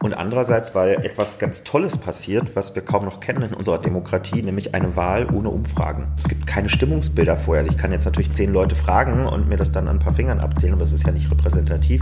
Und andererseits, weil etwas ganz Tolles passiert, was wir kaum noch kennen in unserer Demokratie, nämlich eine Wahl ohne Umfragen. Es gibt keine Stimmungsbilder vorher. Also ich kann jetzt natürlich zehn Leute fragen und mir das dann an ein paar Fingern abzählen, aber es ist ja nicht repräsentativ.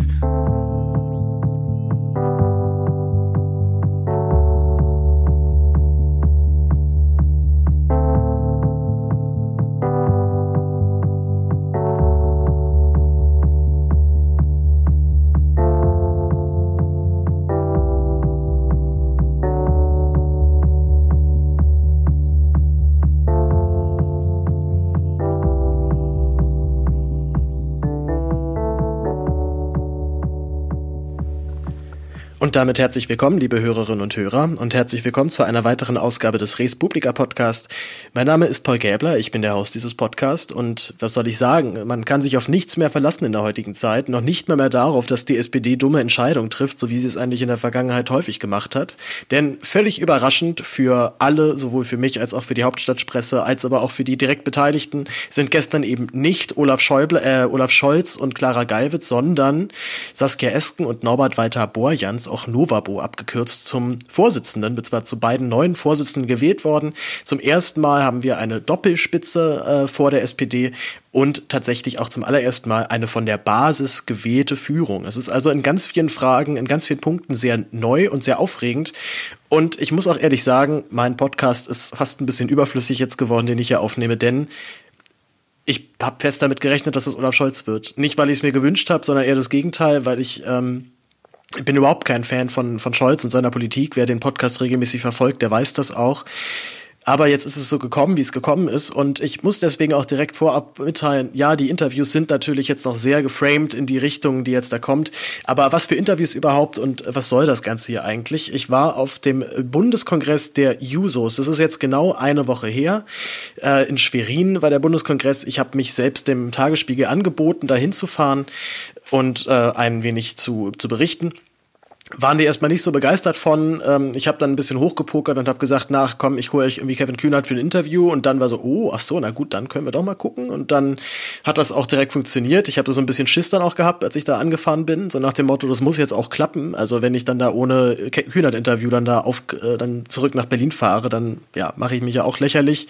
Damit herzlich willkommen, liebe Hörerinnen und Hörer, und herzlich willkommen zu einer weiteren Ausgabe des Res Publica Podcast. Mein Name ist Paul Gäbler, ich bin der Host dieses Podcasts und was soll ich sagen? Man kann sich auf nichts mehr verlassen in der heutigen Zeit, noch nicht mehr mehr darauf, dass die SPD dumme Entscheidungen trifft, so wie sie es eigentlich in der Vergangenheit häufig gemacht hat. Denn völlig überraschend für alle, sowohl für mich als auch für die Hauptstadtpresse, als aber auch für die direkt Beteiligten, sind gestern eben nicht Olaf Schäuble, äh, Olaf Scholz und Clara Geiwitz, sondern Saskia Esken und Norbert Walter Borjans auch Novabo abgekürzt, zum Vorsitzenden, beziehungsweise zu beiden neuen Vorsitzenden gewählt worden. Zum ersten Mal haben wir eine Doppelspitze äh, vor der SPD und tatsächlich auch zum allerersten Mal eine von der Basis gewählte Führung. Es ist also in ganz vielen Fragen, in ganz vielen Punkten sehr neu und sehr aufregend. Und ich muss auch ehrlich sagen, mein Podcast ist fast ein bisschen überflüssig jetzt geworden, den ich hier aufnehme, denn ich habe fest damit gerechnet, dass es Olaf Scholz wird. Nicht, weil ich es mir gewünscht habe, sondern eher das Gegenteil, weil ich ähm, ich bin überhaupt kein Fan von, von Scholz und seiner Politik. Wer den Podcast regelmäßig verfolgt, der weiß das auch. Aber jetzt ist es so gekommen, wie es gekommen ist. Und ich muss deswegen auch direkt vorab mitteilen, ja, die Interviews sind natürlich jetzt noch sehr geframed in die Richtung, die jetzt da kommt. Aber was für Interviews überhaupt und was soll das Ganze hier eigentlich? Ich war auf dem Bundeskongress der Jusos. Das ist jetzt genau eine Woche her. Äh, in Schwerin war der Bundeskongress. Ich habe mich selbst dem Tagesspiegel angeboten, da hinzufahren und äh, ein wenig zu, zu berichten waren die erstmal nicht so begeistert von. Ähm, ich habe dann ein bisschen hochgepokert und habe gesagt, nach komm, ich hole euch irgendwie Kevin Kühnert für ein Interview und dann war so, oh, ach so, na gut, dann können wir doch mal gucken und dann hat das auch direkt funktioniert. Ich habe so ein bisschen Schiss dann auch gehabt, als ich da angefahren bin, so nach dem Motto, das muss jetzt auch klappen. Also wenn ich dann da ohne Kühnert Interview dann da auf äh, dann zurück nach Berlin fahre, dann ja, mache ich mich ja auch lächerlich.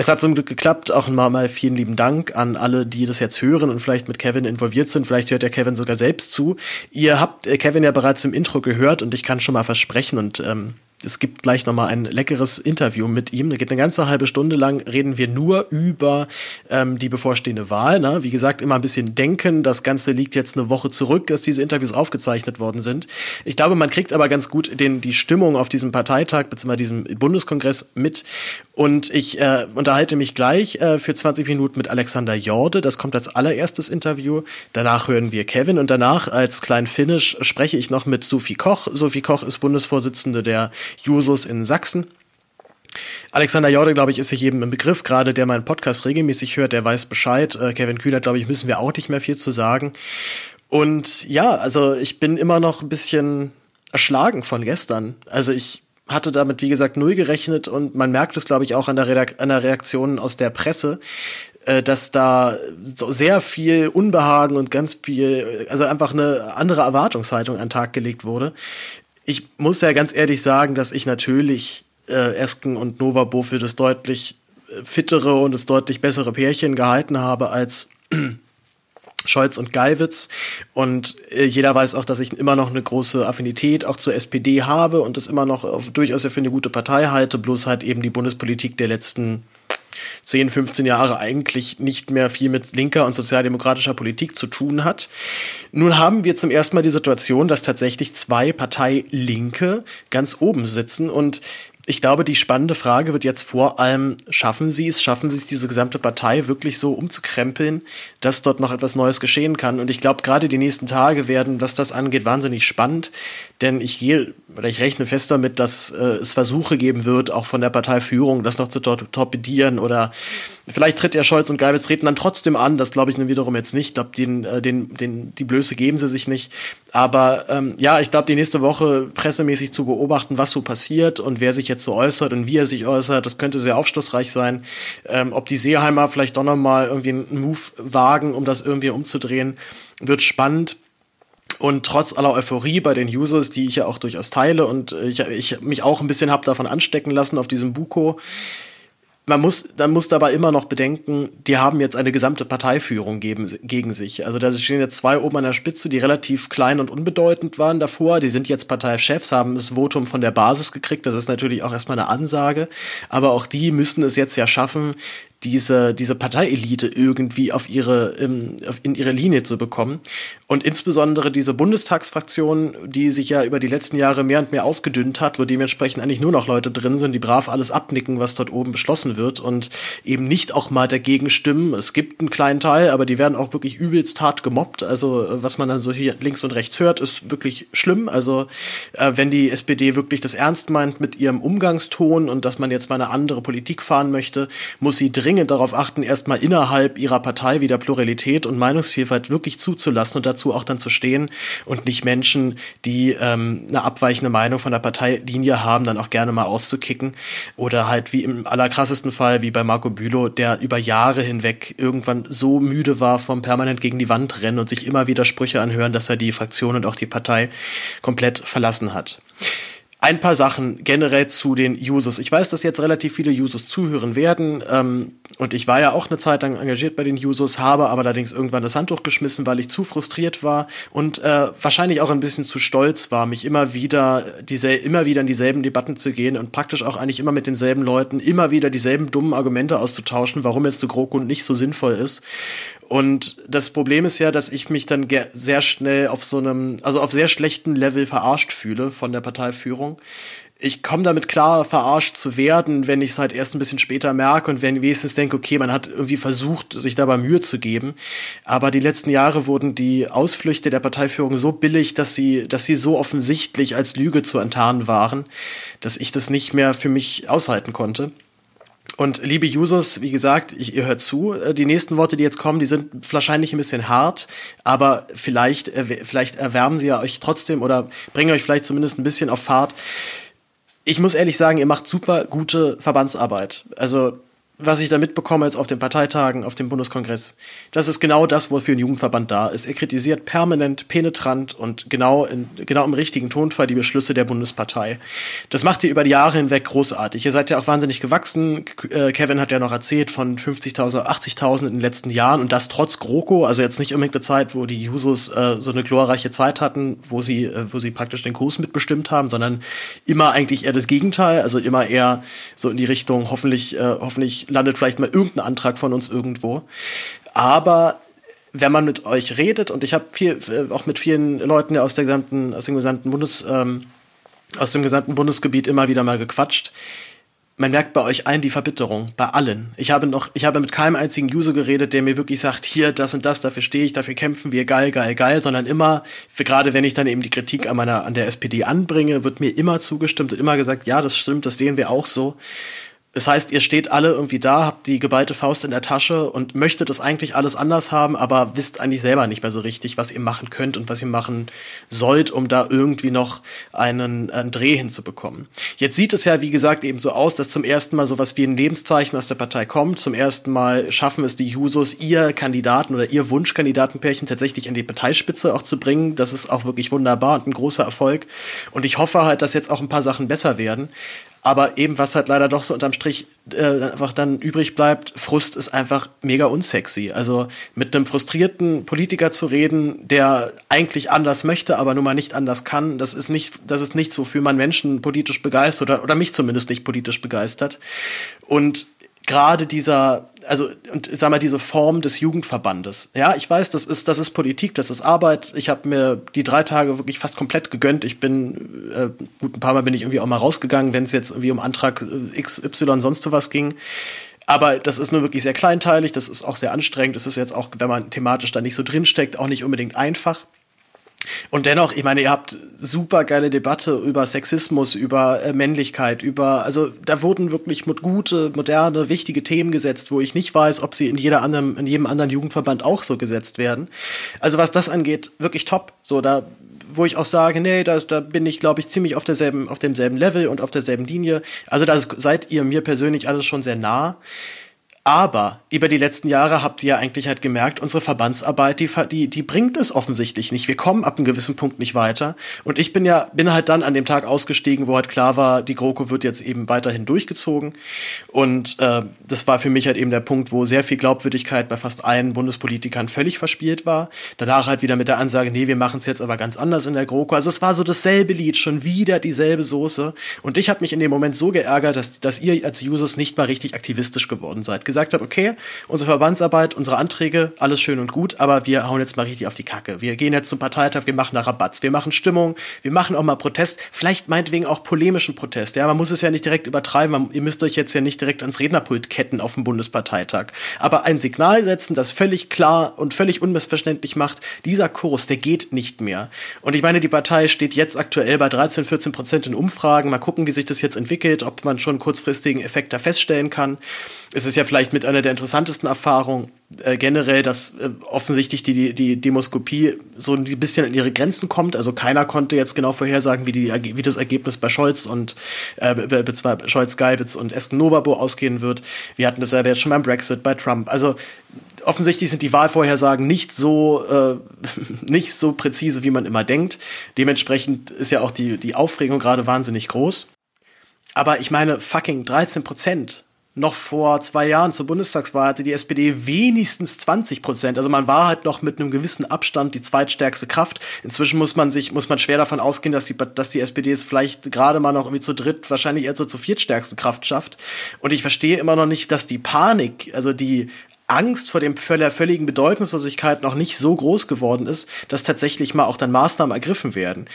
Es hat zum Glück geklappt. Auch mal vielen lieben Dank an alle, die das jetzt hören und vielleicht mit Kevin involviert sind. Vielleicht hört der Kevin sogar selbst zu. Ihr habt äh, Kevin ja bereits im Intro gehört und ich kann schon mal versprechen und ähm, es gibt gleich nochmal ein leckeres Interview mit ihm. Da geht eine ganze halbe Stunde lang, reden wir nur über ähm, die bevorstehende Wahl. Ne? Wie gesagt, immer ein bisschen denken. Das Ganze liegt jetzt eine Woche zurück, dass diese Interviews aufgezeichnet worden sind. Ich glaube, man kriegt aber ganz gut den, die Stimmung auf diesem Parteitag bzw. diesem Bundeskongress mit. Und ich äh, unterhalte mich gleich äh, für 20 Minuten mit Alexander Jorde. Das kommt als allererstes Interview. Danach hören wir Kevin und danach als kleinen Finish spreche ich noch mit Sophie Koch. Sophie Koch ist Bundesvorsitzende der Jusos in Sachsen. Alexander Jorde, glaube ich, ist sich jedem im Begriff. Gerade der meinen Podcast regelmäßig hört, der weiß Bescheid. Äh, Kevin Kühner, glaube ich, müssen wir auch nicht mehr viel zu sagen. Und ja, also ich bin immer noch ein bisschen erschlagen von gestern. Also ich hatte damit, wie gesagt, null gerechnet und man merkt es, glaube ich, auch an der, Redak an der Reaktion aus der Presse, äh, dass da so sehr viel Unbehagen und ganz viel, also einfach eine andere Erwartungshaltung an den Tag gelegt wurde ich muss ja ganz ehrlich sagen, dass ich natürlich äh, Esken und Novabo für das deutlich äh, fittere und das deutlich bessere Pärchen gehalten habe als Scholz und Geiwitz. Und äh, jeder weiß auch, dass ich immer noch eine große Affinität auch zur SPD habe und das immer noch auf, durchaus für eine gute Partei halte, bloß halt eben die Bundespolitik der letzten 10, 15 Jahre eigentlich nicht mehr viel mit linker und sozialdemokratischer Politik zu tun hat. Nun haben wir zum ersten Mal die Situation, dass tatsächlich zwei Partei-Linke ganz oben sitzen und ich glaube, die spannende Frage wird jetzt vor allem, schaffen Sie es, schaffen Sie es, diese gesamte Partei wirklich so umzukrempeln, dass dort noch etwas Neues geschehen kann. Und ich glaube, gerade die nächsten Tage werden, was das angeht, wahnsinnig spannend. Denn ich gehe, oder ich rechne fest damit, dass äh, es Versuche geben wird, auch von der Parteiführung, das noch zu tor torpedieren oder vielleicht tritt ja Scholz und Geibels treten dann trotzdem an. Das glaube ich nun wiederum jetzt nicht. Ich glaube, den, äh, den, den, die Blöße geben sie sich nicht. Aber ähm, ja, ich glaube, die nächste Woche pressemäßig zu beobachten, was so passiert und wer sich jetzt so äußert und wie er sich äußert, das könnte sehr aufschlussreich sein. Ähm, ob die Seeheimer vielleicht doch noch mal irgendwie einen Move wagen, um das irgendwie umzudrehen, wird spannend. Und trotz aller Euphorie bei den Users, die ich ja auch durchaus teile und ich, ich mich auch ein bisschen hab davon anstecken lassen auf diesem Buko, man muss, dann muss dabei immer noch bedenken, die haben jetzt eine gesamte Parteiführung gegen, gegen sich. Also da stehen jetzt zwei oben an der Spitze, die relativ klein und unbedeutend waren davor. Die sind jetzt Parteichefs, haben das Votum von der Basis gekriegt. Das ist natürlich auch erstmal eine Ansage. Aber auch die müssen es jetzt ja schaffen, diese, diese Parteielite irgendwie auf ihre, in, in ihre Linie zu bekommen. Und insbesondere diese Bundestagsfraktion, die sich ja über die letzten Jahre mehr und mehr ausgedünnt hat, wo dementsprechend eigentlich nur noch Leute drin sind, die brav alles abnicken, was dort oben beschlossen wird und eben nicht auch mal dagegen stimmen. Es gibt einen kleinen Teil, aber die werden auch wirklich übelst hart gemobbt. Also was man dann so hier links und rechts hört, ist wirklich schlimm. Also äh, wenn die SPD wirklich das ernst meint mit ihrem Umgangston und dass man jetzt mal eine andere Politik fahren möchte, muss sie dringend dringend darauf achten, erstmal innerhalb ihrer Partei wieder Pluralität und Meinungsvielfalt wirklich zuzulassen und dazu auch dann zu stehen und nicht Menschen, die ähm, eine abweichende Meinung von der Parteilinie haben, dann auch gerne mal auszukicken. Oder halt wie im allerkrassesten Fall, wie bei Marco Bülow, der über Jahre hinweg irgendwann so müde war vom permanent gegen die Wand rennen und sich immer wieder Sprüche anhören, dass er die Fraktion und auch die Partei komplett verlassen hat. Ein paar Sachen generell zu den Users. Ich weiß, dass jetzt relativ viele Users zuhören werden. Ähm, und ich war ja auch eine Zeit lang engagiert bei den Users, habe aber allerdings irgendwann das Handtuch geschmissen, weil ich zu frustriert war und äh, wahrscheinlich auch ein bisschen zu stolz war, mich immer wieder, diese, immer wieder in dieselben Debatten zu gehen und praktisch auch eigentlich immer mit denselben Leuten immer wieder dieselben dummen Argumente auszutauschen, warum jetzt der GroKo nicht so sinnvoll ist. Und das Problem ist ja, dass ich mich dann sehr schnell auf so einem, also auf sehr schlechten Level verarscht fühle von der Parteiführung. Ich komme damit klar, verarscht zu werden, wenn ich es halt erst ein bisschen später merke und wenn wenigstens denke, okay, man hat irgendwie versucht, sich dabei Mühe zu geben. Aber die letzten Jahre wurden die Ausflüchte der Parteiführung so billig, dass sie, dass sie so offensichtlich als Lüge zu enttarnen waren, dass ich das nicht mehr für mich aushalten konnte. Und liebe Users, wie gesagt, ihr hört zu. Äh, die nächsten Worte, die jetzt kommen, die sind wahrscheinlich ein bisschen hart, aber vielleicht, vielleicht erwärmen sie ja euch trotzdem oder bringen euch vielleicht zumindest ein bisschen auf Fahrt. Ich muss ehrlich sagen, ihr macht super gute Verbandsarbeit. Also was ich da mitbekomme jetzt auf den Parteitagen, auf dem Bundeskongress, das ist genau das, wofür ein Jugendverband da ist. Er kritisiert permanent, penetrant und genau, in, genau im richtigen Tonfall die Beschlüsse der Bundespartei. Das macht ihr über die Jahre hinweg großartig. Ihr seid ja auch wahnsinnig gewachsen. Äh, Kevin hat ja noch erzählt von 50.000, 80.000 in den letzten Jahren und das trotz GroKo, also jetzt nicht unbedingt eine Zeit, wo die Jusos äh, so eine glorreiche Zeit hatten, wo sie, äh, wo sie praktisch den Kurs mitbestimmt haben, sondern immer eigentlich eher das Gegenteil, also immer eher so in die Richtung, hoffentlich, äh, hoffentlich landet vielleicht mal irgendein Antrag von uns irgendwo. Aber wenn man mit euch redet, und ich habe viel, äh, auch mit vielen Leuten aus der gesamten, aus dem gesamten Bundes, ähm, aus dem gesamten Bundesgebiet immer wieder mal gequatscht, man merkt bei euch allen die Verbitterung, bei allen. Ich habe noch, ich habe mit keinem einzigen User geredet, der mir wirklich sagt, hier, das und das, dafür stehe ich, dafür kämpfen wir, geil, geil, geil, sondern immer, gerade wenn ich dann eben die Kritik an meiner, an der SPD anbringe, wird mir immer zugestimmt und immer gesagt, ja, das stimmt, das sehen wir auch so. Das heißt, ihr steht alle irgendwie da, habt die geballte Faust in der Tasche und möchtet das eigentlich alles anders haben, aber wisst eigentlich selber nicht mehr so richtig, was ihr machen könnt und was ihr machen sollt, um da irgendwie noch einen, einen Dreh hinzubekommen. Jetzt sieht es ja, wie gesagt, eben so aus, dass zum ersten Mal sowas wie ein Lebenszeichen aus der Partei kommt. Zum ersten Mal schaffen es die Jusos, ihr Kandidaten oder ihr Wunschkandidatenpärchen tatsächlich in die Parteispitze auch zu bringen. Das ist auch wirklich wunderbar und ein großer Erfolg. Und ich hoffe halt, dass jetzt auch ein paar Sachen besser werden. Aber eben, was halt leider doch so unterm Strich äh, einfach dann übrig bleibt, Frust ist einfach mega unsexy. Also mit einem frustrierten Politiker zu reden, der eigentlich anders möchte, aber nun mal nicht anders kann, das ist nicht, das ist nichts, wofür man Menschen politisch begeistert oder, oder mich zumindest nicht politisch begeistert. Und gerade dieser, also und sag mal diese Form des Jugendverbandes. Ja, ich weiß, das ist das ist Politik, das ist Arbeit. Ich habe mir die drei Tage wirklich fast komplett gegönnt. Ich bin äh, gut ein paar Mal bin ich irgendwie auch mal rausgegangen, wenn es jetzt irgendwie um Antrag äh, XY sonst sowas ging. Aber das ist nur wirklich sehr kleinteilig, das ist auch sehr anstrengend. Das ist jetzt auch, wenn man thematisch da nicht so drinsteckt, auch nicht unbedingt einfach. Und dennoch, ich meine, ihr habt super geile Debatte über Sexismus, über äh, Männlichkeit, über, also da wurden wirklich mit gute, moderne, wichtige Themen gesetzt, wo ich nicht weiß, ob sie in jeder anderen, in jedem anderen Jugendverband auch so gesetzt werden. Also was das angeht, wirklich top. So, da, wo ich auch sage, nee, da, da bin ich, glaube ich, ziemlich auf derselben, auf demselben Level und auf derselben Linie. Also da seid ihr mir persönlich alles schon sehr nah. Aber über die letzten Jahre habt ihr ja eigentlich halt gemerkt, unsere Verbandsarbeit, die, die, die bringt es offensichtlich nicht. Wir kommen ab einem gewissen Punkt nicht weiter. Und ich bin ja, bin halt dann an dem Tag ausgestiegen, wo halt klar war, die GroKo wird jetzt eben weiterhin durchgezogen. Und äh, das war für mich halt eben der Punkt, wo sehr viel Glaubwürdigkeit bei fast allen Bundespolitikern völlig verspielt war. Danach halt wieder mit der Ansage, nee, wir machen es jetzt aber ganz anders in der GroKo. Also es war so dasselbe Lied, schon wieder dieselbe Soße. Und ich habe mich in dem Moment so geärgert, dass, dass ihr als Users nicht mal richtig aktivistisch geworden seid gesagt habe, okay, unsere Verbandsarbeit, unsere Anträge, alles schön und gut, aber wir hauen jetzt mal richtig auf die Kacke. Wir gehen jetzt zum Parteitag, wir machen da Rabatz, wir machen Stimmung, wir machen auch mal Protest, vielleicht meinetwegen auch polemischen Protest. Ja, man muss es ja nicht direkt übertreiben, man, ihr müsst euch jetzt ja nicht direkt ans Rednerpult ketten auf dem Bundesparteitag. Aber ein Signal setzen, das völlig klar und völlig unmissverständlich macht, dieser Kurs, der geht nicht mehr. Und ich meine, die Partei steht jetzt aktuell bei 13, 14 Prozent in Umfragen. Mal gucken, wie sich das jetzt entwickelt, ob man schon kurzfristigen Effekt da feststellen kann. Es ist ja vielleicht mit einer der interessantesten Erfahrungen äh, generell, dass äh, offensichtlich die, die Demoskopie so ein bisschen an ihre Grenzen kommt. Also keiner konnte jetzt genau vorhersagen, wie, die, wie das Ergebnis bei Scholz und äh, bei Scholz, Geibitz und Esken Novabo ausgehen wird. Wir hatten das ja jetzt schon beim Brexit, bei Trump. Also offensichtlich sind die Wahlvorhersagen nicht so äh, nicht so präzise, wie man immer denkt. Dementsprechend ist ja auch die, die Aufregung gerade wahnsinnig groß. Aber ich meine, fucking 13 Prozent noch vor zwei Jahren zur Bundestagswahl hatte die SPD wenigstens 20 Prozent. Also man war halt noch mit einem gewissen Abstand die zweitstärkste Kraft. Inzwischen muss man sich, muss man schwer davon ausgehen, dass die, dass die SPD es vielleicht gerade mal noch irgendwie zu dritt, wahrscheinlich eher so zur viertstärksten Kraft schafft. Und ich verstehe immer noch nicht, dass die Panik, also die Angst vor dem völligen Bedeutungslosigkeit noch nicht so groß geworden ist, dass tatsächlich mal auch dann Maßnahmen ergriffen werden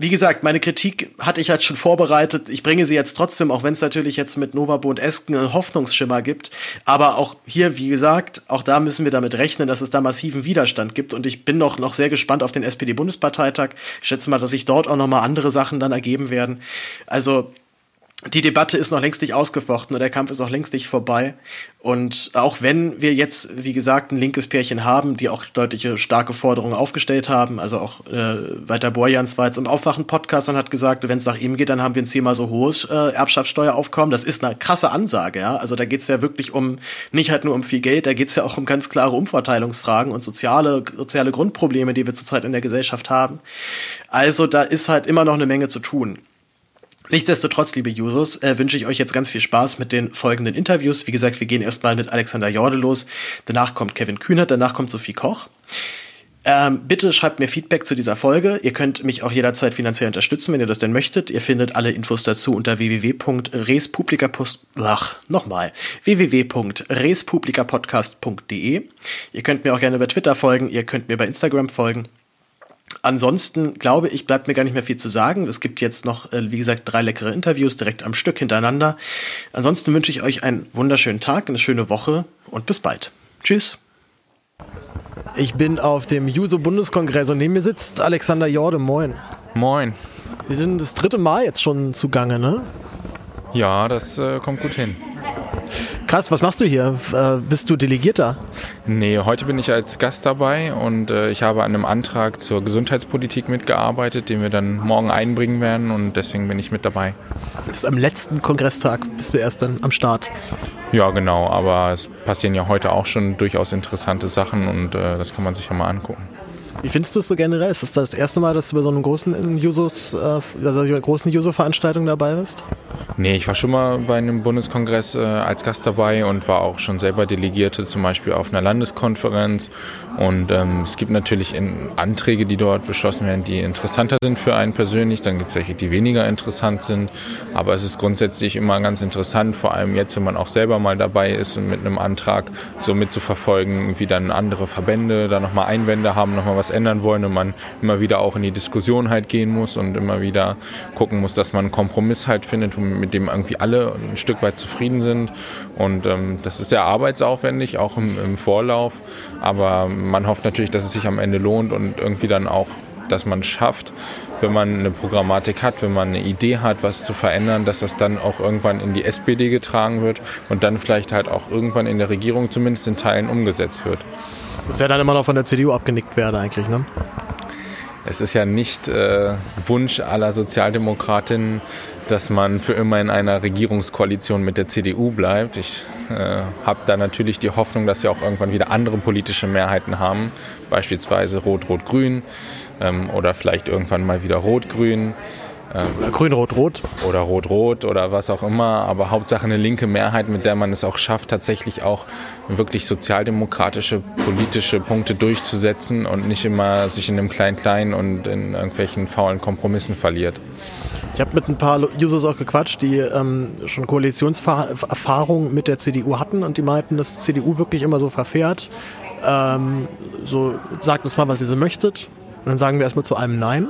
wie gesagt, meine Kritik hatte ich halt schon vorbereitet. Ich bringe sie jetzt trotzdem, auch wenn es natürlich jetzt mit Novabo und Esken einen Hoffnungsschimmer gibt. Aber auch hier, wie gesagt, auch da müssen wir damit rechnen, dass es da massiven Widerstand gibt. Und ich bin noch, noch sehr gespannt auf den SPD-Bundesparteitag. Ich schätze mal, dass sich dort auch noch mal andere Sachen dann ergeben werden. Also die Debatte ist noch längst nicht ausgefochten und der Kampf ist auch längst nicht vorbei. Und auch wenn wir jetzt, wie gesagt, ein linkes Pärchen haben, die auch deutliche starke Forderungen aufgestellt haben, also auch äh, Walter Borjans war jetzt im Aufwachen-Podcast und hat gesagt, wenn es nach ihm geht, dann haben wir ein zehnmal so hohes äh, Erbschaftssteueraufkommen. Das ist eine krasse Ansage, ja. Also da geht's ja wirklich um, nicht halt nur um viel Geld, da geht's ja auch um ganz klare Umverteilungsfragen und soziale, soziale Grundprobleme, die wir zurzeit in der Gesellschaft haben. Also da ist halt immer noch eine Menge zu tun. Nichtsdestotrotz, liebe Users, äh, wünsche ich euch jetzt ganz viel Spaß mit den folgenden Interviews. Wie gesagt, wir gehen erstmal mit Alexander Jorde los. Danach kommt Kevin Kühnert, danach kommt Sophie Koch. Ähm, bitte schreibt mir Feedback zu dieser Folge. Ihr könnt mich auch jederzeit finanziell unterstützen, wenn ihr das denn möchtet. Ihr findet alle Infos dazu unter www.respublikapodcast.de. Ihr könnt mir auch gerne bei Twitter folgen. Ihr könnt mir bei Instagram folgen. Ansonsten glaube ich, bleibt mir gar nicht mehr viel zu sagen. Es gibt jetzt noch, äh, wie gesagt, drei leckere Interviews direkt am Stück hintereinander. Ansonsten wünsche ich euch einen wunderschönen Tag, eine schöne Woche und bis bald. Tschüss. Ich bin auf dem Juso-Bundeskongress und neben mir sitzt Alexander Jorde. Moin. Moin. Wir sind das dritte Mal jetzt schon zugange, ne? Ja, das äh, kommt gut hin. Krass, was machst du hier? Äh, bist du Delegierter? Nee, heute bin ich als Gast dabei und äh, ich habe an einem Antrag zur Gesundheitspolitik mitgearbeitet, den wir dann morgen einbringen werden und deswegen bin ich mit dabei. Du bist am letzten Kongresstag, bist du erst dann am Start. Ja, genau, aber es passieren ja heute auch schon durchaus interessante Sachen und äh, das kann man sich ja mal angucken. Wie findest du es so generell? Ist das das erste Mal, dass du bei so einer großen Jusos, äh, also großen Juso-Veranstaltung dabei bist? Nee, ich war schon mal bei einem Bundeskongress äh, als Gast dabei und war auch schon selber Delegierte, zum Beispiel auf einer Landeskonferenz. Und ähm, es gibt natürlich Anträge, die dort beschlossen werden, die interessanter sind für einen persönlich. Dann gibt es welche, die weniger interessant sind. Aber es ist grundsätzlich immer ganz interessant, vor allem jetzt, wenn man auch selber mal dabei ist und mit einem Antrag so mitzuverfolgen, wie dann andere Verbände da nochmal Einwände haben, nochmal was ändern wollen und man immer wieder auch in die Diskussion halt gehen muss und immer wieder gucken muss, dass man einen Kompromiss halt findet, mit dem irgendwie alle ein Stück weit zufrieden sind. Und ähm, das ist sehr arbeitsaufwendig, auch im, im Vorlauf. Aber man hofft natürlich, dass es sich am Ende lohnt und irgendwie dann auch, dass man es schafft, wenn man eine Programmatik hat, wenn man eine Idee hat, was zu verändern, dass das dann auch irgendwann in die SPD getragen wird und dann vielleicht halt auch irgendwann in der Regierung zumindest in Teilen umgesetzt wird. Muss ja dann immer noch von der CDU abgenickt werden eigentlich, ne? Es ist ja nicht äh, Wunsch aller Sozialdemokratinnen, dass man für immer in einer Regierungskoalition mit der CDU bleibt. Ich äh, habe da natürlich die Hoffnung, dass sie auch irgendwann wieder andere politische Mehrheiten haben, beispielsweise Rot-Rot-Grün ähm, oder vielleicht irgendwann mal wieder Rot-Grün. Ähm, Grün-Rot-Rot. Oder Rot-Rot oder was auch immer, aber Hauptsache eine linke Mehrheit, mit der man es auch schafft, tatsächlich auch wirklich sozialdemokratische politische Punkte durchzusetzen und nicht immer sich in einem Klein-Klein und in irgendwelchen faulen Kompromissen verliert. Ich habe mit ein paar Users auch gequatscht, die ähm, schon Koalitionserfahrung mit der CDU hatten und die meinten, dass die CDU wirklich immer so verfährt. Ähm, so, sagt uns mal, was ihr so möchtet. Und dann sagen wir erstmal zu einem Nein.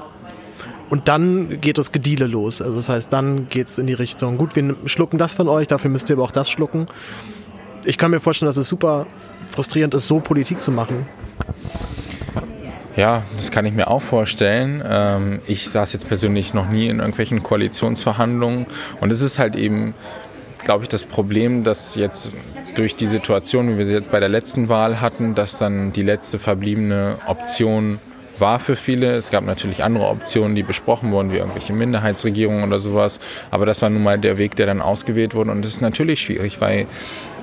Und dann geht das Gediele los. Also das heißt, dann geht es in die Richtung, gut, wir schlucken das von euch, dafür müsst ihr aber auch das schlucken. Ich kann mir vorstellen, dass es super frustrierend ist, so Politik zu machen. Ja, das kann ich mir auch vorstellen. Ähm, ich saß jetzt persönlich noch nie in irgendwelchen Koalitionsverhandlungen und es ist halt eben, glaube ich, das Problem, dass jetzt durch die Situation, wie wir sie jetzt bei der letzten Wahl hatten, dass dann die letzte verbliebene Option war für viele. Es gab natürlich andere Optionen, die besprochen wurden, wie irgendwelche Minderheitsregierungen oder sowas. Aber das war nun mal der Weg, der dann ausgewählt wurde. Und das ist natürlich schwierig, weil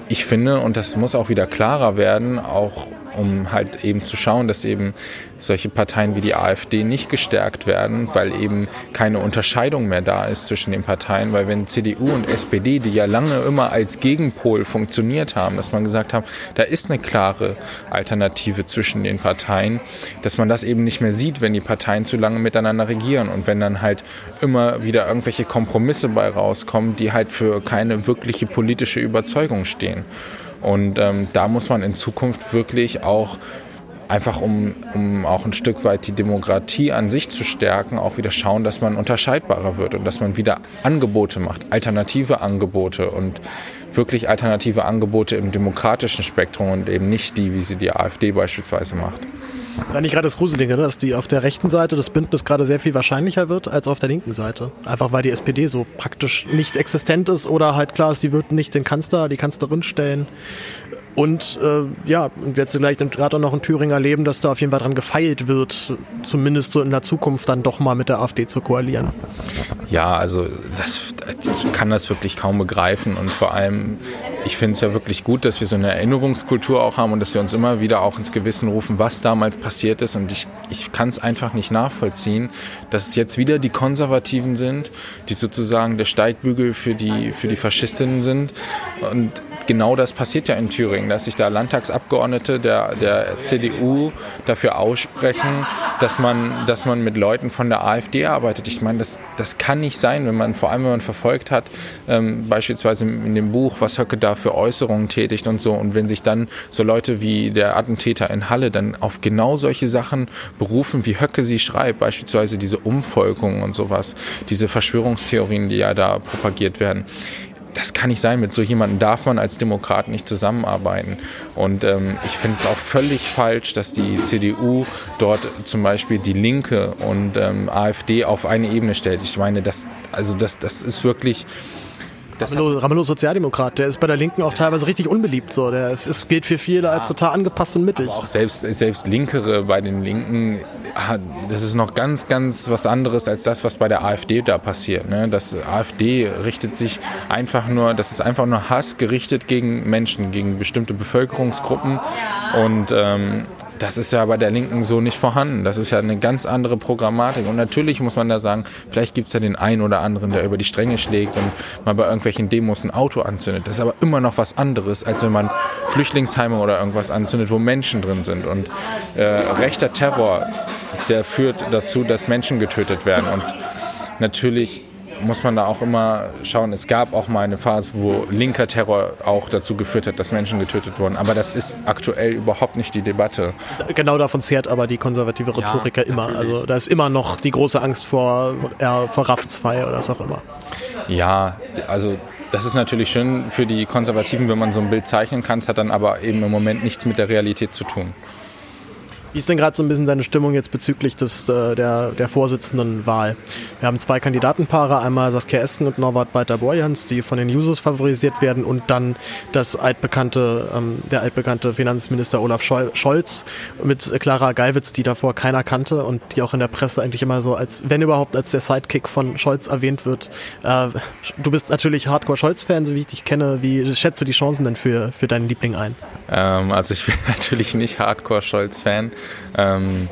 ich finde, und das muss auch wieder klarer werden, auch um halt eben zu schauen, dass eben solche Parteien wie die AfD nicht gestärkt werden, weil eben keine Unterscheidung mehr da ist zwischen den Parteien, weil wenn CDU und SPD, die ja lange immer als Gegenpol funktioniert haben, dass man gesagt hat, da ist eine klare Alternative zwischen den Parteien, dass man das eben nicht mehr sieht, wenn die Parteien zu lange miteinander regieren und wenn dann halt immer wieder irgendwelche Kompromisse bei rauskommen, die halt für keine wirkliche politische Überzeugung stehen. Und ähm, da muss man in Zukunft wirklich auch einfach um, um auch ein Stück weit die Demokratie an sich zu stärken, auch wieder schauen, dass man unterscheidbarer wird und dass man wieder Angebote macht, alternative Angebote und wirklich alternative Angebote im demokratischen Spektrum und eben nicht die, wie sie die AfD beispielsweise macht. Das ist eigentlich gerade das Gruselige, ne? dass die auf der rechten Seite das Bündnis gerade sehr viel wahrscheinlicher wird als auf der linken Seite. Einfach weil die SPD so praktisch nicht existent ist oder halt klar ist, sie wird nicht den Kanzler, die Kanzlerin stellen. Und äh, ja, jetzt vielleicht gerade auch noch in Thüringen erleben, dass da auf jeden Fall dran gefeilt wird, zumindest so in der Zukunft dann doch mal mit der AfD zu koalieren. Ja, also das, ich kann das wirklich kaum begreifen. Und vor allem, ich finde es ja wirklich gut, dass wir so eine Erinnerungskultur auch haben und dass wir uns immer wieder auch ins Gewissen rufen, was damals passiert ist. Und ich, ich kann es einfach nicht nachvollziehen, dass es jetzt wieder die Konservativen sind, die sozusagen der Steigbügel für die, für die Faschistinnen sind. Und genau das passiert ja in Thüringen, dass sich da Landtagsabgeordnete der, der CDU dafür aussprechen, dass man, dass man mit Leuten von der AfD arbeitet. Ich meine, das, das kann nicht sein, wenn man, vor allem wenn man verfolgt hat, ähm, beispielsweise in dem Buch, was Höcke da für Äußerungen tätigt und so, und wenn sich dann so Leute wie der Attentäter in Halle dann auf genau solche Sachen berufen, wie Höcke sie schreibt, beispielsweise diese Umvolkung und sowas, diese Verschwörungstheorien, die ja da propagiert werden das kann nicht sein. Mit so jemandem darf man als Demokrat nicht zusammenarbeiten. Und ähm, ich finde es auch völlig falsch, dass die CDU dort zum Beispiel die Linke und ähm, AfD auf eine Ebene stellt. Ich meine, das, also das, das ist wirklich Ramelow, Ramelow Sozialdemokrat, der ist bei der Linken auch teilweise richtig unbeliebt. So. Der ist, gilt für viele als total angepasst und mittig. Aber auch selbst, selbst Linkere bei den Linken, das ist noch ganz, ganz was anderes als das, was bei der AfD da passiert. Ne? Das AfD richtet sich einfach nur, das ist einfach nur Hass gerichtet gegen Menschen, gegen bestimmte Bevölkerungsgruppen. Und ähm, das ist ja bei der Linken so nicht vorhanden. Das ist ja eine ganz andere Programmatik. Und natürlich muss man da sagen, vielleicht gibt es da den einen oder anderen, der über die Stränge schlägt und mal bei irgendwelchen Demos ein Auto anzündet. Das ist aber immer noch was anderes, als wenn man Flüchtlingsheime oder irgendwas anzündet, wo Menschen drin sind. Und äh, rechter Terror, der führt dazu, dass Menschen getötet werden. Und natürlich muss man da auch immer schauen, es gab auch mal eine Phase, wo linker Terror auch dazu geführt hat, dass Menschen getötet wurden. Aber das ist aktuell überhaupt nicht die Debatte. Genau davon zehrt aber die konservative Rhetoriker ja, immer. Also da ist immer noch die große Angst vor, ja, vor Raftsfei oder was auch immer. Ja, also das ist natürlich schön für die Konservativen, wenn man so ein Bild zeichnen kann. Es hat dann aber eben im Moment nichts mit der Realität zu tun. Wie ist denn gerade so ein bisschen deine Stimmung jetzt bezüglich des, äh, der, der Vorsitzendenwahl? Wir haben zwei Kandidatenpaare, einmal Saskia Esken und Norbert Walter-Borjans, die von den Users favorisiert werden und dann das altbekannte, ähm, der altbekannte Finanzminister Olaf Scholz mit Clara Geiwitz, die davor keiner kannte und die auch in der Presse eigentlich immer so als, wenn überhaupt, als der Sidekick von Scholz erwähnt wird. Äh, du bist natürlich Hardcore-Scholz-Fan, so wie ich dich kenne. Wie schätzt du die Chancen denn für, für deinen Liebling ein? Ähm, also ich bin natürlich nicht Hardcore-Scholz-Fan. Ähm,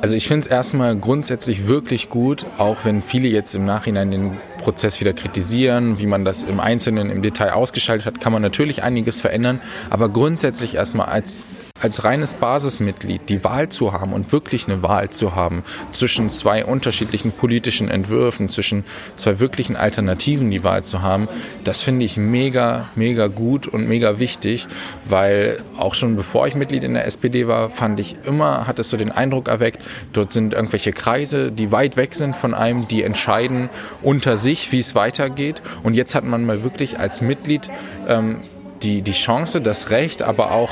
also ich finde es erstmal grundsätzlich wirklich gut, auch wenn viele jetzt im Nachhinein den Prozess wieder kritisieren, wie man das im Einzelnen im Detail ausgestaltet hat, kann man natürlich einiges verändern. Aber grundsätzlich erstmal als als reines Basismitglied die Wahl zu haben und wirklich eine Wahl zu haben zwischen zwei unterschiedlichen politischen Entwürfen, zwischen zwei wirklichen Alternativen die Wahl zu haben, das finde ich mega, mega gut und mega wichtig, weil auch schon bevor ich Mitglied in der SPD war, fand ich immer, hat es so den Eindruck erweckt, dort sind irgendwelche Kreise, die weit weg sind von einem, die entscheiden unter sich, wie es weitergeht. Und jetzt hat man mal wirklich als Mitglied ähm, die, die Chance, das Recht, aber auch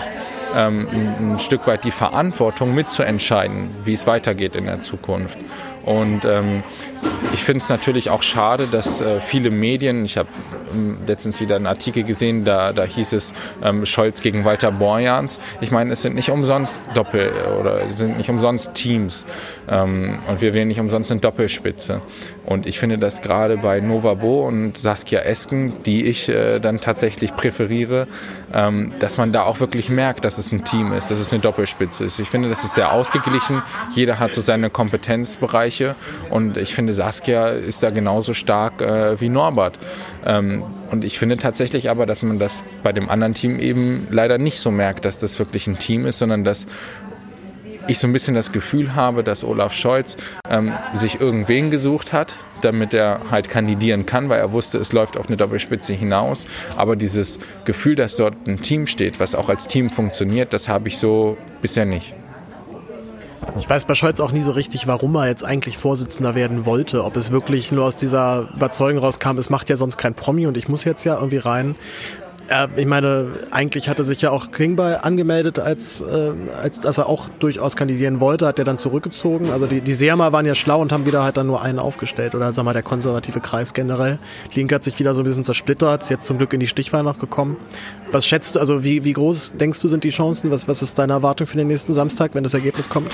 ähm, ein, ein Stück weit die Verantwortung mitzuentscheiden, wie es weitergeht in der Zukunft. Und ähm, ich finde es natürlich auch schade, dass äh, viele Medien, ich habe ähm, letztens wieder einen Artikel gesehen, da, da hieß es ähm, Scholz gegen Walter Borjans. Ich meine, es sind nicht umsonst Doppel oder sind nicht umsonst Teams ähm, und wir wählen nicht umsonst eine Doppelspitze. Und ich finde, dass gerade bei Nova Bo und Saskia Esken, die ich äh, dann tatsächlich präferiere, ähm, dass man da auch wirklich merkt, dass es ein Team ist, dass es eine Doppelspitze ist. Ich finde, das ist sehr ausgeglichen. Jeder hat so seine Kompetenzbereiche und ich finde, Saskia ist da genauso stark äh, wie Norbert. Ähm, und ich finde tatsächlich aber, dass man das bei dem anderen Team eben leider nicht so merkt, dass das wirklich ein Team ist, sondern dass ich so ein bisschen das Gefühl habe, dass Olaf Scholz ähm, sich irgendwen gesucht hat, damit er halt kandidieren kann, weil er wusste, es läuft auf eine Doppelspitze hinaus. Aber dieses Gefühl, dass dort ein Team steht, was auch als Team funktioniert, das habe ich so bisher nicht. Ich weiß bei Scholz auch nie so richtig, warum er jetzt eigentlich Vorsitzender werden wollte. Ob es wirklich nur aus dieser Überzeugung rauskam, es macht ja sonst kein Promi und ich muss jetzt ja irgendwie rein. Ja, ich meine, eigentlich hatte sich ja auch Klingbeil angemeldet, als, äh, als dass er auch durchaus kandidieren wollte, hat er dann zurückgezogen. Also die, die Seamer waren ja schlau und haben wieder halt dann nur einen aufgestellt. Oder sag mal, der konservative Kreis generell. Link hat sich wieder so ein bisschen zersplittert, ist jetzt zum Glück in die Stichwahl noch gekommen. Was schätzt du, also wie, wie groß denkst du sind die Chancen? Was, was ist deine Erwartung für den nächsten Samstag, wenn das Ergebnis kommt?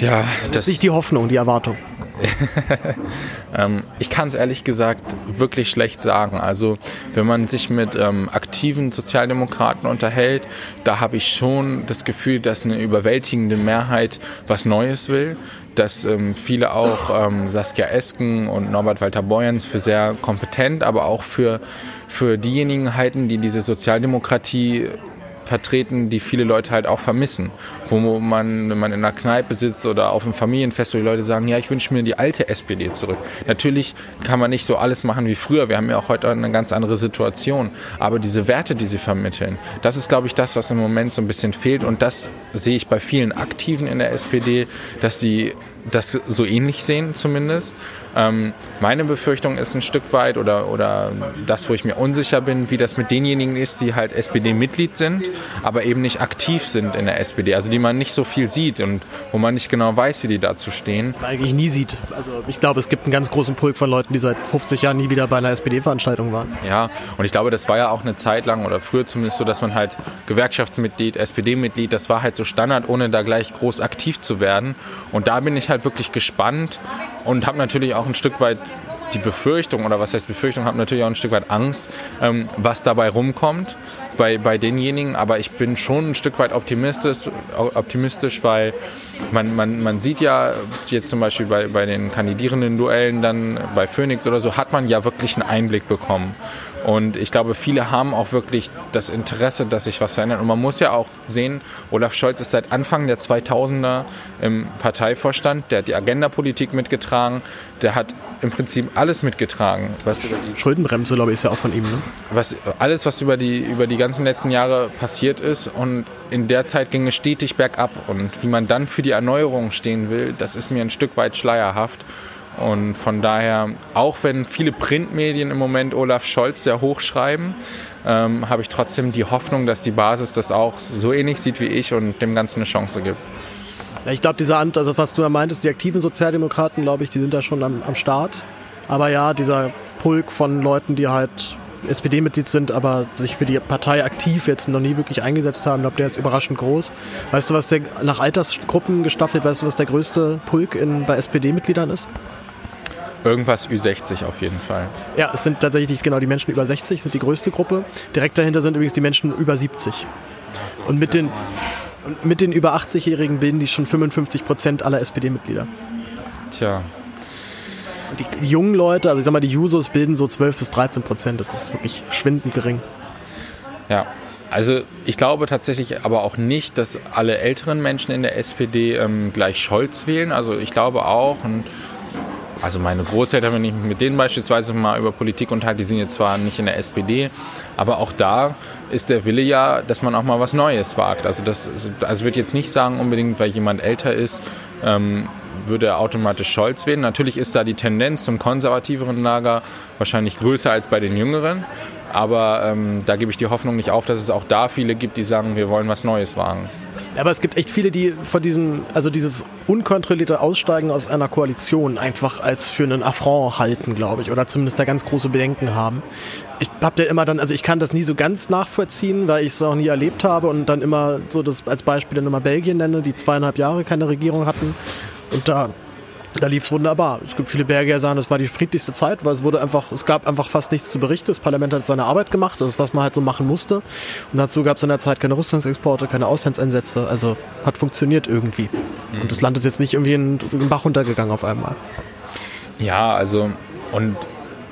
Ja, das ist nicht die Hoffnung, die Erwartung. ähm, ich kann es ehrlich gesagt wirklich schlecht sagen. Also wenn man sich mit ähm, aktiven Sozialdemokraten unterhält, da habe ich schon das Gefühl, dass eine überwältigende Mehrheit was Neues will. Dass ähm, viele auch ähm, Saskia Esken und Norbert Walter Borjans für sehr kompetent, aber auch für, für diejenigen halten, die diese Sozialdemokratie vertreten, die viele Leute halt auch vermissen. Wo man, wenn man in einer Kneipe sitzt oder auf einem Familienfest, wo die Leute sagen, ja, ich wünsche mir die alte SPD zurück. Natürlich kann man nicht so alles machen wie früher. Wir haben ja auch heute eine ganz andere Situation. Aber diese Werte, die sie vermitteln, das ist, glaube ich, das, was im Moment so ein bisschen fehlt. Und das sehe ich bei vielen Aktiven in der SPD, dass sie das so ähnlich sehen zumindest. Ähm, meine Befürchtung ist ein Stück weit oder, oder das, wo ich mir unsicher bin, wie das mit denjenigen ist, die halt SPD-Mitglied sind, aber eben nicht aktiv sind in der SPD, also die man nicht so viel sieht und wo man nicht genau weiß, wie die dazu stehen. Eigentlich nie sieht. Also ich glaube, es gibt einen ganz großen Pulk von Leuten, die seit 50 Jahren nie wieder bei einer SPD-Veranstaltung waren. Ja, und ich glaube, das war ja auch eine Zeit lang oder früher zumindest so, dass man halt Gewerkschaftsmitglied, SPD-Mitglied, das war halt so Standard, ohne da gleich groß aktiv zu werden. Und da bin ich halt wirklich gespannt, und habe natürlich auch ein Stück weit die Befürchtung, oder was heißt Befürchtung, habe natürlich auch ein Stück weit Angst, ähm, was dabei rumkommt bei, bei denjenigen. Aber ich bin schon ein Stück weit optimistisch, optimistisch weil man, man, man sieht ja jetzt zum Beispiel bei, bei den kandidierenden Duellen dann bei Phoenix oder so, hat man ja wirklich einen Einblick bekommen. Und ich glaube, viele haben auch wirklich das Interesse, dass sich was verändert. Und man muss ja auch sehen, Olaf Scholz ist seit Anfang der 2000er im Parteivorstand, der hat die Agendapolitik mitgetragen, der hat im Prinzip alles mitgetragen. Was Schuldenbremse, glaube ich, ist ja auch von ihm. Ne? Was, alles, was über die, über die ganzen letzten Jahre passiert ist. Und in der Zeit ging es stetig bergab. Und wie man dann für die Erneuerung stehen will, das ist mir ein Stück weit schleierhaft. Und von daher, auch wenn viele Printmedien im Moment Olaf Scholz sehr hoch schreiben, ähm, habe ich trotzdem die Hoffnung, dass die Basis das auch so ähnlich sieht wie ich und dem Ganzen eine Chance gibt. Ja, ich glaube, dieser Amt, also was du ja meintest, die aktiven Sozialdemokraten, glaube ich, die sind da schon am, am Start. Aber ja, dieser Pulk von Leuten, die halt SPD-Mitglied sind, aber sich für die Partei aktiv jetzt noch nie wirklich eingesetzt haben, ich glaube, der ist überraschend groß. Weißt du, was der nach Altersgruppen gestaffelt, weißt du, was der größte Pulk in, bei SPD-Mitgliedern ist? Irgendwas Ü60 auf jeden Fall. Ja, es sind tatsächlich genau die Menschen über 60, sind die größte Gruppe. Direkt dahinter sind übrigens die Menschen über 70. Und mit den, mit den über 80-Jährigen bilden die schon 55 Prozent aller SPD-Mitglieder. Tja. Und die, die, jungen Leute, also ich sag mal, die Jusos bilden so 12 bis 13 Prozent. Das ist wirklich schwindend gering. Ja, also ich glaube tatsächlich aber auch nicht, dass alle älteren Menschen in der SPD ähm, gleich Scholz wählen. Also ich glaube auch, und also meine Großeltern, wenn ich mit denen beispielsweise mal über Politik unterhalte, die sind jetzt zwar nicht in der SPD, aber auch da ist der Wille ja, dass man auch mal was Neues wagt. Also das, also ich würde jetzt nicht sagen unbedingt, weil jemand älter ist, ähm, würde er automatisch Scholz wählen. Natürlich ist da die Tendenz zum konservativeren Lager wahrscheinlich größer als bei den Jüngeren. Aber ähm, da gebe ich die Hoffnung nicht auf, dass es auch da viele gibt, die sagen, wir wollen was Neues wagen. Aber es gibt echt viele, die von diesem, also dieses unkontrollierte Aussteigen aus einer Koalition einfach als für einen Affront halten, glaube ich, oder zumindest da ganz große Bedenken haben. Ich habe da immer dann, also ich kann das nie so ganz nachvollziehen, weil ich es auch nie erlebt habe und dann immer so das als Beispiel dann immer Belgien nenne, die zweieinhalb Jahre keine Regierung hatten und da da lief es wunderbar. Es gibt viele Berge, die sagen, es war die friedlichste Zeit, weil es wurde einfach, es gab einfach fast nichts zu berichten. Das Parlament hat seine Arbeit gemacht, das ist, was man halt so machen musste. Und dazu gab es in der Zeit keine Rüstungsexporte, keine Auslandseinsätze. Also hat funktioniert irgendwie. Mhm. Und das Land ist jetzt nicht irgendwie in den Bach runtergegangen auf einmal. Ja, also und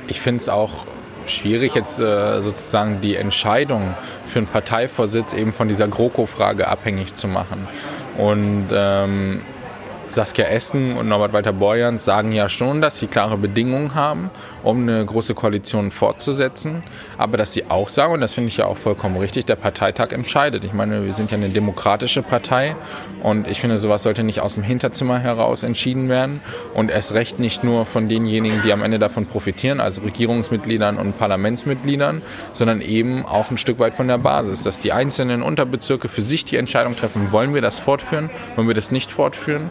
ich finde es auch schwierig, jetzt äh, sozusagen die Entscheidung für einen Parteivorsitz eben von dieser GroKo-Frage abhängig zu machen. Und ähm, Saskia Esken und Norbert Walter Borjans sagen ja schon, dass sie klare Bedingungen haben, um eine große Koalition fortzusetzen. Aber dass sie auch sagen, und das finde ich ja auch vollkommen richtig, der Parteitag entscheidet. Ich meine, wir sind ja eine demokratische Partei und ich finde, sowas sollte nicht aus dem Hinterzimmer heraus entschieden werden und erst recht nicht nur von denjenigen, die am Ende davon profitieren, also Regierungsmitgliedern und Parlamentsmitgliedern, sondern eben auch ein Stück weit von der Basis, dass die einzelnen Unterbezirke für sich die Entscheidung treffen, wollen wir das fortführen, wollen wir das nicht fortführen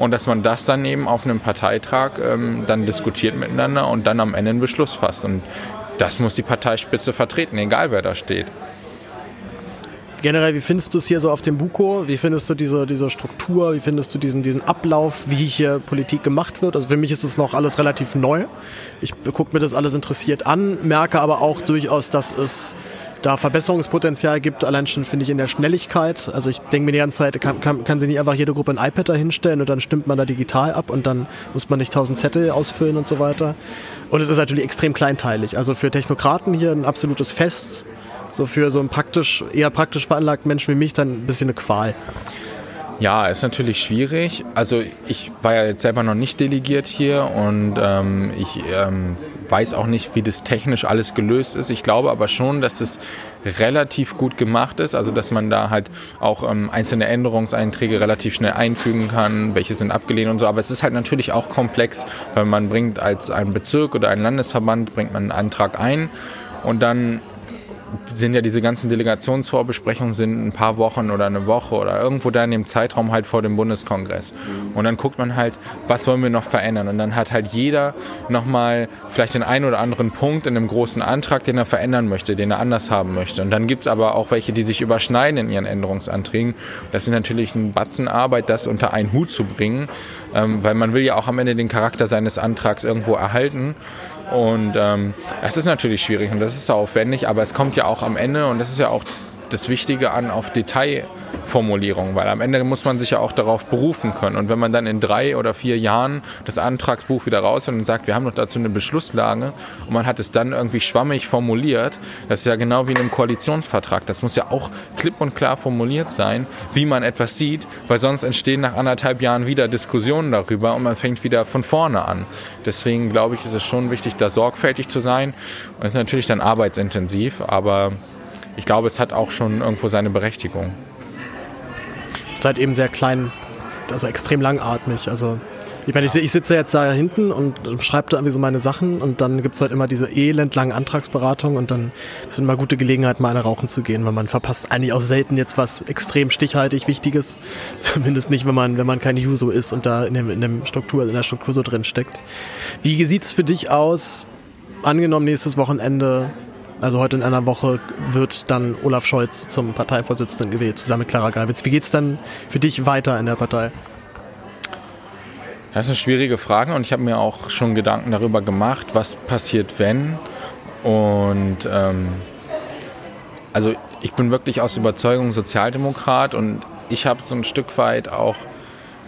und dass man das dann eben auf einem Parteitag ähm, dann diskutiert miteinander und dann am Ende einen Beschluss fasst. Und das muss die Parteispitze vertreten, egal wer da steht. Generell, wie findest du es hier so auf dem Buko? Wie findest du diese, diese Struktur? Wie findest du diesen, diesen Ablauf, wie hier Politik gemacht wird? Also für mich ist es noch alles relativ neu. Ich gucke mir das alles interessiert an, merke aber auch durchaus, dass es da Verbesserungspotenzial gibt, allein schon finde ich in der Schnelligkeit. Also ich denke mir die ganze Zeit, kann, kann, kann sie nicht einfach jede Gruppe ein iPad da hinstellen und dann stimmt man da digital ab und dann muss man nicht tausend Zettel ausfüllen und so weiter. Und es ist natürlich extrem kleinteilig. Also für Technokraten hier ein absolutes Fest. So für so einen praktisch, eher praktisch veranlagten Menschen wie mich dann ein bisschen eine Qual. Ja, ist natürlich schwierig. Also ich war ja jetzt selber noch nicht delegiert hier und ähm, ich ähm, weiß auch nicht, wie das technisch alles gelöst ist. Ich glaube aber schon, dass es relativ gut gemacht ist, also dass man da halt auch ähm, einzelne Änderungseinträge relativ schnell einfügen kann, welche sind abgelehnt und so. Aber es ist halt natürlich auch komplex, weil man bringt als ein Bezirk oder ein Landesverband bringt man einen Antrag ein und dann sind ja diese ganzen Delegationsvorbesprechungen sind ein paar Wochen oder eine Woche oder irgendwo da in dem Zeitraum halt vor dem Bundeskongress. Und dann guckt man halt, was wollen wir noch verändern? Und dann hat halt jeder nochmal vielleicht den einen oder anderen Punkt in einem großen Antrag, den er verändern möchte, den er anders haben möchte. Und dann gibt es aber auch welche, die sich überschneiden in ihren Änderungsanträgen. Das ist natürlich ein Batzen Arbeit, das unter einen Hut zu bringen, ähm, weil man will ja auch am Ende den Charakter seines Antrags irgendwo erhalten. Und ähm, das ist natürlich schwierig und das ist aufwendig, aber es kommt ja auch am Ende und das ist ja auch das Wichtige an auf Detailformulierung, weil am Ende muss man sich ja auch darauf berufen können. Und wenn man dann in drei oder vier Jahren das Antragsbuch wieder raus und sagt, wir haben noch dazu eine Beschlusslage und man hat es dann irgendwie schwammig formuliert, das ist ja genau wie in einem Koalitionsvertrag. Das muss ja auch klipp und klar formuliert sein, wie man etwas sieht, weil sonst entstehen nach anderthalb Jahren wieder Diskussionen darüber und man fängt wieder von vorne an. Deswegen glaube ich, ist es schon wichtig, da sorgfältig zu sein. Und ist natürlich dann arbeitsintensiv, aber ich glaube, es hat auch schon irgendwo seine Berechtigung. Ihr seid eben sehr klein, also extrem langatmig. Also Ich meine, ich, ich sitze jetzt da hinten und schreibe da irgendwie so meine Sachen und dann gibt es halt immer diese elendlangen Antragsberatungen und dann ist immer gute Gelegenheit, mal eine rauchen zu gehen, weil man verpasst eigentlich auch selten jetzt was extrem stichhaltig Wichtiges. Zumindest nicht, wenn man, wenn man kein Juso ist und da in, dem, in, dem Struktur, in der Struktur so drin steckt. Wie sieht es für dich aus? Angenommen, nächstes Wochenende also heute in einer Woche wird dann Olaf Scholz zum Parteivorsitzenden gewählt, zusammen mit Clara Geiwitz. Wie geht es dann für dich weiter in der Partei? Das ist eine schwierige Frage und ich habe mir auch schon Gedanken darüber gemacht, was passiert, wenn. Und ähm, also ich bin wirklich aus Überzeugung Sozialdemokrat und ich habe so ein Stück weit auch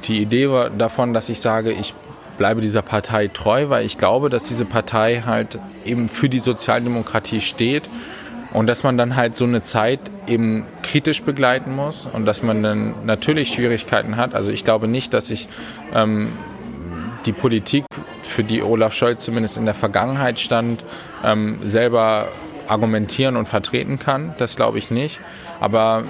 die Idee davon, dass ich sage, ich bleibe dieser Partei treu, weil ich glaube, dass diese Partei halt eben für die Sozialdemokratie steht und dass man dann halt so eine Zeit eben kritisch begleiten muss und dass man dann natürlich Schwierigkeiten hat. Also ich glaube nicht, dass ich ähm, die Politik, für die Olaf Scholz zumindest in der Vergangenheit stand, ähm, selber argumentieren und vertreten kann. Das glaube ich nicht. Aber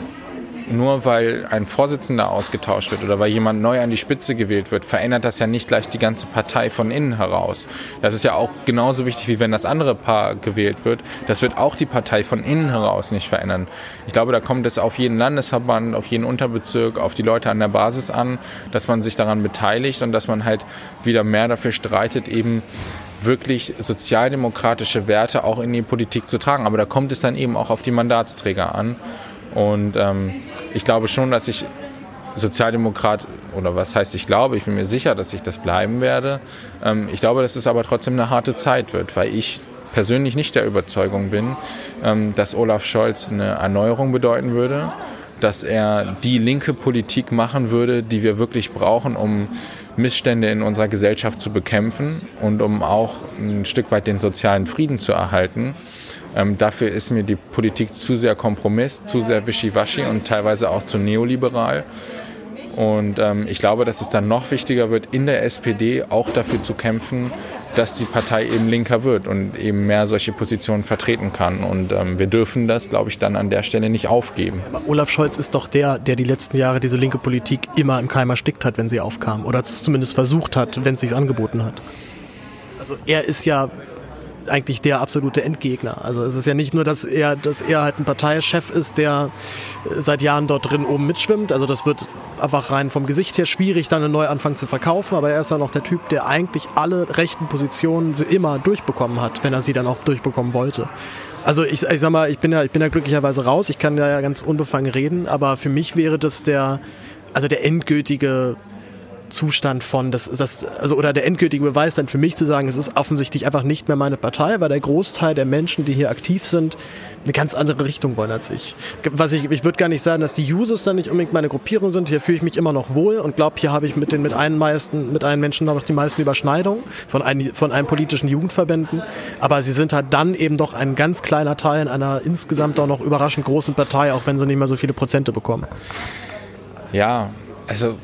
nur weil ein Vorsitzender ausgetauscht wird oder weil jemand neu an die Spitze gewählt wird, verändert das ja nicht gleich die ganze Partei von innen heraus. Das ist ja auch genauso wichtig, wie wenn das andere Paar gewählt wird. Das wird auch die Partei von innen heraus nicht verändern. Ich glaube, da kommt es auf jeden Landesverband, auf jeden Unterbezirk, auf die Leute an der Basis an, dass man sich daran beteiligt und dass man halt wieder mehr dafür streitet, eben wirklich sozialdemokratische Werte auch in die Politik zu tragen. Aber da kommt es dann eben auch auf die Mandatsträger an. Und ähm, ich glaube schon, dass ich Sozialdemokrat, oder was heißt ich glaube, ich bin mir sicher, dass ich das bleiben werde. Ähm, ich glaube, dass es aber trotzdem eine harte Zeit wird, weil ich persönlich nicht der Überzeugung bin, ähm, dass Olaf Scholz eine Erneuerung bedeuten würde, dass er die linke Politik machen würde, die wir wirklich brauchen, um Missstände in unserer Gesellschaft zu bekämpfen und um auch ein Stück weit den sozialen Frieden zu erhalten. Ähm, dafür ist mir die Politik zu sehr Kompromiss, zu sehr wischiwaschi und teilweise auch zu neoliberal. Und ähm, ich glaube, dass es dann noch wichtiger wird, in der SPD auch dafür zu kämpfen, dass die Partei eben linker wird und eben mehr solche Positionen vertreten kann. Und ähm, wir dürfen das, glaube ich, dann an der Stelle nicht aufgeben. Aber Olaf Scholz ist doch der, der die letzten Jahre diese linke Politik immer im Keim erstickt hat, wenn sie aufkam. Oder zumindest versucht hat, wenn es sich angeboten hat. Also er ist ja eigentlich der absolute Endgegner. Also es ist ja nicht nur, dass er, dass er halt ein Parteichef ist, der seit Jahren dort drin oben mitschwimmt. Also das wird einfach rein vom Gesicht her schwierig, dann einen Neuanfang zu verkaufen. Aber er ist dann auch der Typ, der eigentlich alle rechten Positionen immer durchbekommen hat, wenn er sie dann auch durchbekommen wollte. Also ich, ich sag mal, ich bin ja, ich bin ja glücklicherweise raus. Ich kann ja ganz unbefangen reden. Aber für mich wäre das der, also der endgültige Zustand von, das, das, also, oder der endgültige Beweis dann für mich zu sagen, es ist offensichtlich einfach nicht mehr meine Partei, weil der Großteil der Menschen, die hier aktiv sind, eine ganz andere Richtung wollen als ich. Was ich, ich würde gar nicht sagen, dass die Users dann nicht unbedingt meine Gruppierung sind. Hier fühle ich mich immer noch wohl und glaube, hier habe ich mit den mit einen meisten, mit einen Menschen noch die meisten Überschneidungen von, ein, von einem politischen Jugendverbänden. Aber sie sind halt dann eben doch ein ganz kleiner Teil in einer insgesamt auch noch überraschend großen Partei, auch wenn sie nicht mehr so viele Prozente bekommen. Ja, also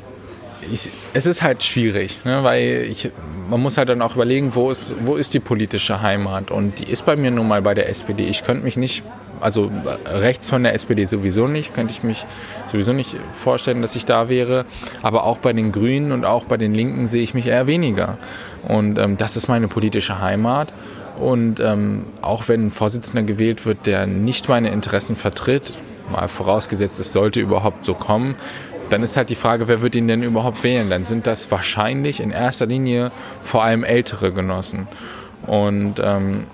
ich, es ist halt schwierig, ne, weil ich, man muss halt dann auch überlegen, wo ist, wo ist die politische Heimat? Und die ist bei mir nun mal bei der SPD. Ich könnte mich nicht, also rechts von der SPD sowieso nicht, könnte ich mich sowieso nicht vorstellen, dass ich da wäre. Aber auch bei den Grünen und auch bei den Linken sehe ich mich eher weniger. Und ähm, das ist meine politische Heimat. Und ähm, auch wenn ein Vorsitzender gewählt wird, der nicht meine Interessen vertritt, mal vorausgesetzt, es sollte überhaupt so kommen, dann ist halt die Frage, wer wird ihn denn überhaupt wählen? Dann sind das wahrscheinlich in erster Linie vor allem ältere Genossen. Und ähm,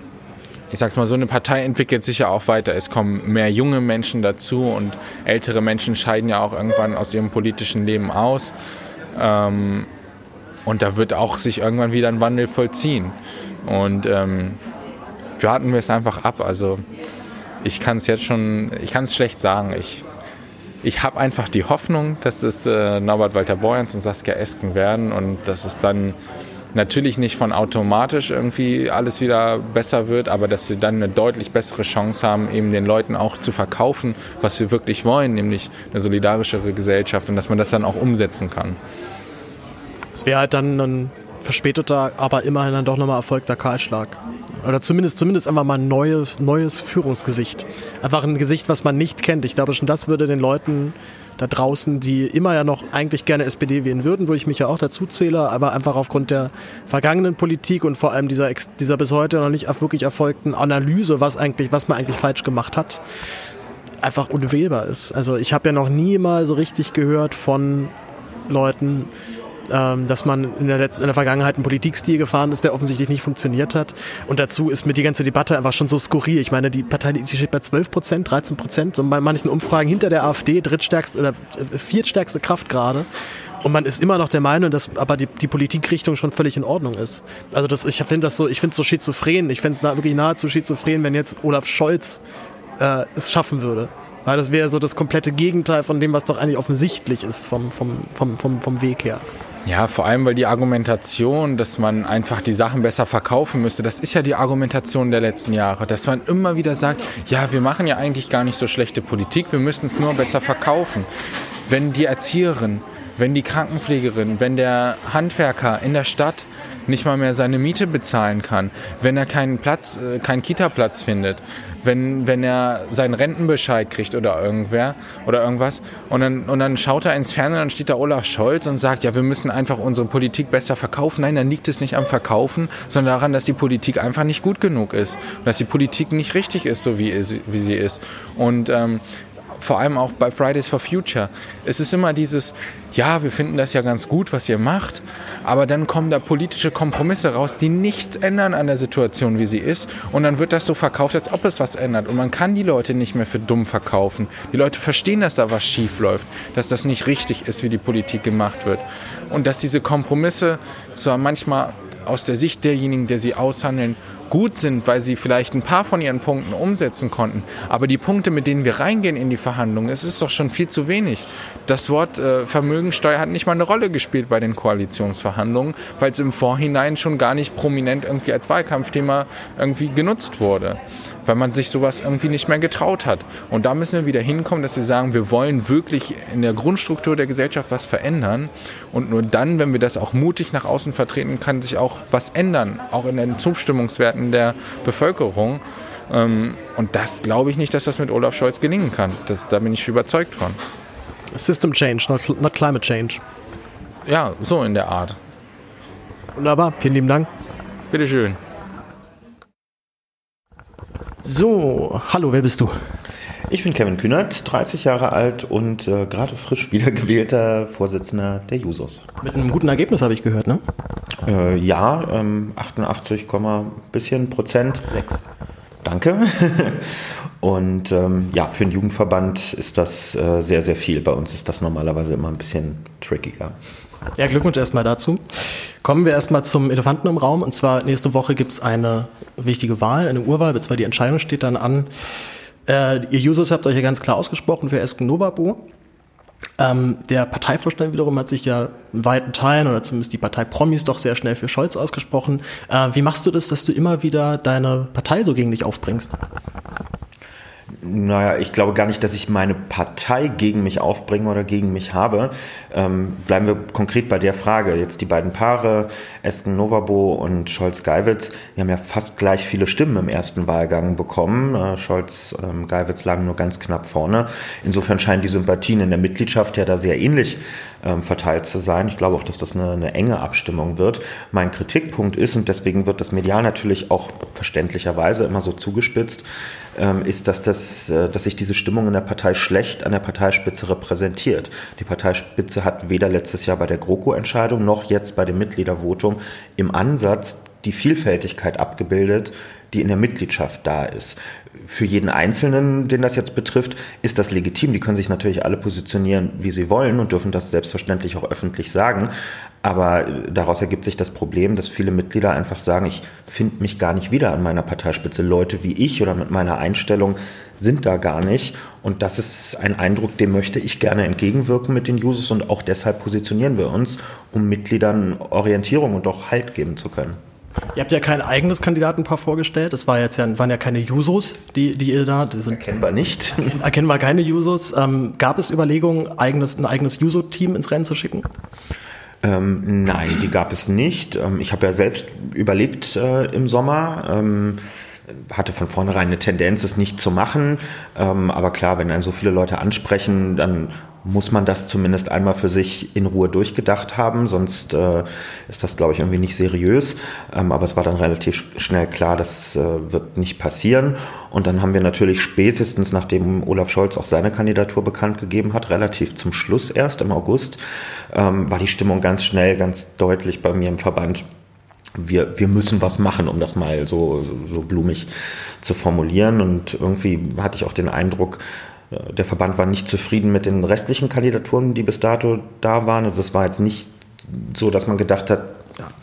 ich sag's mal, so eine Partei entwickelt sich ja auch weiter. Es kommen mehr junge Menschen dazu und ältere Menschen scheiden ja auch irgendwann aus ihrem politischen Leben aus. Ähm, und da wird auch sich irgendwann wieder ein Wandel vollziehen. Und ähm, warten wir es einfach ab. Also ich kann es jetzt schon, ich kann es schlecht sagen. Ich ich habe einfach die Hoffnung, dass es äh, Norbert Walter Borjans und Saskia Esken werden und dass es dann natürlich nicht von automatisch irgendwie alles wieder besser wird, aber dass sie dann eine deutlich bessere Chance haben, eben den Leuten auch zu verkaufen, was sie wirklich wollen, nämlich eine solidarischere Gesellschaft und dass man das dann auch umsetzen kann. Es wäre halt dann ein verspäteter, aber immerhin dann doch nochmal erfolgter Kahlschlag. Oder zumindest, zumindest einfach mal ein neues, neues Führungsgesicht. Einfach ein Gesicht, was man nicht kennt. Ich glaube schon, das würde den Leuten da draußen, die immer ja noch eigentlich gerne SPD wählen würden, wo ich mich ja auch dazu zähle, aber einfach aufgrund der vergangenen Politik und vor allem dieser, dieser bis heute noch nicht wirklich erfolgten Analyse, was eigentlich, was man eigentlich falsch gemacht hat, einfach unwählbar ist. Also ich habe ja noch nie mal so richtig gehört von Leuten, ähm, dass man in der, Letz in der Vergangenheit einen Politikstil gefahren ist, der offensichtlich nicht funktioniert hat. Und dazu ist mir die ganze Debatte einfach schon so skurril. Ich meine, die Partei die steht bei 12 Prozent, 13 Prozent, so bei manchen Umfragen hinter der AfD, drittstärkste oder äh, viertstärkste Kraft gerade. Und man ist immer noch der Meinung, dass aber die, die Politikrichtung schon völlig in Ordnung ist. Also das, ich finde das so, ich finde es so schizophren. Ich finde es wirklich nahezu schizophren, wenn jetzt Olaf Scholz äh, es schaffen würde. Weil das wäre so das komplette Gegenteil von dem, was doch eigentlich offensichtlich ist vom, vom, vom, vom, vom Weg her. Ja, vor allem, weil die Argumentation, dass man einfach die Sachen besser verkaufen müsste, das ist ja die Argumentation der letzten Jahre, dass man immer wieder sagt, ja, wir machen ja eigentlich gar nicht so schlechte Politik, wir müssen es nur besser verkaufen. Wenn die Erzieherin, wenn die Krankenpflegerin, wenn der Handwerker in der Stadt nicht mal mehr seine Miete bezahlen kann, wenn er keinen Platz, äh, keinen Kita-Platz findet, wenn, wenn er seinen Rentenbescheid kriegt oder irgendwer oder irgendwas und dann, und dann schaut er ins Fernsehen, dann steht da Olaf Scholz und sagt, ja, wir müssen einfach unsere Politik besser verkaufen. Nein, dann liegt es nicht am Verkaufen, sondern daran, dass die Politik einfach nicht gut genug ist und dass die Politik nicht richtig ist, so wie, wie sie ist. Und ähm, vor allem auch bei Fridays for Future. Es ist immer dieses, ja, wir finden das ja ganz gut, was ihr macht, aber dann kommen da politische Kompromisse raus, die nichts ändern an der Situation, wie sie ist. Und dann wird das so verkauft, als ob es was ändert. Und man kann die Leute nicht mehr für dumm verkaufen. Die Leute verstehen, dass da was schief läuft, dass das nicht richtig ist, wie die Politik gemacht wird. Und dass diese Kompromisse zwar manchmal aus der Sicht derjenigen, der sie aushandeln, gut sind, weil sie vielleicht ein paar von ihren Punkten umsetzen konnten. Aber die Punkte, mit denen wir reingehen in die Verhandlungen, es ist doch schon viel zu wenig. Das Wort äh, Vermögensteuer hat nicht mal eine Rolle gespielt bei den Koalitionsverhandlungen, weil es im Vorhinein schon gar nicht prominent irgendwie als Wahlkampfthema irgendwie genutzt wurde weil man sich sowas irgendwie nicht mehr getraut hat. Und da müssen wir wieder hinkommen, dass wir sagen, wir wollen wirklich in der Grundstruktur der Gesellschaft was verändern. Und nur dann, wenn wir das auch mutig nach außen vertreten, kann sich auch was ändern, auch in den Zustimmungswerten der Bevölkerung. Ähm, und das glaube ich nicht, dass das mit Olaf Scholz gelingen kann. Das, da bin ich überzeugt von. System Change, not, not Climate Change. Ja, so in der Art. Wunderbar, vielen lieben Dank. Bitteschön. So, hallo, wer bist du? Ich bin Kevin Kühnert, 30 Jahre alt und äh, gerade frisch wiedergewählter Vorsitzender der Jusos. Mit einem guten Ergebnis habe ich gehört, ne? Äh, ja, ähm, 88, bisschen Prozent. Sechs. Danke. Und ähm, ja, für einen Jugendverband ist das äh, sehr, sehr viel. Bei uns ist das normalerweise immer ein bisschen trickiger. Ja, Glückwunsch erstmal dazu. Kommen wir erstmal zum Elefanten im Raum. Und zwar nächste Woche gibt es eine wichtige Wahl, eine Urwahl, beziehungsweise die Entscheidung steht dann an. Äh, ihr Users habt euch ja ganz klar ausgesprochen für Esken Novabo. Ähm, der Parteivorstand wiederum hat sich ja in weiten Teilen oder zumindest die Partei Promis doch sehr schnell für Scholz ausgesprochen. Äh, wie machst du das, dass du immer wieder deine Partei so gegen dich aufbringst? Naja, ich glaube gar nicht, dass ich meine Partei gegen mich aufbringe oder gegen mich habe. Ähm, bleiben wir konkret bei der Frage. Jetzt die beiden Paare, Esken Novabo und Scholz-Geiwitz, die haben ja fast gleich viele Stimmen im ersten Wahlgang bekommen. Äh, Scholz-Geiwitz ähm, lagen nur ganz knapp vorne. Insofern scheinen die Sympathien in der Mitgliedschaft ja da sehr ähnlich ähm, verteilt zu sein. Ich glaube auch, dass das eine, eine enge Abstimmung wird. Mein Kritikpunkt ist, und deswegen wird das medial natürlich auch verständlicherweise immer so zugespitzt, ist, dass, das, äh, dass sich diese Stimmung in der Partei schlecht an der Parteispitze repräsentiert. Die Parteispitze hat weder letztes Jahr bei der GroKo-Entscheidung noch jetzt bei dem Mitgliedervotum im Ansatz die Vielfältigkeit abgebildet, die in der Mitgliedschaft da ist. Für jeden Einzelnen, den das jetzt betrifft, ist das legitim. Die können sich natürlich alle positionieren, wie sie wollen und dürfen das selbstverständlich auch öffentlich sagen. Aber daraus ergibt sich das Problem, dass viele Mitglieder einfach sagen, ich finde mich gar nicht wieder an meiner Parteispitze. Leute wie ich oder mit meiner Einstellung sind da gar nicht. Und das ist ein Eindruck, dem möchte ich gerne entgegenwirken mit den Users und auch deshalb positionieren wir uns, um Mitgliedern Orientierung und auch Halt geben zu können. Ihr habt ja kein eigenes Kandidatenpaar vorgestellt. Das war jetzt ja, waren ja keine Jusos, die, die ihr da. Die sind erkennbar nicht. Erkennbar keine Jusos. Ähm, gab es Überlegungen, eigenes, ein eigenes Juso-Team ins Rennen zu schicken? Ähm, nein, die gab es nicht. Ähm, ich habe ja selbst überlegt äh, im Sommer. Ähm, hatte von vornherein eine Tendenz, es nicht zu machen. Ähm, aber klar, wenn einen so viele Leute ansprechen, dann muss man das zumindest einmal für sich in Ruhe durchgedacht haben, sonst äh, ist das, glaube ich, irgendwie nicht seriös. Ähm, aber es war dann relativ schnell klar, das äh, wird nicht passieren. Und dann haben wir natürlich spätestens, nachdem Olaf Scholz auch seine Kandidatur bekannt gegeben hat, relativ zum Schluss erst im August, ähm, war die Stimmung ganz schnell, ganz deutlich bei mir im Verband. Wir, wir müssen was machen, um das mal so, so blumig zu formulieren. Und irgendwie hatte ich auch den Eindruck, der Verband war nicht zufrieden mit den restlichen Kandidaturen, die bis dato da waren. Also es war jetzt nicht so, dass man gedacht hat,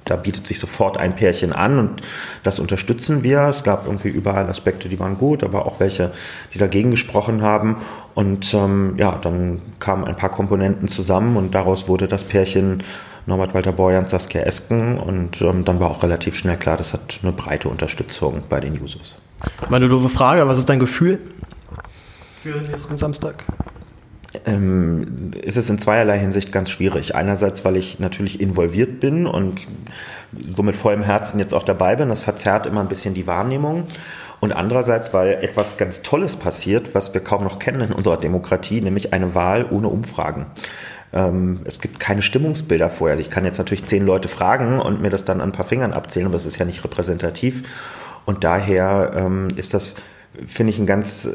da bietet sich sofort ein Pärchen an und das unterstützen wir. Es gab irgendwie überall Aspekte, die waren gut, aber auch welche, die dagegen gesprochen haben. Und ähm, ja, dann kamen ein paar Komponenten zusammen und daraus wurde das Pärchen Norbert Walter Borjans, Saskia Esken und ähm, dann war auch relativ schnell klar, das hat eine breite Unterstützung bei den Users. Meine doofe Frage, was ist dein Gefühl? Für nächsten Samstag? Ähm, ist es in zweierlei Hinsicht ganz schwierig. Einerseits, weil ich natürlich involviert bin und so mit vollem Herzen jetzt auch dabei bin. Das verzerrt immer ein bisschen die Wahrnehmung. Und andererseits, weil etwas ganz Tolles passiert, was wir kaum noch kennen in unserer Demokratie, nämlich eine Wahl ohne Umfragen. Ähm, es gibt keine Stimmungsbilder vorher. Also ich kann jetzt natürlich zehn Leute fragen und mir das dann an ein paar Fingern abzählen, aber es ist ja nicht repräsentativ. Und daher ähm, ist das finde ich ein ganz,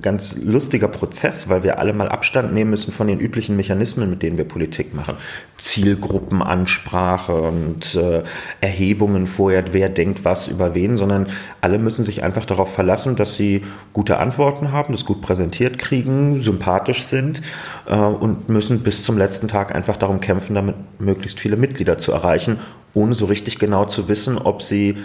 ganz lustiger Prozess, weil wir alle mal Abstand nehmen müssen von den üblichen Mechanismen, mit denen wir Politik machen. Zielgruppenansprache und äh, Erhebungen vorher, wer denkt was über wen, sondern alle müssen sich einfach darauf verlassen, dass sie gute Antworten haben, das gut präsentiert kriegen, sympathisch sind äh, und müssen bis zum letzten Tag einfach darum kämpfen, damit möglichst viele Mitglieder zu erreichen, ohne so richtig genau zu wissen, ob sie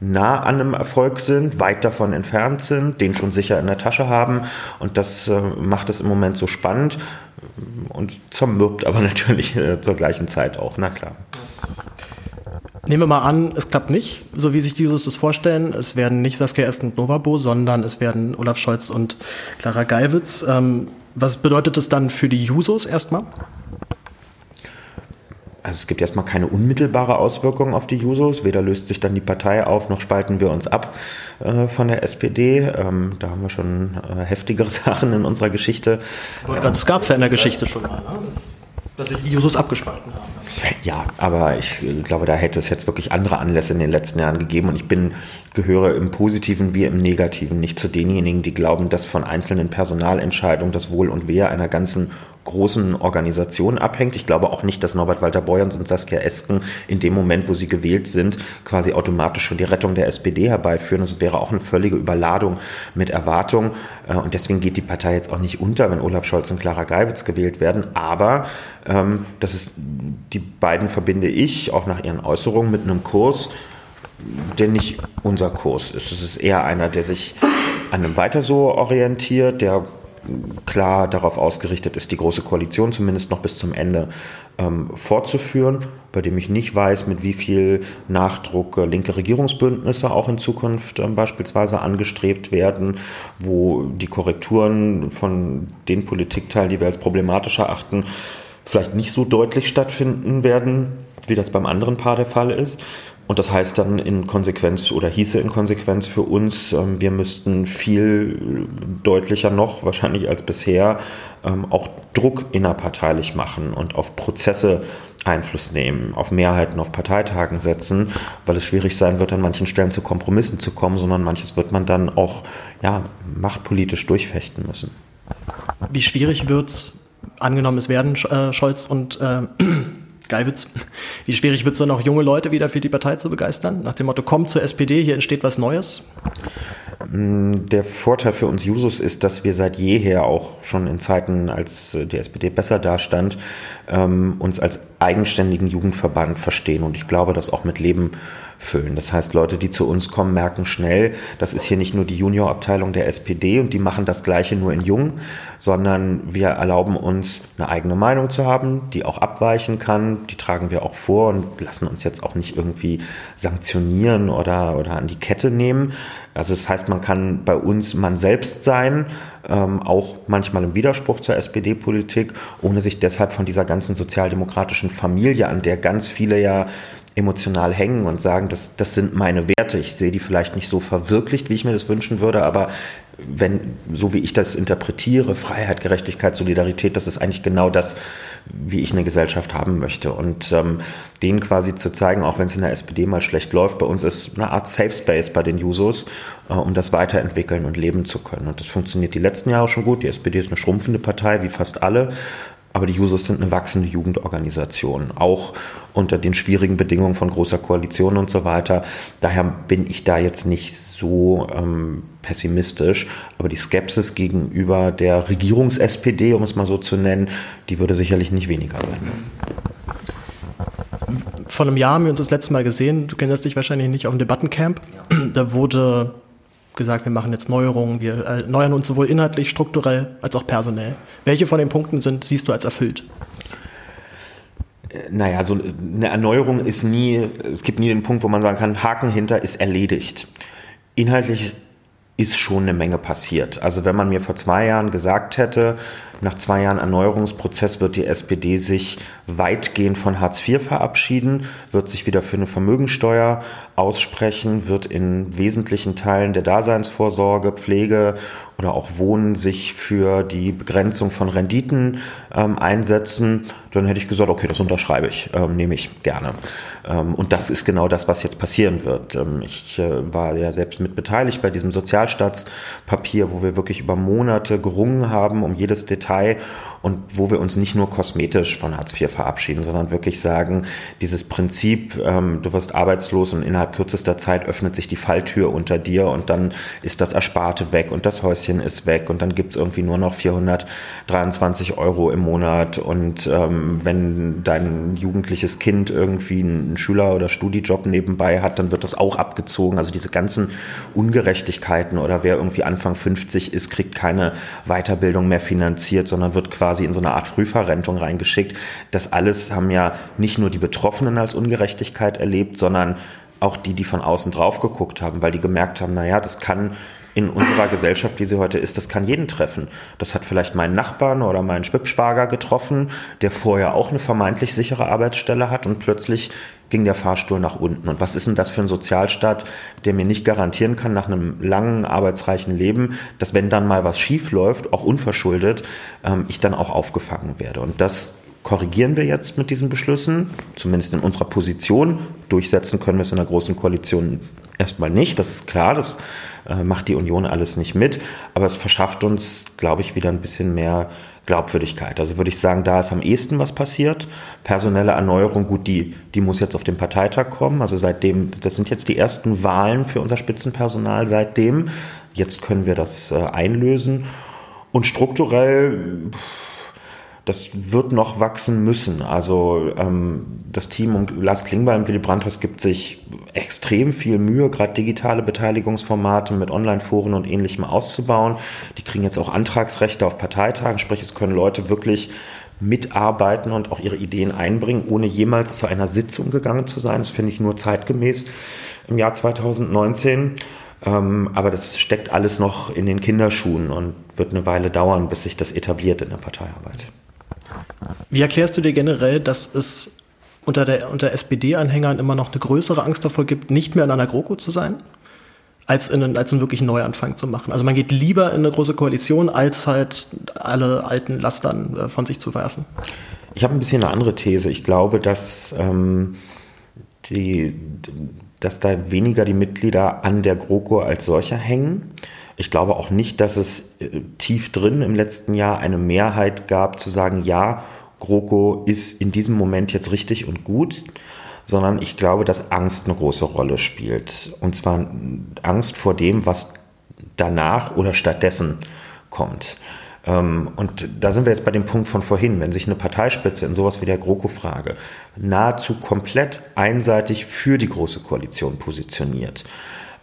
nah an einem Erfolg sind, weit davon entfernt sind, den schon sicher in der Tasche haben. Und das äh, macht es im Moment so spannend und zermürbt aber natürlich äh, zur gleichen Zeit auch, na klar. Nehmen wir mal an, es klappt nicht, so wie sich die Users das vorstellen. Es werden nicht Saskia Esken und Novabo, sondern es werden Olaf Scholz und Clara Geiwitz. Ähm, was bedeutet das dann für die Jusos erstmal? Also es gibt erstmal keine unmittelbare Auswirkung auf die Jusos. Weder löst sich dann die Partei auf, noch spalten wir uns ab äh, von der SPD. Ähm, da haben wir schon äh, heftigere Sachen in unserer Geschichte. Das gab es ja in der Geschichte schon mal, ne? das, dass sich die Jusos abgespalten haben. Ja, aber ich glaube, da hätte es jetzt wirklich andere Anlässe in den letzten Jahren gegeben. Und ich bin, gehöre im Positiven wie im Negativen nicht zu denjenigen, die glauben, dass von einzelnen Personalentscheidungen das Wohl und Wehe einer ganzen großen Organisation abhängt. Ich glaube auch nicht, dass Norbert Walter Borjans und Saskia Esken in dem Moment, wo sie gewählt sind, quasi automatisch schon die Rettung der SPD herbeiführen. Das wäre auch eine völlige Überladung mit Erwartung. Äh, und deswegen geht die Partei jetzt auch nicht unter, wenn Olaf Scholz und Clara Geiwitz gewählt werden. Aber ähm, das ist, die beiden verbinde ich auch nach ihren Äußerungen mit einem Kurs, der nicht unser Kurs ist. Es ist eher einer, der sich an einem Weiter so orientiert, der klar darauf ausgerichtet ist, die Große Koalition zumindest noch bis zum Ende ähm, fortzuführen, bei dem ich nicht weiß, mit wie viel Nachdruck äh, linke Regierungsbündnisse auch in Zukunft ähm, beispielsweise angestrebt werden, wo die Korrekturen von den Politikteilen, die wir als problematisch erachten, vielleicht nicht so deutlich stattfinden werden, wie das beim anderen Paar der Fall ist. Und das heißt dann in Konsequenz oder hieße in Konsequenz für uns, ähm, wir müssten viel deutlicher noch, wahrscheinlich als bisher, ähm, auch Druck innerparteilich machen und auf Prozesse Einfluss nehmen, auf Mehrheiten auf Parteitagen setzen, weil es schwierig sein wird, an manchen Stellen zu Kompromissen zu kommen, sondern manches wird man dann auch ja, machtpolitisch durchfechten müssen. Wie schwierig wird es, angenommen es werden äh, Scholz und äh, Geiwitz. Wie schwierig wird es dann auch junge Leute wieder für die Partei zu begeistern? Nach dem Motto, kommt zur SPD, hier entsteht was Neues? Mm, der Vorteil für uns Jusos ist, dass wir seit jeher auch schon in Zeiten, als die SPD besser dastand, ähm, uns als eigenständigen Jugendverband verstehen und ich glaube, das auch mit Leben füllen. Das heißt, Leute, die zu uns kommen, merken schnell, das ist hier nicht nur die Juniorabteilung der SPD und die machen das Gleiche nur in Jung, sondern wir erlauben uns eine eigene Meinung zu haben, die auch abweichen kann. Die tragen wir auch vor und lassen uns jetzt auch nicht irgendwie sanktionieren oder, oder an die Kette nehmen. Also das heißt, man kann bei uns man selbst sein, ähm, auch manchmal im Widerspruch zur SPD-Politik, ohne sich deshalb von dieser ganzen sozialdemokratischen Familie, an der ganz viele ja emotional hängen und sagen, das, das sind meine Werte. Ich sehe die vielleicht nicht so verwirklicht, wie ich mir das wünschen würde, aber wenn, so wie ich das interpretiere, Freiheit, Gerechtigkeit, Solidarität, das ist eigentlich genau das, wie ich eine Gesellschaft haben möchte. Und ähm, denen quasi zu zeigen, auch wenn es in der SPD mal schlecht läuft, bei uns ist eine Art Safe Space bei den Jusos, äh, um das weiterentwickeln und leben zu können. Und das funktioniert die letzten Jahre schon gut. Die SPD ist eine schrumpfende Partei, wie fast alle. Aber die Jusos sind eine wachsende Jugendorganisation, auch unter den schwierigen Bedingungen von großer Koalition und so weiter. Daher bin ich da jetzt nicht so ähm, pessimistisch. Aber die Skepsis gegenüber der Regierungs-SPD, um es mal so zu nennen, die würde sicherlich nicht weniger werden. Vor einem Jahr haben wir uns das letzte Mal gesehen. Du kennst dich wahrscheinlich nicht auf dem Debattencamp. Ja. Da wurde gesagt, wir machen jetzt Neuerungen, wir erneuern uns sowohl inhaltlich, strukturell als auch personell. Welche von den Punkten sind, siehst du als erfüllt? Äh, naja, so eine Erneuerung ist nie, es gibt nie den Punkt, wo man sagen kann, Haken hinter ist erledigt. Inhaltlich ist schon eine Menge passiert. Also wenn man mir vor zwei Jahren gesagt hätte, nach zwei Jahren Erneuerungsprozess wird die SPD sich weitgehend von Hartz IV verabschieden, wird sich wieder für eine Vermögensteuer aussprechen, wird in wesentlichen Teilen der Daseinsvorsorge, Pflege oder auch Wohnen sich für die Begrenzung von Renditen ähm, einsetzen, dann hätte ich gesagt, okay, das unterschreibe ich, ähm, nehme ich gerne. Ähm, und das ist genau das, was jetzt passieren wird. Ähm, ich äh, war ja selbst mit beteiligt bei diesem Sozialstaatspapier, wo wir wirklich über Monate gerungen haben um jedes Detail und wo wir uns nicht nur kosmetisch von Hartz IV verabschieden, sondern wirklich sagen, dieses Prinzip, ähm, du wirst arbeitslos und innerhalb kürzester Zeit öffnet sich die Falltür unter dir und dann ist das Ersparte weg und das Häuschen ist weg und dann gibt es irgendwie nur noch 423 Euro im Monat und ähm, wenn dein jugendliches Kind irgendwie einen Schüler- oder Studijob nebenbei hat, dann wird das auch abgezogen. Also diese ganzen Ungerechtigkeiten oder wer irgendwie Anfang 50 ist, kriegt keine Weiterbildung mehr finanziert, sondern wird quasi quasi in so eine Art Frühverrentung reingeschickt. Das alles haben ja nicht nur die Betroffenen als Ungerechtigkeit erlebt, sondern auch die, die von außen drauf geguckt haben, weil die gemerkt haben, naja, das kann in unserer Gesellschaft, wie sie heute ist, das kann jeden treffen. Das hat vielleicht meinen Nachbarn oder meinen Schwibschwager getroffen, der vorher auch eine vermeintlich sichere Arbeitsstelle hat und plötzlich ging der Fahrstuhl nach unten. Und was ist denn das für ein Sozialstaat, der mir nicht garantieren kann nach einem langen, arbeitsreichen Leben, dass wenn dann mal was schief läuft, auch unverschuldet, ähm, ich dann auch aufgefangen werde. Und das korrigieren wir jetzt mit diesen Beschlüssen, zumindest in unserer Position. Durchsetzen können wir es in der Großen Koalition erstmal nicht, das ist klar, das äh, macht die Union alles nicht mit, aber es verschafft uns, glaube ich, wieder ein bisschen mehr Glaubwürdigkeit. Also würde ich sagen, da ist am ehesten was passiert. Personelle Erneuerung, gut, die, die muss jetzt auf den Parteitag kommen. Also seitdem, das sind jetzt die ersten Wahlen für unser Spitzenpersonal seitdem. Jetzt können wir das äh, einlösen. Und strukturell, pff, das wird noch wachsen müssen. Also ähm, das Team um Lars Klingbeil und Willy Brandhaus gibt sich extrem viel Mühe, gerade digitale Beteiligungsformate mit Online-Foren und ähnlichem auszubauen. Die kriegen jetzt auch Antragsrechte auf Parteitagen, sprich es können Leute wirklich mitarbeiten und auch ihre Ideen einbringen, ohne jemals zu einer Sitzung gegangen zu sein. Das finde ich nur zeitgemäß im Jahr 2019. Ähm, aber das steckt alles noch in den Kinderschuhen und wird eine Weile dauern, bis sich das etabliert in der Parteiarbeit. Wie erklärst du dir generell, dass es unter, unter SPD-Anhängern immer noch eine größere Angst davor gibt, nicht mehr in einer GroKo zu sein, als, in, als einen wirklichen Neuanfang zu machen? Also man geht lieber in eine große Koalition, als halt alle alten Lastern äh, von sich zu werfen. Ich habe ein bisschen eine andere These. Ich glaube, dass, ähm, die, dass da weniger die Mitglieder an der GroKo als solcher hängen ich glaube auch nicht, dass es äh, tief drin im letzten Jahr eine Mehrheit gab, zu sagen, ja, GroKo ist in diesem Moment jetzt richtig und gut, sondern ich glaube, dass Angst eine große Rolle spielt. Und zwar Angst vor dem, was danach oder stattdessen kommt. Ähm, und da sind wir jetzt bei dem Punkt von vorhin, wenn sich eine Parteispitze in sowas wie der GroKo-Frage nahezu komplett einseitig für die Große Koalition positioniert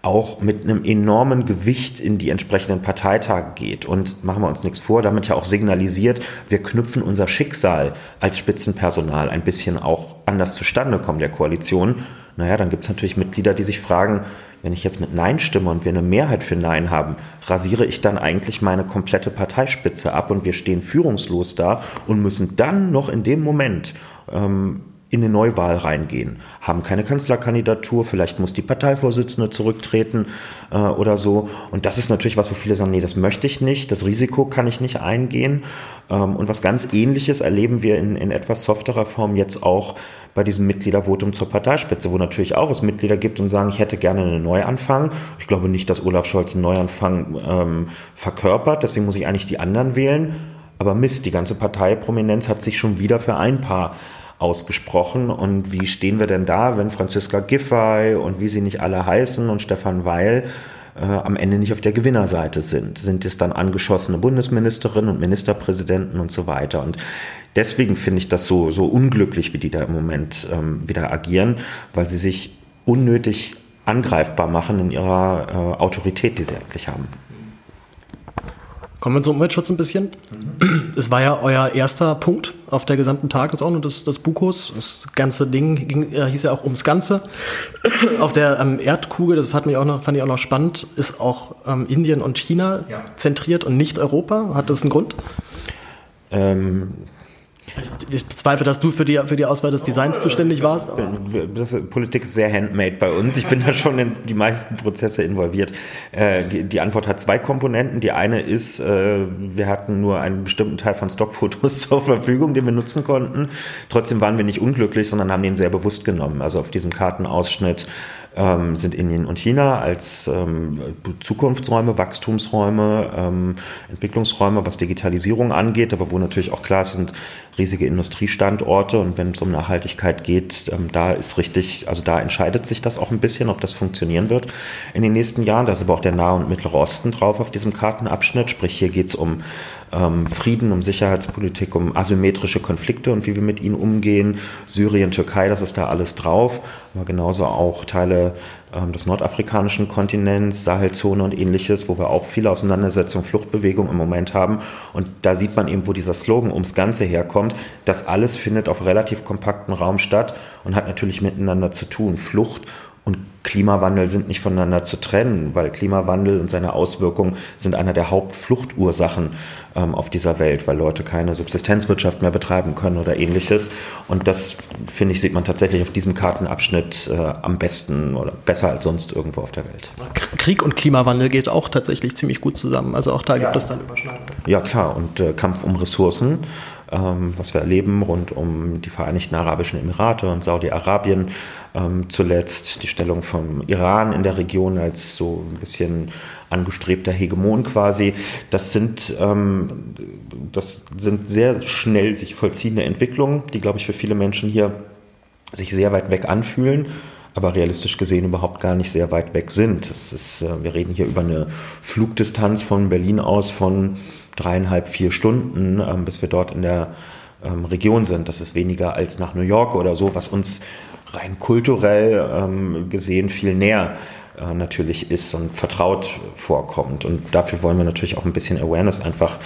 auch mit einem enormen Gewicht in die entsprechenden Parteitage geht und machen wir uns nichts vor, damit ja auch signalisiert, wir knüpfen unser Schicksal als Spitzenpersonal ein bisschen auch anders zustande kommen der Koalition. Naja, dann gibt es natürlich Mitglieder, die sich fragen, wenn ich jetzt mit Nein stimme und wir eine Mehrheit für Nein haben, rasiere ich dann eigentlich meine komplette Parteispitze ab und wir stehen führungslos da und müssen dann noch in dem Moment ähm, in eine Neuwahl reingehen, haben keine Kanzlerkandidatur, vielleicht muss die Parteivorsitzende zurücktreten äh, oder so. Und das ist natürlich was, wo viele sagen, nee, das möchte ich nicht, das Risiko kann ich nicht eingehen. Ähm, und was ganz ähnliches erleben wir in, in etwas softerer Form jetzt auch bei diesem Mitgliedervotum zur Parteispitze, wo natürlich auch es Mitglieder gibt und sagen, ich hätte gerne einen Neuanfang. Ich glaube nicht, dass Olaf Scholz einen Neuanfang ähm, verkörpert, deswegen muss ich eigentlich die anderen wählen. Aber Mist, die ganze Parteiprominenz hat sich schon wieder für ein Paar ausgesprochen. Und wie stehen wir denn da, wenn Franziska Giffey und wie sie nicht alle heißen und Stefan Weil äh, am Ende nicht auf der Gewinnerseite sind? Sind es dann angeschossene Bundesministerinnen und Ministerpräsidenten und so weiter? Und deswegen finde ich das so, so unglücklich, wie die da im Moment ähm, wieder agieren, weil sie sich unnötig angreifbar machen in ihrer äh, Autorität, die sie eigentlich haben. Kommen wir zum Umweltschutz ein bisschen. Mhm. Es war ja euer erster Punkt auf der gesamten Tagesordnung des, des Bukos. Das ganze Ding ging, äh, hieß ja auch ums Ganze. auf der ähm, Erdkugel, das fand, mich auch noch, fand ich auch noch spannend, ist auch ähm, Indien und China ja. zentriert und nicht Europa. Hat das einen Grund? Ähm, ich bezweifle, dass du für die, für die Auswahl des Designs zuständig warst. Politik ist sehr handmade bei uns. Ich bin da schon in die meisten Prozesse involviert. Äh, die, die, Antwort hat zwei Komponenten. Die eine ist, äh, wir hatten nur einen bestimmten Teil von Stockfotos zur Verfügung, den wir nutzen konnten. Trotzdem waren wir nicht unglücklich, sondern haben den sehr bewusst genommen. Also auf diesem Kartenausschnitt ähm, sind Indien und China als ähm, Zukunftsräume, Wachstumsräume, ähm, Entwicklungsräume, was Digitalisierung angeht, aber wo natürlich auch klar sind riesige Industriestandorte und wenn es um Nachhaltigkeit geht, ähm, da ist richtig, also da entscheidet sich das auch ein bisschen, ob das funktionieren wird in den nächsten Jahren. Da ist aber auch der Nahe und Mittlere Osten drauf auf diesem Kartenabschnitt, sprich hier geht es um ähm, Frieden, um Sicherheitspolitik, um asymmetrische Konflikte und wie wir mit ihnen umgehen. Syrien, Türkei, das ist da alles drauf, aber genauso auch Teile ähm, des nordafrikanischen Kontinents, Sahelzone und ähnliches, wo wir auch viele Auseinandersetzungen, Fluchtbewegungen im Moment haben. Und da sieht man eben, wo dieser Slogan ums Ganze herkommt. Das alles findet auf relativ kompaktem Raum statt und hat natürlich miteinander zu tun. Flucht Klimawandel sind nicht voneinander zu trennen, weil Klimawandel und seine Auswirkungen sind einer der Hauptfluchtursachen ähm, auf dieser Welt, weil Leute keine Subsistenzwirtschaft mehr betreiben können oder ähnliches. Und das, finde ich, sieht man tatsächlich auf diesem Kartenabschnitt äh, am besten oder besser als sonst irgendwo auf der Welt. Krieg und Klimawandel geht auch tatsächlich ziemlich gut zusammen. Also auch da ja. gibt es dann Überschneidungen. Ja, klar. Und äh, Kampf um Ressourcen was wir erleben rund um die Vereinigten Arabischen Emirate und Saudi-Arabien. Ähm, zuletzt die Stellung vom Iran in der Region als so ein bisschen angestrebter Hegemon quasi. Das sind, ähm, das sind sehr schnell sich vollziehende Entwicklungen, die, glaube ich, für viele Menschen hier sich sehr weit weg anfühlen aber realistisch gesehen überhaupt gar nicht sehr weit weg sind. Ist, äh, wir reden hier über eine Flugdistanz von Berlin aus von dreieinhalb, vier Stunden, ähm, bis wir dort in der ähm, Region sind. Das ist weniger als nach New York oder so, was uns rein kulturell ähm, gesehen viel näher äh, natürlich ist und vertraut vorkommt. Und dafür wollen wir natürlich auch ein bisschen Awareness einfach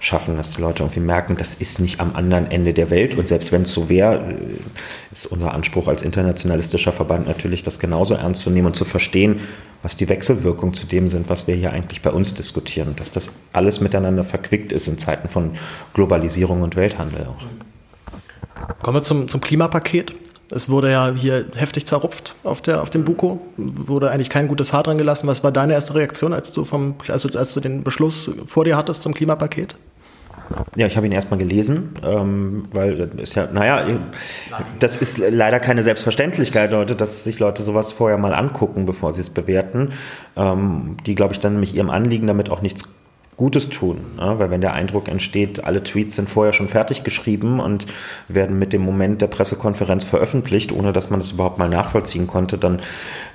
schaffen, dass die Leute irgendwie merken, das ist nicht am anderen Ende der Welt. Und selbst wenn es so wäre, äh, ist unser Anspruch als internationalistischer Verband natürlich, das genauso ernst zu nehmen und zu verstehen, was die Wechselwirkungen zu dem sind, was wir hier eigentlich bei uns diskutieren. Dass das alles miteinander verquickt ist in Zeiten von Globalisierung und Welthandel auch. Kommen wir zum, zum Klimapaket. Es wurde ja hier heftig zerrupft auf, der, auf dem Buko. Wurde eigentlich kein gutes Haar dran gelassen. Was war deine erste Reaktion, als du, vom, also als du den Beschluss vor dir hattest zum Klimapaket? Ja, ich habe ihn erstmal gelesen, ähm, weil ist ja, naja, das ist leider keine Selbstverständlichkeit, Leute, dass sich Leute sowas vorher mal angucken, bevor sie es bewerten. Ähm, die, glaube ich, dann nämlich ihrem Anliegen damit auch nichts Gutes tun. Ja, weil wenn der Eindruck entsteht, alle Tweets sind vorher schon fertig geschrieben und werden mit dem Moment der Pressekonferenz veröffentlicht, ohne dass man das überhaupt mal nachvollziehen konnte, dann,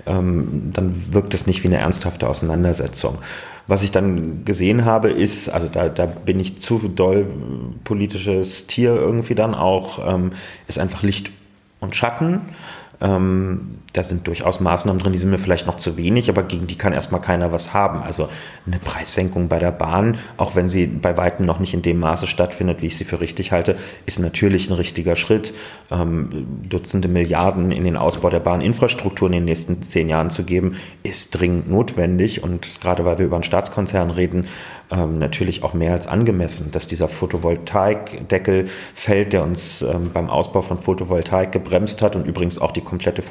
ähm, dann wirkt es nicht wie eine ernsthafte Auseinandersetzung. Was ich dann gesehen habe, ist, also da, da bin ich zu doll politisches Tier irgendwie dann auch, ähm, ist einfach Licht und Schatten. Ähm, da sind durchaus Maßnahmen drin, die sind mir vielleicht noch zu wenig, aber gegen die kann erstmal keiner was haben. Also eine Preissenkung bei der Bahn, auch wenn sie bei weitem noch nicht in dem Maße stattfindet, wie ich sie für richtig halte, ist natürlich ein richtiger Schritt. Ähm, Dutzende Milliarden in den Ausbau der Bahninfrastruktur in den nächsten zehn Jahren zu geben, ist dringend notwendig. Und gerade weil wir über einen Staatskonzern reden, ähm, natürlich auch mehr als angemessen, dass dieser Photovoltaikdeckel fällt, der uns ähm, beim Ausbau von Photovoltaik gebremst hat und übrigens auch die komplette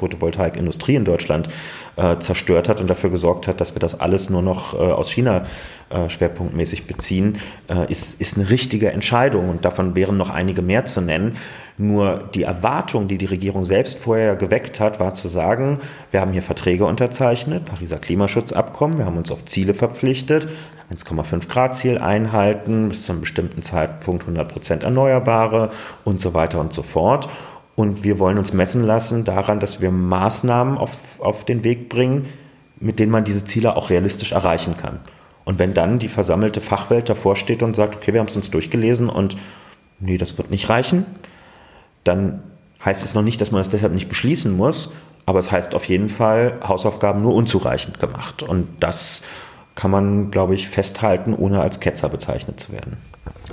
Photovoltaikindustrie in Deutschland äh, zerstört hat und dafür gesorgt hat, dass wir das alles nur noch äh, aus China äh, schwerpunktmäßig beziehen, äh, ist, ist eine richtige Entscheidung und davon wären noch einige mehr zu nennen. Nur die Erwartung, die die Regierung selbst vorher geweckt hat, war zu sagen, wir haben hier Verträge unterzeichnet, Pariser Klimaschutzabkommen, wir haben uns auf Ziele verpflichtet, 1,5 Grad Ziel einhalten, bis zu einem bestimmten Zeitpunkt 100 Prozent Erneuerbare und so weiter und so fort. Und wir wollen uns messen lassen daran, dass wir Maßnahmen auf, auf den Weg bringen, mit denen man diese Ziele auch realistisch erreichen kann. Und wenn dann die versammelte Fachwelt davor steht und sagt, okay, wir haben es uns durchgelesen und nee, das wird nicht reichen, dann heißt es noch nicht, dass man es deshalb nicht beschließen muss, aber es heißt auf jeden Fall, Hausaufgaben nur unzureichend gemacht. Und das kann man, glaube ich, festhalten, ohne als Ketzer bezeichnet zu werden.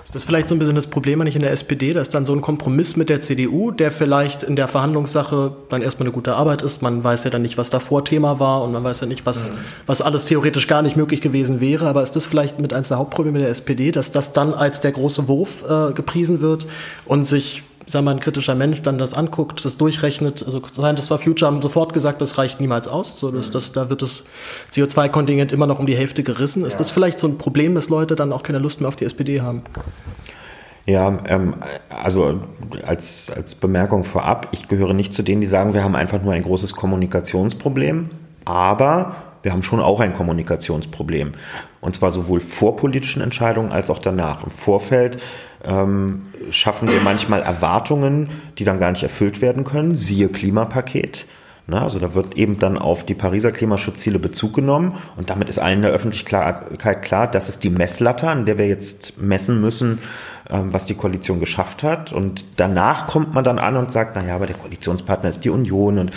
Ist das vielleicht so ein bisschen das Problem nicht in der SPD, dass dann so ein Kompromiss mit der CDU, der vielleicht in der Verhandlungssache dann erstmal eine gute Arbeit ist, man weiß ja dann nicht, was davor Thema war und man weiß ja nicht, was, was alles theoretisch gar nicht möglich gewesen wäre, aber ist das vielleicht mit eines der Hauptprobleme der SPD, dass das dann als der große Wurf äh, gepriesen wird und sich sagen wir, ein kritischer Mensch dann das anguckt, das durchrechnet, also Scientists for Future haben sofort gesagt, das reicht niemals aus, so dass, mhm. das, da wird das CO2-Kontingent immer noch um die Hälfte gerissen. Ist ja. das vielleicht so ein Problem, dass Leute dann auch keine Lust mehr auf die SPD haben? Ja, ähm, also als, als Bemerkung vorab, ich gehöre nicht zu denen, die sagen, wir haben einfach nur ein großes Kommunikationsproblem, aber wir haben schon auch ein Kommunikationsproblem. Und zwar sowohl vor politischen Entscheidungen als auch danach. Im Vorfeld ähm, schaffen wir manchmal Erwartungen, die dann gar nicht erfüllt werden können. Siehe Klimapaket. Na, also da wird eben dann auf die Pariser Klimaschutzziele Bezug genommen und damit ist allen der Öffentlichkeit klar, das ist die Messlatte, an der wir jetzt messen müssen, was die Koalition geschafft hat. Und danach kommt man dann an und sagt, naja, aber der Koalitionspartner ist die Union und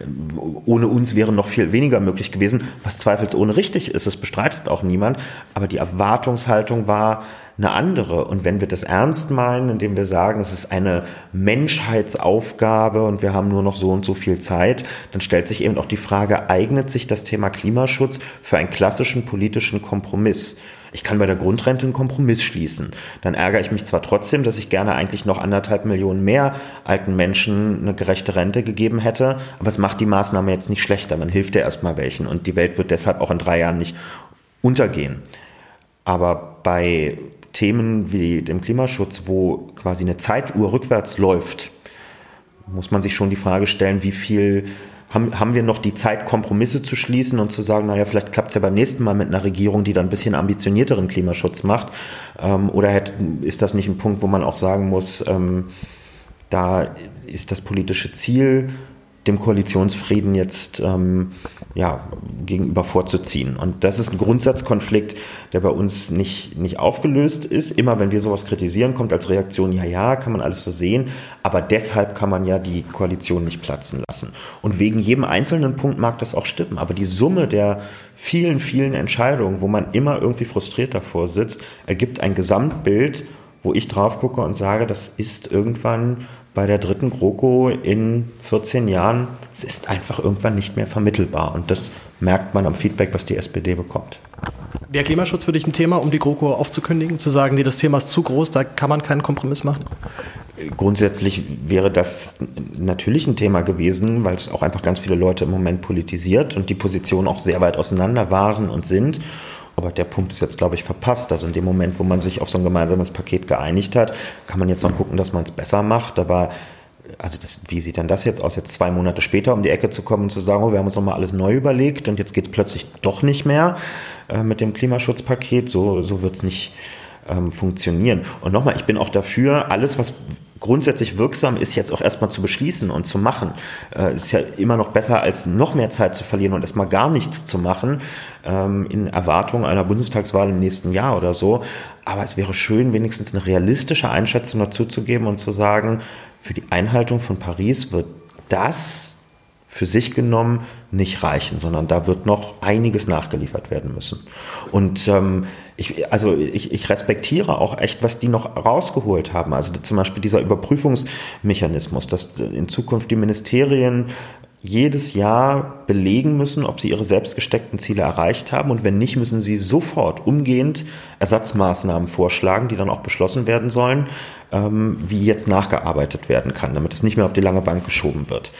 ähm, ohne uns wäre noch viel weniger möglich gewesen, was zweifelsohne richtig ist. Es bestreitet auch niemand. Aber die Erwartungshaltung war, eine andere. Und wenn wir das ernst meinen, indem wir sagen, es ist eine Menschheitsaufgabe und wir haben nur noch so und so viel Zeit, dann stellt sich eben auch die Frage, eignet sich das Thema Klimaschutz für einen klassischen politischen Kompromiss? Ich kann bei der Grundrente einen Kompromiss schließen. Dann ärgere ich mich zwar trotzdem, dass ich gerne eigentlich noch anderthalb Millionen mehr alten Menschen eine gerechte Rente gegeben hätte, aber es macht die Maßnahme jetzt nicht schlechter. Man hilft ja erstmal welchen und die Welt wird deshalb auch in drei Jahren nicht untergehen. Aber bei Themen wie dem Klimaschutz, wo quasi eine Zeituhr rückwärts läuft, muss man sich schon die Frage stellen, wie viel haben, haben wir noch die Zeit, Kompromisse zu schließen und zu sagen, naja, vielleicht klappt es ja beim nächsten Mal mit einer Regierung, die dann ein bisschen ambitionierteren Klimaschutz macht. Ähm, oder hätte, ist das nicht ein Punkt, wo man auch sagen muss, ähm, da ist das politische Ziel dem Koalitionsfrieden jetzt ähm, ja, gegenüber vorzuziehen. Und das ist ein Grundsatzkonflikt, der bei uns nicht, nicht aufgelöst ist. Immer wenn wir sowas kritisieren, kommt als Reaktion, ja, ja, kann man alles so sehen, aber deshalb kann man ja die Koalition nicht platzen lassen. Und wegen jedem einzelnen Punkt mag das auch stimmen, aber die Summe der vielen, vielen Entscheidungen, wo man immer irgendwie frustriert davor sitzt, ergibt ein Gesamtbild, wo ich drauf gucke und sage, das ist irgendwann bei der dritten GroKo in 14 Jahren, es ist einfach irgendwann nicht mehr vermittelbar. Und das merkt man am Feedback, was die SPD bekommt. Wäre Klimaschutz für dich ein Thema, um die GroKo aufzukündigen, zu sagen, nee, das Thema ist zu groß, da kann man keinen Kompromiss machen? Grundsätzlich wäre das natürlich ein Thema gewesen, weil es auch einfach ganz viele Leute im Moment politisiert und die Positionen auch sehr weit auseinander waren und sind. Aber der Punkt ist jetzt, glaube ich, verpasst. Also in dem Moment, wo man sich auf so ein gemeinsames Paket geeinigt hat, kann man jetzt noch gucken, dass man es besser macht. Aber also das, wie sieht denn das jetzt aus, jetzt zwei Monate später um die Ecke zu kommen und zu sagen, oh, wir haben uns nochmal alles neu überlegt und jetzt geht es plötzlich doch nicht mehr äh, mit dem Klimaschutzpaket. So, so wird es nicht ähm, funktionieren. Und nochmal, ich bin auch dafür, alles, was grundsätzlich wirksam ist, jetzt auch erstmal zu beschließen und zu machen. Äh, ist ja immer noch besser, als noch mehr Zeit zu verlieren und erstmal gar nichts zu machen, ähm, in Erwartung einer Bundestagswahl im nächsten Jahr oder so. Aber es wäre schön, wenigstens eine realistische Einschätzung dazu zu geben und zu sagen, für die Einhaltung von Paris wird das für sich genommen nicht reichen, sondern da wird noch einiges nachgeliefert werden müssen. Und ähm, ich, also ich, ich respektiere auch echt, was die noch rausgeholt haben. Also zum Beispiel dieser Überprüfungsmechanismus, dass in Zukunft die Ministerien jedes Jahr belegen müssen, ob sie ihre selbst gesteckten Ziele erreicht haben. Und wenn nicht, müssen sie sofort umgehend Ersatzmaßnahmen vorschlagen, die dann auch beschlossen werden sollen, ähm, wie jetzt nachgearbeitet werden kann, damit es nicht mehr auf die lange Bank geschoben wird.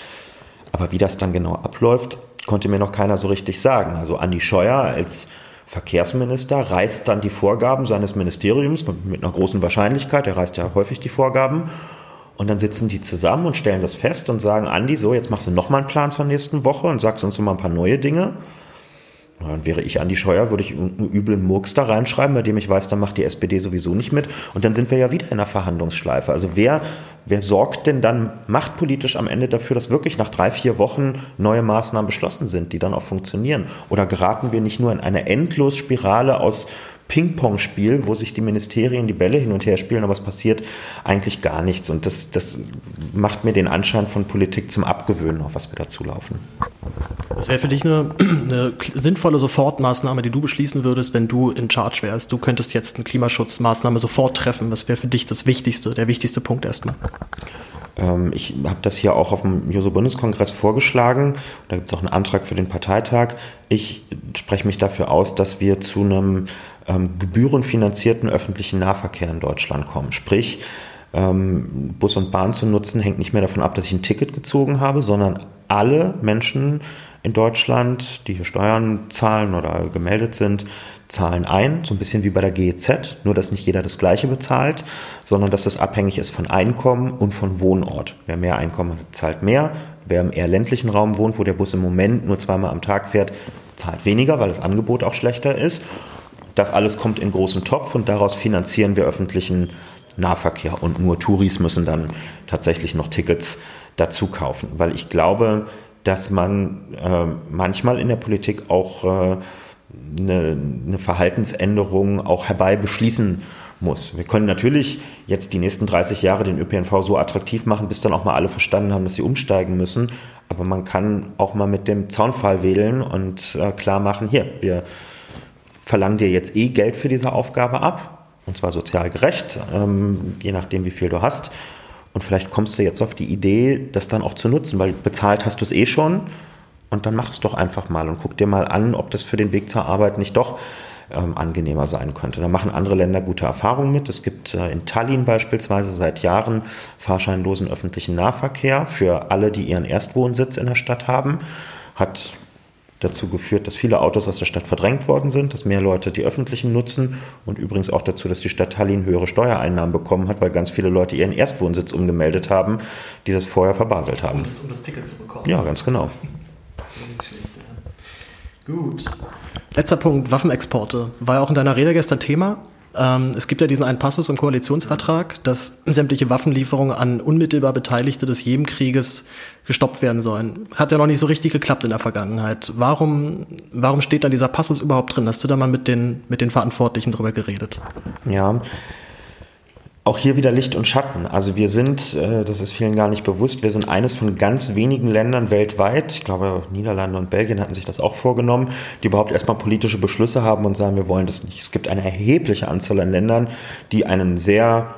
Aber wie das dann genau abläuft, konnte mir noch keiner so richtig sagen. Also Andi Scheuer als Verkehrsminister reißt dann die Vorgaben seines Ministeriums mit einer großen Wahrscheinlichkeit, er reißt ja häufig die Vorgaben und dann sitzen die zusammen und stellen das fest und sagen, Andi, so, jetzt machst du nochmal einen Plan zur nächsten Woche und sagst uns nochmal ein paar neue Dinge. Dann wäre ich Andi Scheuer, würde ich einen üblen Murks da reinschreiben, bei dem ich weiß, dann macht die SPD sowieso nicht mit. Und dann sind wir ja wieder in einer Verhandlungsschleife. Also wer, wer sorgt denn dann machtpolitisch am Ende dafür, dass wirklich nach drei, vier Wochen neue Maßnahmen beschlossen sind, die dann auch funktionieren? Oder geraten wir nicht nur in eine Endlosspirale aus Ping-Pong-Spiel, wo sich die Ministerien die Bälle hin und her spielen, aber es passiert eigentlich gar nichts. Und das, das macht mir den Anschein von Politik zum Abgewöhnen, auf was wir dazu laufen. Das wäre für dich eine, eine sinnvolle Sofortmaßnahme, die du beschließen würdest, wenn du in Charge wärst. Du könntest jetzt eine Klimaschutzmaßnahme sofort treffen. Was wäre für dich das Wichtigste, der wichtigste Punkt erstmal? Ähm, ich habe das hier auch auf dem Juso-Bundeskongress vorgeschlagen. Da gibt es auch einen Antrag für den Parteitag. Ich spreche mich dafür aus, dass wir zu einem ähm, gebührenfinanzierten öffentlichen Nahverkehr in Deutschland kommen. Sprich, ähm, Bus und Bahn zu nutzen, hängt nicht mehr davon ab, dass ich ein Ticket gezogen habe, sondern alle Menschen in Deutschland, die hier Steuern zahlen oder gemeldet sind, zahlen ein, so ein bisschen wie bei der GEZ, nur dass nicht jeder das gleiche bezahlt, sondern dass das abhängig ist von Einkommen und von Wohnort. Wer mehr Einkommen hat, zahlt mehr. Wer im eher ländlichen Raum wohnt, wo der Bus im Moment nur zweimal am Tag fährt, zahlt weniger, weil das Angebot auch schlechter ist. Das alles kommt in großen Topf und daraus finanzieren wir öffentlichen Nahverkehr und nur Touris müssen dann tatsächlich noch Tickets dazu kaufen, weil ich glaube, dass man äh, manchmal in der Politik auch äh, eine, eine Verhaltensänderung auch herbei beschließen muss. Wir können natürlich jetzt die nächsten 30 Jahre den ÖPNV so attraktiv machen, bis dann auch mal alle verstanden haben, dass sie umsteigen müssen. Aber man kann auch mal mit dem Zaunfall wählen und äh, klar machen, hier, wir verlangen dir jetzt eh Geld für diese Aufgabe ab, und zwar sozial gerecht, ähm, je nachdem, wie viel du hast. Und vielleicht kommst du jetzt auf die Idee, das dann auch zu nutzen, weil bezahlt hast du es eh schon. Und dann mach es doch einfach mal und guck dir mal an, ob das für den Weg zur Arbeit nicht doch ähm, angenehmer sein könnte. Da machen andere Länder gute Erfahrungen mit. Es gibt äh, in Tallinn beispielsweise seit Jahren fahrscheinlosen öffentlichen Nahverkehr für alle, die ihren Erstwohnsitz in der Stadt haben. Hat dazu geführt, dass viele Autos aus der Stadt verdrängt worden sind, dass mehr Leute die öffentlichen nutzen und übrigens auch dazu, dass die Stadt Tallinn höhere Steuereinnahmen bekommen hat, weil ganz viele Leute ihren Erstwohnsitz umgemeldet haben, die das vorher verbaselt haben. Um das, um das Ticket zu bekommen. Ja, ganz genau. Gut. Letzter Punkt, Waffenexporte. War ja auch in deiner Rede gestern Thema. Ähm, es gibt ja diesen einen Passus im Koalitionsvertrag, dass sämtliche Waffenlieferungen an unmittelbar Beteiligte des Jemenkrieges gestoppt werden sollen. Hat ja noch nicht so richtig geklappt in der Vergangenheit. Warum, warum steht da dieser Passus überhaupt drin? Hast du da mal mit den, mit den Verantwortlichen drüber geredet? Ja, auch hier wieder Licht und Schatten. Also wir sind, äh, das ist vielen gar nicht bewusst, wir sind eines von ganz wenigen Ländern weltweit, ich glaube Niederlande und Belgien hatten sich das auch vorgenommen, die überhaupt erstmal politische Beschlüsse haben und sagen, wir wollen das nicht. Es gibt eine erhebliche Anzahl an Ländern, die einen sehr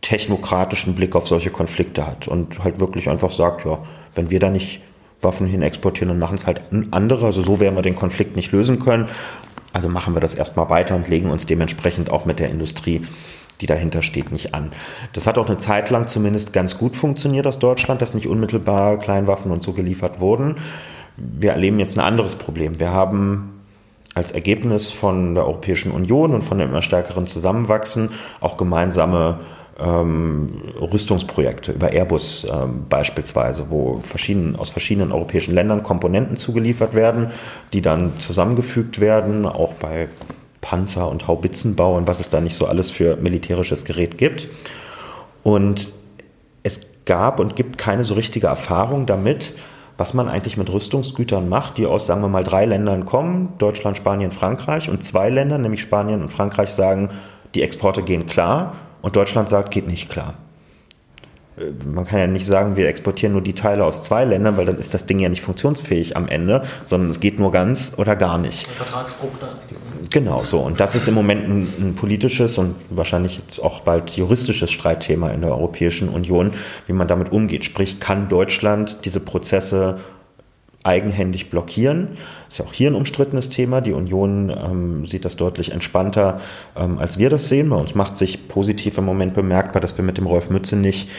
technokratischen Blick auf solche Konflikte hat und halt wirklich einfach sagt, ja, wenn wir da nicht Waffen hin exportieren, dann machen es halt andere. Also so werden wir den Konflikt nicht lösen können. Also machen wir das erstmal weiter und legen uns dementsprechend auch mit der Industrie die dahinter steht, nicht an. Das hat auch eine Zeit lang zumindest ganz gut funktioniert aus Deutschland, dass nicht unmittelbar Kleinwaffen und so geliefert wurden. Wir erleben jetzt ein anderes Problem. Wir haben als Ergebnis von der Europäischen Union und von dem immer stärkeren Zusammenwachsen auch gemeinsame ähm, Rüstungsprojekte über Airbus ähm, beispielsweise, wo verschieden, aus verschiedenen europäischen Ländern Komponenten zugeliefert werden, die dann zusammengefügt werden, auch bei Panzer und Haubitzenbau und was es da nicht so alles für militärisches Gerät gibt. Und es gab und gibt keine so richtige Erfahrung damit, was man eigentlich mit Rüstungsgütern macht, die aus, sagen wir mal, drei Ländern kommen, Deutschland, Spanien, Frankreich, und zwei Länder, nämlich Spanien und Frankreich, sagen, die Exporte gehen klar und Deutschland sagt, geht nicht klar. Äh, man kann ja nicht sagen, wir exportieren nur die Teile aus zwei Ländern, weil dann ist das Ding ja nicht funktionsfähig am Ende, sondern es geht nur ganz oder gar nicht. Vertragsbruch dann. Genau so. Und das ist im Moment ein, ein, politisches und wahrscheinlich jetzt auch bald juristisches Streitthema in der Europäischen Union, wie man damit umgeht. Sprich, kann Deutschland diese Prozesse eigenhändig blockieren. Das ist ja auch hier ein umstrittenes Thema. Die Union ähm, sieht das deutlich entspannter, ähm, als wir das sehen. Bei uns macht sich positiv im Moment bemerkbar, dass wir mit dem Rolf Mützenich ähm,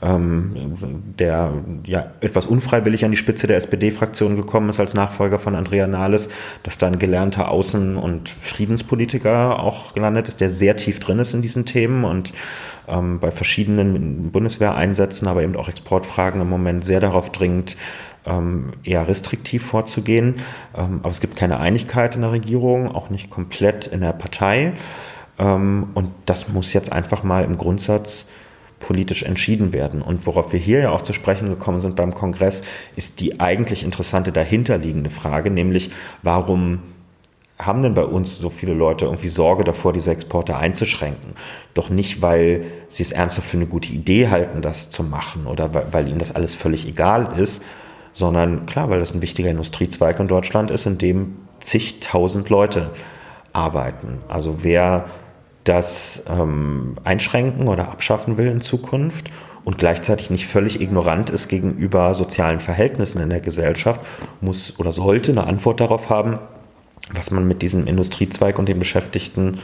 der ja etwas unfreiwillig an die Spitze der SPD-Fraktion gekommen ist als Nachfolger von Andrea Nahles, dass da ein gelernter Außen- und Friedenspolitiker auch gelandet ist, der sehr tief drin ist in diesen Themen und ähm, bei verschiedenen Bundeswehreinsätzen, aber eben auch Exportfragen im Moment sehr darauf dringt, ähm, eher restriktiv vorzugehen. Ähm, aber es gibt keine Einigkeit in der Regierung, auch nicht komplett in der Partei. Ähm, und das muss jetzt einfach mal im Grundsatz politisch entschieden werden. Und worauf wir hier ja auch zu sprechen gekommen sind beim Kongress, ist die eigentlich interessante dahinterliegende Frage, nämlich warum haben denn bei uns so viele Leute irgendwie Sorge davor, diese Exporte einzuschränken? Doch nicht, weil sie es ernsthaft für eine gute Idee halten, das zu machen oder weil, weil ihnen das alles völlig egal ist, sondern klar, weil das ein wichtiger Industriezweig in Deutschland ist, in dem zigtausend Leute arbeiten. Also wer das ähm, einschränken oder abschaffen will in Zukunft und gleichzeitig nicht völlig ignorant ist gegenüber sozialen Verhältnissen in der Gesellschaft, muss oder sollte eine Antwort darauf haben, was man mit diesem Industriezweig und den Beschäftigten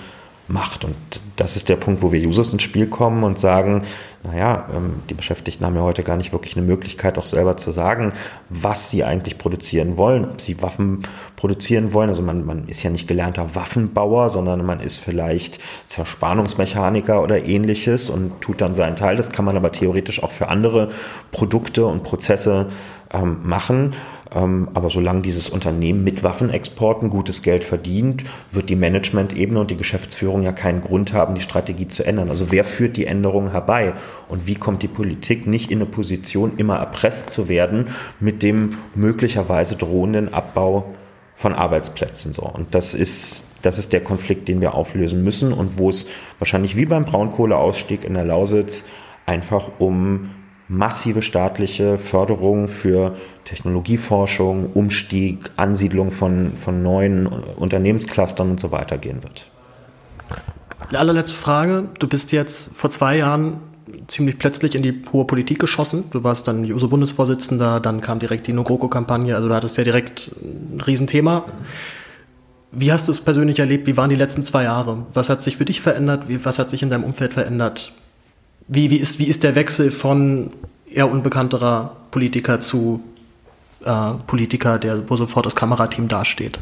macht. Und das ist der Punkt, wo wir Users ins Spiel kommen und sagen, naja, ähm, die Beschäftigten haben ja heute gar nicht wirklich eine Möglichkeit, auch selber zu sagen, was sie eigentlich produzieren wollen, ob sie Waffen produzieren wollen. Also man, man ist ja nicht gelernter Waffenbauer, sondern man ist vielleicht Zerspannungsmechaniker oder ähnliches und tut dann seinen Teil. Das kann man aber theoretisch auch für andere Produkte und Prozesse ähm, machen. Ähm, aber solange dieses Unternehmen mit Waffenexporten gutes Geld verdient, wird die Management-Ebene und die Geschäftsführung ja keinen Grund haben, die Strategie zu ändern. Also wer führt die Änderungen herbei? Und wie kommt die Politik nicht in eine Position, immer erpresst zu werden mit dem möglicherweise drohenden Abbau von Arbeitsplätzen? So. Und das ist das ist der Konflikt, den wir auflösen müssen und wo es wahrscheinlich wie beim Braunkohleausstieg in der Lausitz einfach um massive staatliche Förderung für Technologieforschung, Umstieg, Ansiedlung von, von neuen Unternehmensclustern und so weiter gehen wird. Eine allerletzte Frage. Du bist jetzt vor zwei Jahren ziemlich plötzlich in die hohe Politik geschossen. Du warst dann JUSO-Bundesvorsitzender, dann kam direkt die No-GroKo-Kampagne, also du hattest ja direkt ein Riesenthema. Wie hast du es persönlich erlebt? Wie waren die letzten zwei Jahre? Was hat sich für dich verändert? Was hat sich in deinem Umfeld verändert? Wie, wie, ist, wie ist der Wechsel von eher unbekannterer Politiker zu äh, Politiker, der, wo sofort das Kamerateam dasteht?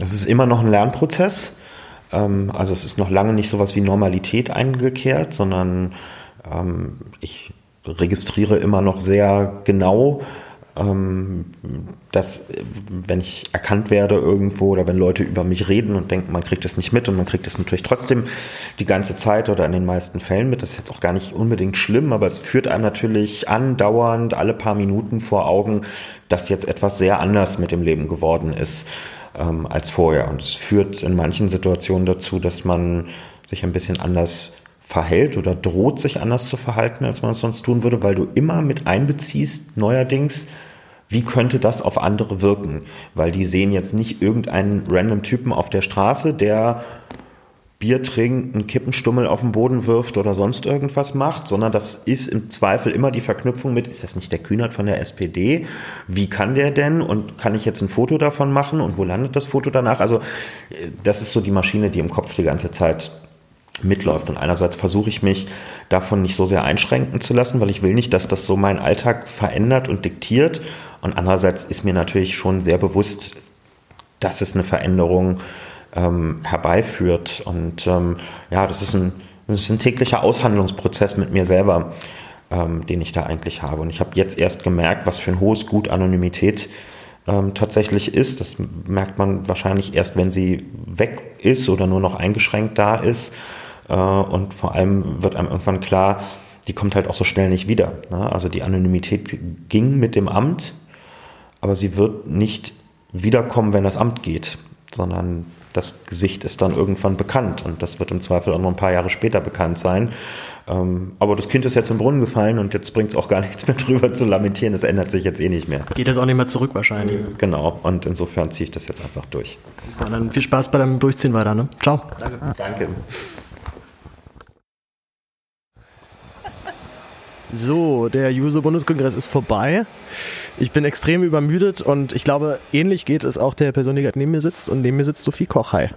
Es ist immer noch ein Lernprozess. Ähm, also es ist noch lange nicht so was wie Normalität eingekehrt, sondern ähm, ich registriere immer noch sehr genau, dass wenn ich erkannt werde irgendwo oder wenn Leute über mich reden und denken, man kriegt das nicht mit und man kriegt das natürlich trotzdem die ganze Zeit oder in den meisten Fällen mit, das ist jetzt auch gar nicht unbedingt schlimm, aber es führt einem natürlich andauernd alle paar Minuten vor Augen, dass jetzt etwas sehr anders mit dem Leben geworden ist ähm, als vorher. Und es führt in manchen Situationen dazu, dass man sich ein bisschen anders verhält oder droht sich anders zu verhalten, als man es sonst tun würde, weil du immer mit einbeziehst, neuerdings, wie könnte das auf andere wirken? Weil die sehen jetzt nicht irgendeinen random Typen auf der Straße, der Bier trinkt, einen Kippenstummel auf den Boden wirft oder sonst irgendwas macht, sondern das ist im Zweifel immer die Verknüpfung mit, ist das nicht der Kühnert von der SPD? Wie kann der denn? Und kann ich jetzt ein Foto davon machen? Und wo landet das Foto danach? Also das ist so die Maschine, die im Kopf die ganze Zeit mitläuft. Und einerseits versuche ich mich davon nicht so sehr einschränken zu lassen, weil ich will nicht, dass das so meinen Alltag verändert und diktiert. Und andererseits ist mir natürlich schon sehr bewusst, dass es eine Veränderung ähm, herbeiführt. Und ähm, ja, das ist, ein, das ist ein täglicher Aushandlungsprozess mit mir selber, ähm, den ich da eigentlich habe. Und ich habe jetzt erst gemerkt, was für ein hohes Gut Anonymität ähm, tatsächlich ist. Das merkt man wahrscheinlich erst, wenn sie weg ist oder nur noch eingeschränkt da ist. Äh, und vor allem wird einem irgendwann klar, die kommt halt auch so schnell nicht wieder. Ne? Also die Anonymität ging mit dem Amt, aber sie wird nicht wiederkommen, wenn das Amt geht, sondern das Gesicht ist dann irgendwann bekannt und das wird im Zweifel auch noch ein paar Jahre später bekannt sein. Ähm, aber das Kind ist jetzt im Brunnen gefallen und jetzt bringt es auch gar nichts mehr drüber zu lamentieren. Das ändert sich jetzt eh nicht mehr. Geht jetzt auch nicht mehr zurück wahrscheinlich. Genau, und insofern ziehe ich das jetzt einfach durch. Und dann viel Spaß bei deinem Durchziehen weiter, ne? Ciao. Danke. Danke. So, der Juso-Bundeskongress ist vorbei. Ich bin extrem übermüdet und ich glaube, ähnlich geht es auch der Person, die gerade neben mir sitzt. Und neben mir sitzt Sophie Koch. Hi.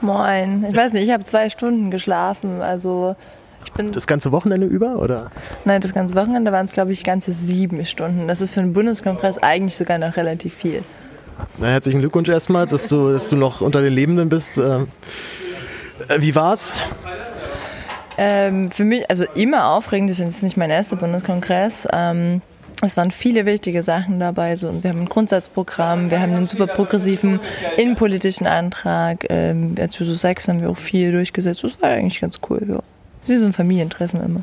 Moin. Ich weiß nicht, ich habe zwei Stunden geschlafen. Also ich bin. Das ganze Wochenende über, oder? Nein, das ganze Wochenende waren es, glaube ich, ganze sieben Stunden. Das ist für einen Bundeskongress eigentlich sogar noch relativ viel. Na, herzlichen Glückwunsch erstmal, dass du, dass du noch unter den Lebenden bist. Ähm, äh, wie war's? Ähm, für mich, also immer aufregend, das ist jetzt nicht mein erster Bundeskongress. Ähm, es waren viele wichtige Sachen dabei. So, wir haben ein Grundsatzprogramm, wir haben einen super progressiven innenpolitischen Antrag. Ähm, als Juso 6 haben wir auch viel durchgesetzt. Das war eigentlich ganz cool. Ja. Das ist wie so ein Familientreffen immer.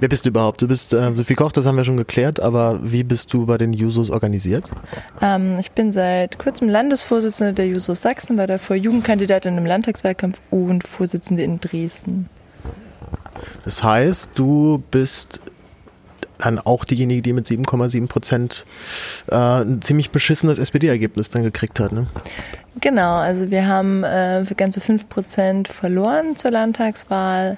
Wer bist du überhaupt? Du bist äh, Sophie Koch, das haben wir schon geklärt, aber wie bist du bei den Jusos organisiert? Ähm, ich bin seit kurzem Landesvorsitzende der Jusos Sachsen, war davor Jugendkandidatin im Landtagswahlkampf und Vorsitzende in Dresden. Das heißt, du bist dann auch diejenige, die mit 7,7 Prozent äh, ein ziemlich beschissenes SPD-Ergebnis dann gekriegt hat. Ne? Genau, also wir haben äh, für ganze 5 Prozent verloren zur Landtagswahl.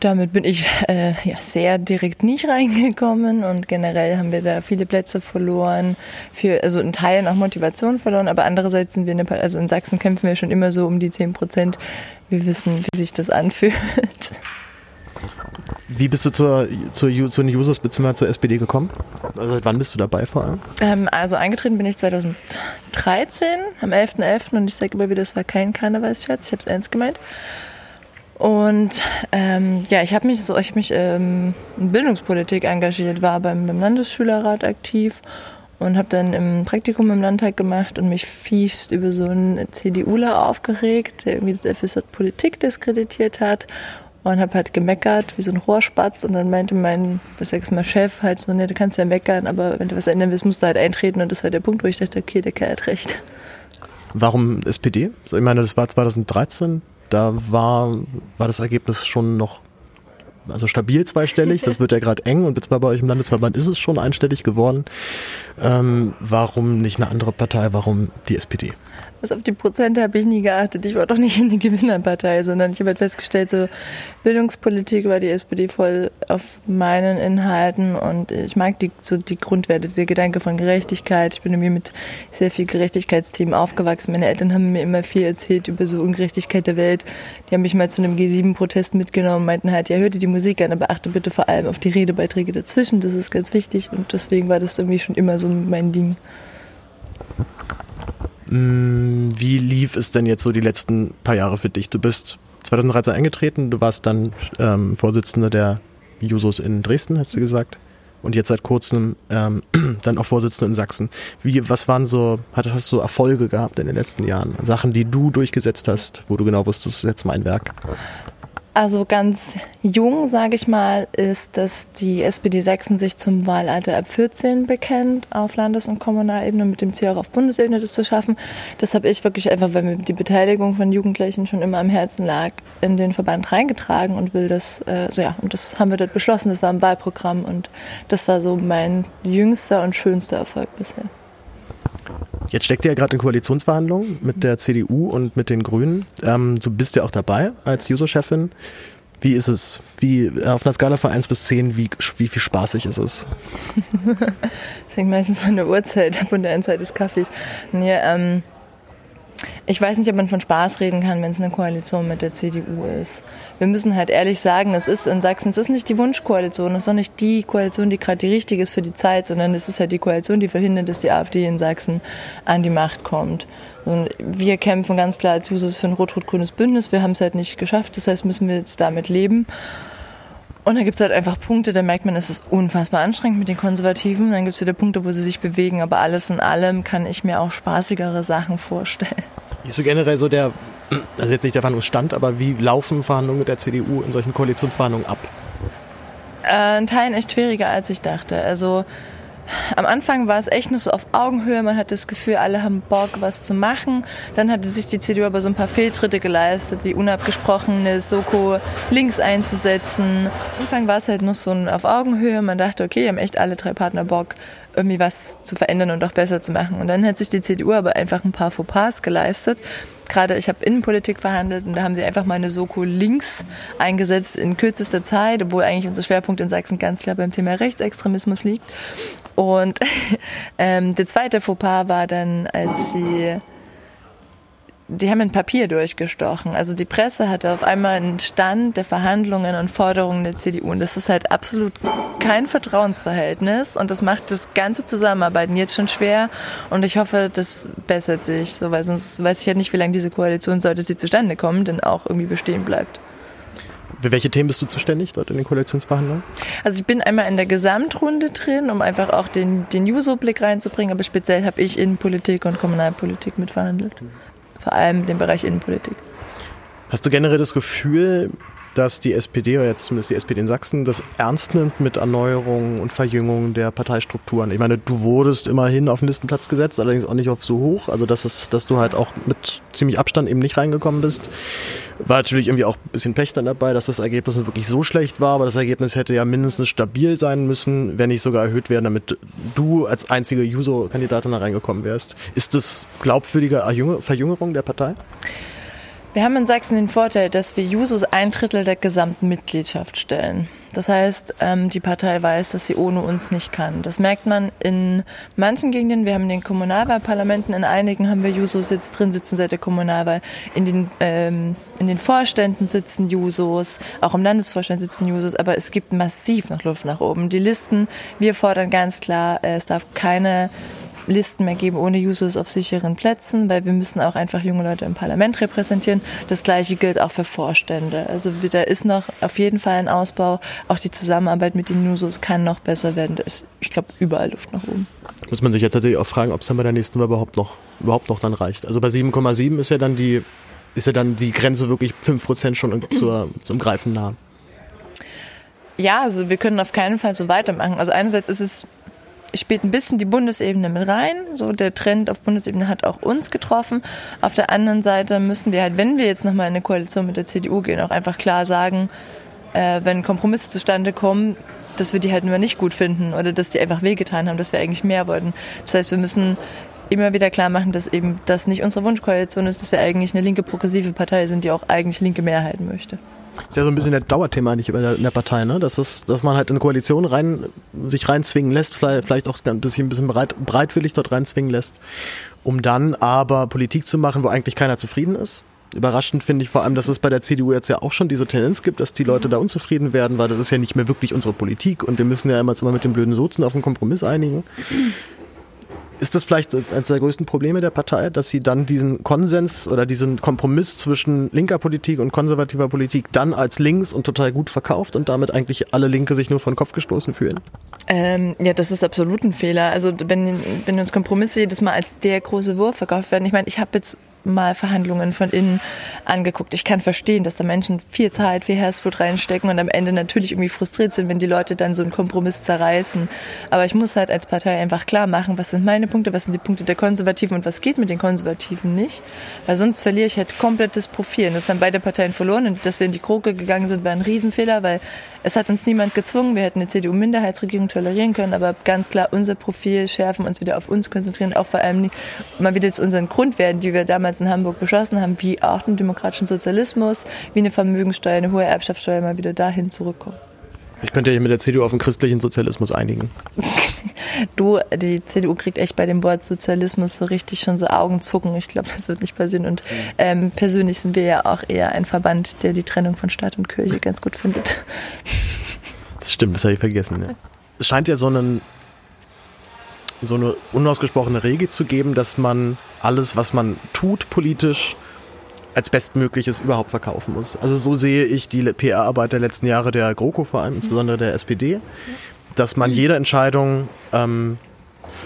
Damit bin ich äh, ja, sehr direkt nicht reingekommen und generell haben wir da viele Plätze verloren, für, also in Teilen auch Motivation verloren, aber andererseits sind wir in, der, also in Sachsen kämpfen wir schon immer so um die 10 Prozent. Wir wissen, wie sich das anfühlt. Wie bist du zur, zur, zu den Users bzw. zur SPD gekommen? Also seit wann bist du dabei vor allem? Ähm, also eingetreten bin ich 2013, am 11.11. .11. und ich sage immer wieder, das war kein Karnevalsscherz, ich habe es ernst gemeint. Und ähm, ja, ich habe mich so, ich habe mich ähm, in Bildungspolitik engagiert, war beim, beim Landesschülerrat aktiv und habe dann im Praktikum im Landtag gemacht und mich fiest über so einen CDUler aufgeregt, der irgendwie das FSJ Politik diskreditiert hat und habe halt gemeckert wie so ein Rohrspatz und dann meinte mein, sagst mal Chef halt so, ne, du kannst ja meckern, aber wenn du was ändern willst, musst du halt eintreten und das war der Punkt, wo ich dachte, okay, der Kerl hat recht. Warum SPD? Ich meine, das war 2013, da war, war das Ergebnis schon noch also stabil zweistellig, das wird ja gerade eng und zwar bei euch im Landesverband ist es schon einstellig geworden. Ähm, warum nicht eine andere Partei, warum die SPD? Also auf die Prozente habe ich nie geachtet. Ich war doch nicht in die Gewinnerpartei, sondern ich habe halt festgestellt, so Bildungspolitik war die SPD voll auf meinen Inhalten und ich mag die, so die Grundwerte, der Gedanke von Gerechtigkeit. Ich bin irgendwie mit sehr viel Gerechtigkeitsthemen aufgewachsen. Meine Eltern haben mir immer viel erzählt über so Ungerechtigkeit der Welt. Die haben mich mal zu einem G7-Protest mitgenommen, meinten halt, ja, hör dir die Musik an, aber achte bitte vor allem auf die Redebeiträge dazwischen. Das ist ganz wichtig und deswegen war das irgendwie schon immer so mein Ding. Mm, wie lief es denn jetzt so die letzten paar Jahre für dich? Du bist 2013 eingetreten, du warst dann ähm, Vorsitzender der Jusos in Dresden, hast du gesagt. Und jetzt seit kurzem ähm, dann auch Vorsitzender in Sachsen. Wie, was waren so, hast, hast du so Erfolge gehabt in den letzten Jahren? Sachen, die du durchgesetzt hast, wo du genau wusstest, das ist jetzt mein Werk? Also ganz jung, sage ich mal, ist, dass die SPD Sachsen sich zum Wahlalter ab 14 bekennt auf Landes- und Kommunalebene mit dem Ziel auch auf Bundesebene das zu schaffen. Das habe ich wirklich einfach, weil mir die Beteiligung von Jugendlichen schon immer am Herzen lag, in den Verband reingetragen und will das, äh, so ja, und das haben wir dort beschlossen. Das war im Wahlprogramm und das war so mein jüngster und schönster Erfolg bisher. Jetzt steckt ihr ja gerade in Koalitionsverhandlungen mit der CDU und mit den Grünen. Ähm, du bist ja auch dabei als User-Chefin. Wie ist es? Wie auf einer Skala von 1 bis 10, wie, wie viel spaßig ist es? das hängt meistens von der Uhrzeit und der Endzeit des Kaffees. Nee, ähm, ich weiß nicht, ob man von Spaß reden kann, wenn es eine Koalition mit der CDU ist. Wir müssen halt ehrlich sagen, es ist in Sachsen, es ist nicht die Wunschkoalition, es ist auch nicht die Koalition, die gerade die richtige ist für die Zeit, sondern es ist halt die Koalition, die verhindert, dass die AfD in Sachsen an die Macht kommt. Und wir kämpfen ganz klar als Jusos für ein rot-rot-grünes Bündnis. Wir haben es halt nicht geschafft, das heißt, müssen wir jetzt damit leben. Und dann gibt es halt einfach Punkte, da merkt man, es ist unfassbar anstrengend mit den Konservativen. Dann gibt es wieder Punkte, wo sie sich bewegen. Aber alles in allem kann ich mir auch spaßigere Sachen vorstellen. Wie ist so generell so der, also jetzt nicht der Verhandlungsstand, aber wie laufen Verhandlungen mit der CDU in solchen Koalitionsverhandlungen ab? Äh, in Teilen echt schwieriger, als ich dachte. Also am Anfang war es echt nur so auf Augenhöhe. Man hat das Gefühl, alle haben Bock, was zu machen. Dann hatte sich die CDU aber so ein paar Fehltritte geleistet, wie unabgesprochene Soko links einzusetzen. Am Anfang war es halt noch so auf Augenhöhe. Man dachte, okay, haben echt alle drei Partner Bock, irgendwie was zu verändern und auch besser zu machen. Und dann hat sich die CDU aber einfach ein paar Fauxpas geleistet. Gerade ich habe Innenpolitik verhandelt und da haben sie einfach mal eine Soko links eingesetzt in kürzester Zeit, obwohl eigentlich unser Schwerpunkt in Sachsen ganz klar beim Thema Rechtsextremismus liegt. Und ähm, der zweite Fauxpas war dann, als sie die haben ein Papier durchgestochen. Also die Presse hatte auf einmal einen Stand der Verhandlungen und Forderungen der CDU. Und das ist halt absolut kein Vertrauensverhältnis. Und das macht das ganze Zusammenarbeiten jetzt schon schwer. Und ich hoffe, das bessert sich. So, weil sonst weiß ich halt nicht, wie lange diese Koalition, sollte sie zustande kommen, denn auch irgendwie bestehen bleibt. Für welche Themen bist du zuständig dort in den Koalitionsverhandlungen? Also ich bin einmal in der Gesamtrunde drin, um einfach auch den, den Juso-Blick reinzubringen, aber speziell habe ich Innenpolitik und Kommunalpolitik mitverhandelt vor allem den Bereich Innenpolitik. Hast du generell das Gefühl, dass die SPD, oder jetzt zumindest die SPD in Sachsen, das ernst nimmt mit Erneuerung und Verjüngung der Parteistrukturen? Ich meine, du wurdest immerhin auf den Listenplatz gesetzt, allerdings auch nicht auf so hoch. Also, dass, es, dass du halt auch mit ziemlich Abstand eben nicht reingekommen bist. War natürlich irgendwie auch ein bisschen Pech dann dabei, dass das Ergebnis nicht wirklich so schlecht war, aber das Ergebnis hätte ja mindestens stabil sein müssen, wenn nicht sogar erhöht werden, damit du als einzige Juso-Kandidatin da reingekommen wärst. Ist das glaubwürdige Verjüngerung der Partei? Wir haben in Sachsen den Vorteil, dass wir Jusos ein Drittel der gesamten Mitgliedschaft stellen. Das heißt, ähm, die Partei weiß, dass sie ohne uns nicht kann. Das merkt man in manchen Gegenden. Wir haben in den Kommunalwahlparlamenten, in einigen haben wir Jusos jetzt drin sitzen seit der Kommunalwahl. In den, ähm, in den Vorständen sitzen Jusos, auch im Landesvorstand sitzen Jusos, aber es gibt massiv noch Luft nach oben. Die Listen, wir fordern ganz klar, äh, es darf keine Listen mehr geben ohne Jusos auf sicheren Plätzen, weil wir müssen auch einfach junge Leute im Parlament repräsentieren. Das Gleiche gilt auch für Vorstände. Also da ist noch auf jeden Fall ein Ausbau. Auch die Zusammenarbeit mit den Jusos kann noch besser werden. Da ist, ich glaube, überall Luft nach oben. Muss man sich jetzt tatsächlich auch fragen, ob es dann bei der nächsten Wahl überhaupt noch, überhaupt noch dann reicht. Also bei 7,7 ist ja dann die, ist ja dann die Grenze wirklich 5% schon zur, zum Greifen nah. Ja, also wir können auf keinen Fall so weitermachen. Also einerseits ist es spielt ein bisschen die Bundesebene mit rein. So der Trend auf Bundesebene hat auch uns getroffen. Auf der anderen Seite müssen wir halt, wenn wir jetzt nochmal in eine Koalition mit der CDU gehen, auch einfach klar sagen, äh, wenn Kompromisse zustande kommen, dass wir die halt immer nicht gut finden oder dass die einfach wehgetan haben, dass wir eigentlich mehr wollten. Das heißt, wir müssen immer wieder klar machen, dass eben das nicht unsere Wunschkoalition ist, dass wir eigentlich eine linke progressive Partei sind, die auch eigentlich linke Mehrheiten möchte. Das ist ja so ein bisschen der Dauerthema eigentlich in der, Partei, ne? Dass, es, dass man halt in eine Koalition rein, sich reinzwingen lässt, vielleicht auch ein bisschen, ein bisschen breit, breitwillig dort reinzwingen lässt, um dann aber Politik zu machen, wo eigentlich keiner zufrieden ist. Überraschend finde ich vor allem, dass es bei der CDU jetzt ja auch schon diese Tendenz gibt, dass die Leute da unzufrieden werden, weil das ist ja nicht mehr wirklich unsere Politik und wir müssen ja immer, immer mit den blöden Sozen auf einen Kompromiss einigen. Ist das vielleicht eines der größten Probleme der Partei, dass sie dann diesen Konsens oder diesen Kompromiss zwischen linker Politik und konservativer Politik dann als links und total gut verkauft und damit eigentlich alle Linke sich nur von Kopf gestoßen fühlen? Ähm, ja, das ist absolut ein Fehler. Also wenn, wenn uns Kompromisse jedes Mal als der große Wurf verkauft werden, ich meine, ich habe jetzt mal Verhandlungen von innen angeguckt. Ich kann verstehen, dass da Menschen viel Zeit, viel Herzblut reinstecken und am Ende natürlich irgendwie frustriert sind, wenn die Leute dann so einen Kompromiss zerreißen. Aber ich muss halt als Partei einfach klar machen, was sind meine Punkte, was sind die Punkte der Konservativen und was geht mit den Konservativen nicht. Weil sonst verliere ich halt komplettes Profil. Und das haben beide Parteien verloren und dass wir in die Kroke gegangen sind, war ein Riesenfehler, weil es hat uns niemand gezwungen. Wir hätten eine CDU-Minderheitsregierung tolerieren können, aber ganz klar unser Profil schärfen, uns wieder auf uns konzentrieren, auch vor allem mal wieder zu unseren Grundwerten, die wir damals in Hamburg beschlossen haben, wie auch den demokratischen Sozialismus, wie eine Vermögenssteuer, eine hohe Erbschaftssteuer mal wieder dahin zurückkommen. Ich könnte ja mit der CDU auf den christlichen Sozialismus einigen. du, die CDU kriegt echt bei dem Wort Sozialismus so richtig schon so Augenzucken. Ich glaube, das wird nicht passieren. Und ähm, persönlich sind wir ja auch eher ein Verband, der die Trennung von Staat und Kirche ganz gut findet. Das stimmt, das habe ich vergessen. Ja. Es scheint ja so, einen, so eine unausgesprochene Regel zu geben, dass man alles, was man tut politisch, als Bestmögliches überhaupt verkaufen muss. Also so sehe ich die PR-Arbeit der letzten Jahre der GroKo vor allem, insbesondere der SPD, dass man jede Entscheidung ähm,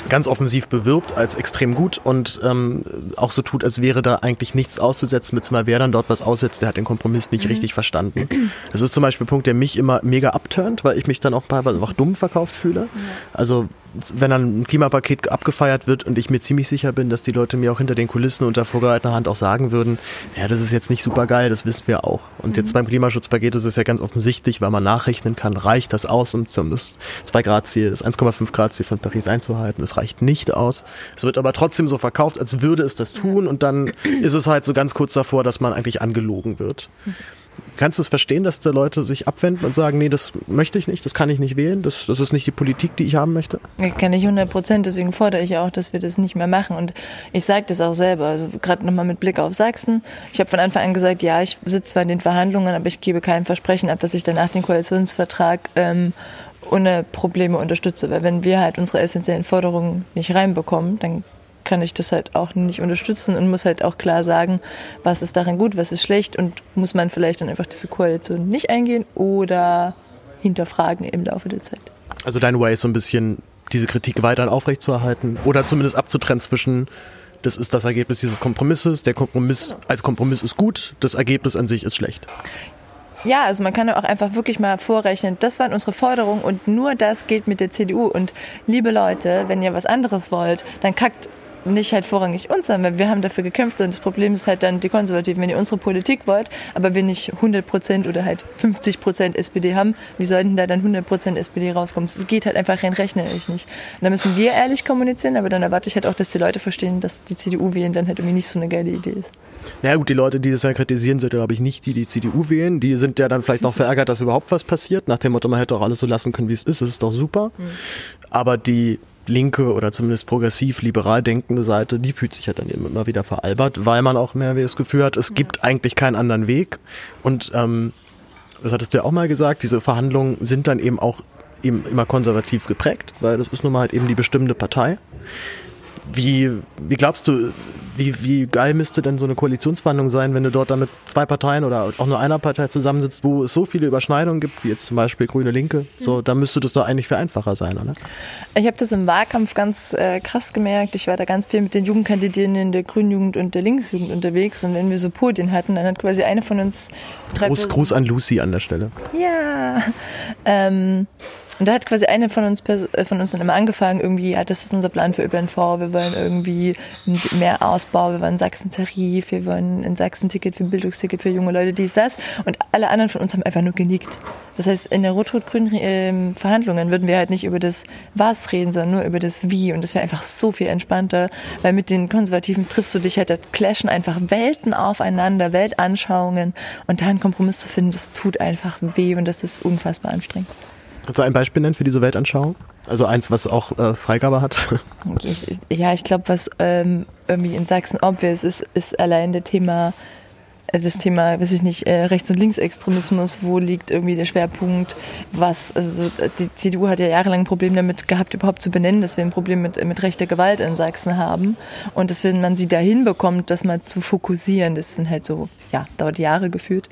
ganz offensiv bewirbt als extrem gut und ähm, auch so tut, als wäre da eigentlich nichts auszusetzen, beziehungsweise wer dann dort was aussetzt, der hat den Kompromiss nicht mhm. richtig verstanden. Das ist zum Beispiel ein Punkt, der mich immer mega abturnt, weil ich mich dann auch teilweise auch dumm verkauft fühle. Also wenn dann ein Klimapaket abgefeiert wird und ich mir ziemlich sicher bin, dass die Leute mir auch hinter den Kulissen unter vorgehaltener Hand auch sagen würden, ja, das ist jetzt nicht super geil, das wissen wir auch. Und mhm. jetzt beim Klimaschutzpaket ist es ja ganz offensichtlich, weil man nachrechnen kann, reicht das aus, um das 2 Grad Ziel, das 1,5 Grad Ziel von Paris einzuhalten. Es reicht nicht aus. Es wird aber trotzdem so verkauft, als würde es das tun und dann ist es halt so ganz kurz davor, dass man eigentlich angelogen wird. Mhm. Kannst du es verstehen, dass da Leute sich abwenden und sagen, nee, das möchte ich nicht, das kann ich nicht wählen, das, das ist nicht die Politik, die ich haben möchte? Ich kann nicht 100 Prozent, deswegen fordere ich auch, dass wir das nicht mehr machen. Und ich sage das auch selber, also gerade nochmal mit Blick auf Sachsen. Ich habe von Anfang an gesagt, ja, ich sitze zwar in den Verhandlungen, aber ich gebe kein Versprechen ab, dass ich danach den Koalitionsvertrag ähm, ohne Probleme unterstütze. Weil wenn wir halt unsere essentiellen Forderungen nicht reinbekommen, dann kann ich das halt auch nicht unterstützen und muss halt auch klar sagen, was ist darin gut, was ist schlecht und muss man vielleicht dann einfach diese Koalition nicht eingehen oder hinterfragen im Laufe der Zeit. Also dein Way ist so ein bisschen diese Kritik weiterhin aufrechtzuerhalten oder zumindest abzutrennen zwischen das ist das Ergebnis dieses Kompromisses, der Kompromiss als Kompromiss ist gut, das Ergebnis an sich ist schlecht. Ja, also man kann auch einfach wirklich mal vorrechnen, das waren unsere Forderungen und nur das gilt mit der CDU. Und liebe Leute, wenn ihr was anderes wollt, dann kackt nicht halt vorrangig uns an, weil wir haben dafür gekämpft und das Problem ist halt dann die Konservativen. Wenn ihr unsere Politik wollt, aber wir nicht 100 Prozent oder halt 50 Prozent SPD haben, wie sollten da dann 100 Prozent SPD rauskommen? Das geht halt einfach rein rechnerisch nicht. Und da müssen wir ehrlich kommunizieren, aber dann erwarte ich halt auch, dass die Leute verstehen, dass die CDU wählen dann halt irgendwie nicht so eine geile Idee ist. Na ja, gut, die Leute, die das ja kritisieren, sind, glaube ich, nicht die, die CDU wählen. Die sind ja dann vielleicht noch verärgert, dass überhaupt was passiert. Nach dem Motto, man hätte auch alles so lassen können, wie es ist. Das ist doch super. Mhm. Aber die linke oder zumindest progressiv-liberal denkende Seite, die fühlt sich ja dann immer wieder veralbert, weil man auch mehr das Gefühl hat, es ja. gibt eigentlich keinen anderen Weg. Und ähm, das hattest du ja auch mal gesagt, diese Verhandlungen sind dann eben auch eben immer konservativ geprägt, weil das ist nun mal halt eben die bestimmte Partei. Wie, wie glaubst du, wie, wie geil müsste denn so eine Koalitionsverhandlung sein, wenn du dort dann mit zwei Parteien oder auch nur einer Partei zusammensitzt, wo es so viele Überschneidungen gibt, wie jetzt zum Beispiel Grüne Linke? So, mhm. da müsste das doch eigentlich viel einfacher sein, oder? Ich habe das im Wahlkampf ganz äh, krass gemerkt. Ich war da ganz viel mit den Jugendkandidierenden der Grünen Jugend und der Linksjugend unterwegs und wenn wir so Podien hatten, dann hat quasi eine von uns drei Gruß, Gruß an Lucy an der Stelle. Ja. Ähm, und da hat quasi eine von uns, äh, von uns dann immer angefangen, irgendwie, ja, das ist unser Plan für ÖPNV, wir wollen irgendwie mehr Ausbau, wir wollen Sachsen-Tarif, wir wollen ein Sachsen-Ticket für Bildungsticket für junge Leute, dies, das. Und alle anderen von uns haben einfach nur genickt. Das heißt, in der rot-rot-grünen äh, Verhandlungen würden wir halt nicht über das Was reden, sondern nur über das Wie. Und das wäre einfach so viel entspannter, weil mit den Konservativen triffst du dich halt, da clashen einfach Welten aufeinander, Weltanschauungen. Und da einen Kompromiss zu finden, das tut einfach weh und das ist unfassbar anstrengend. Kannst du ein Beispiel nennen für diese Weltanschauung? Also eins, was auch äh, Freigabe hat? Ich, ja, ich glaube, was ähm, irgendwie in Sachsen obvious ist, ist allein der Thema, äh, das Thema, weiß ich nicht, äh, Rechts- und Linksextremismus, wo liegt irgendwie der Schwerpunkt, was, also die CDU hat ja jahrelang ein Problem damit gehabt, überhaupt zu benennen, dass wir ein Problem mit, mit rechter Gewalt in Sachsen haben und dass wenn man sie dahin bekommt, das mal zu fokussieren, das sind halt so, ja, dauert Jahre gefühlt.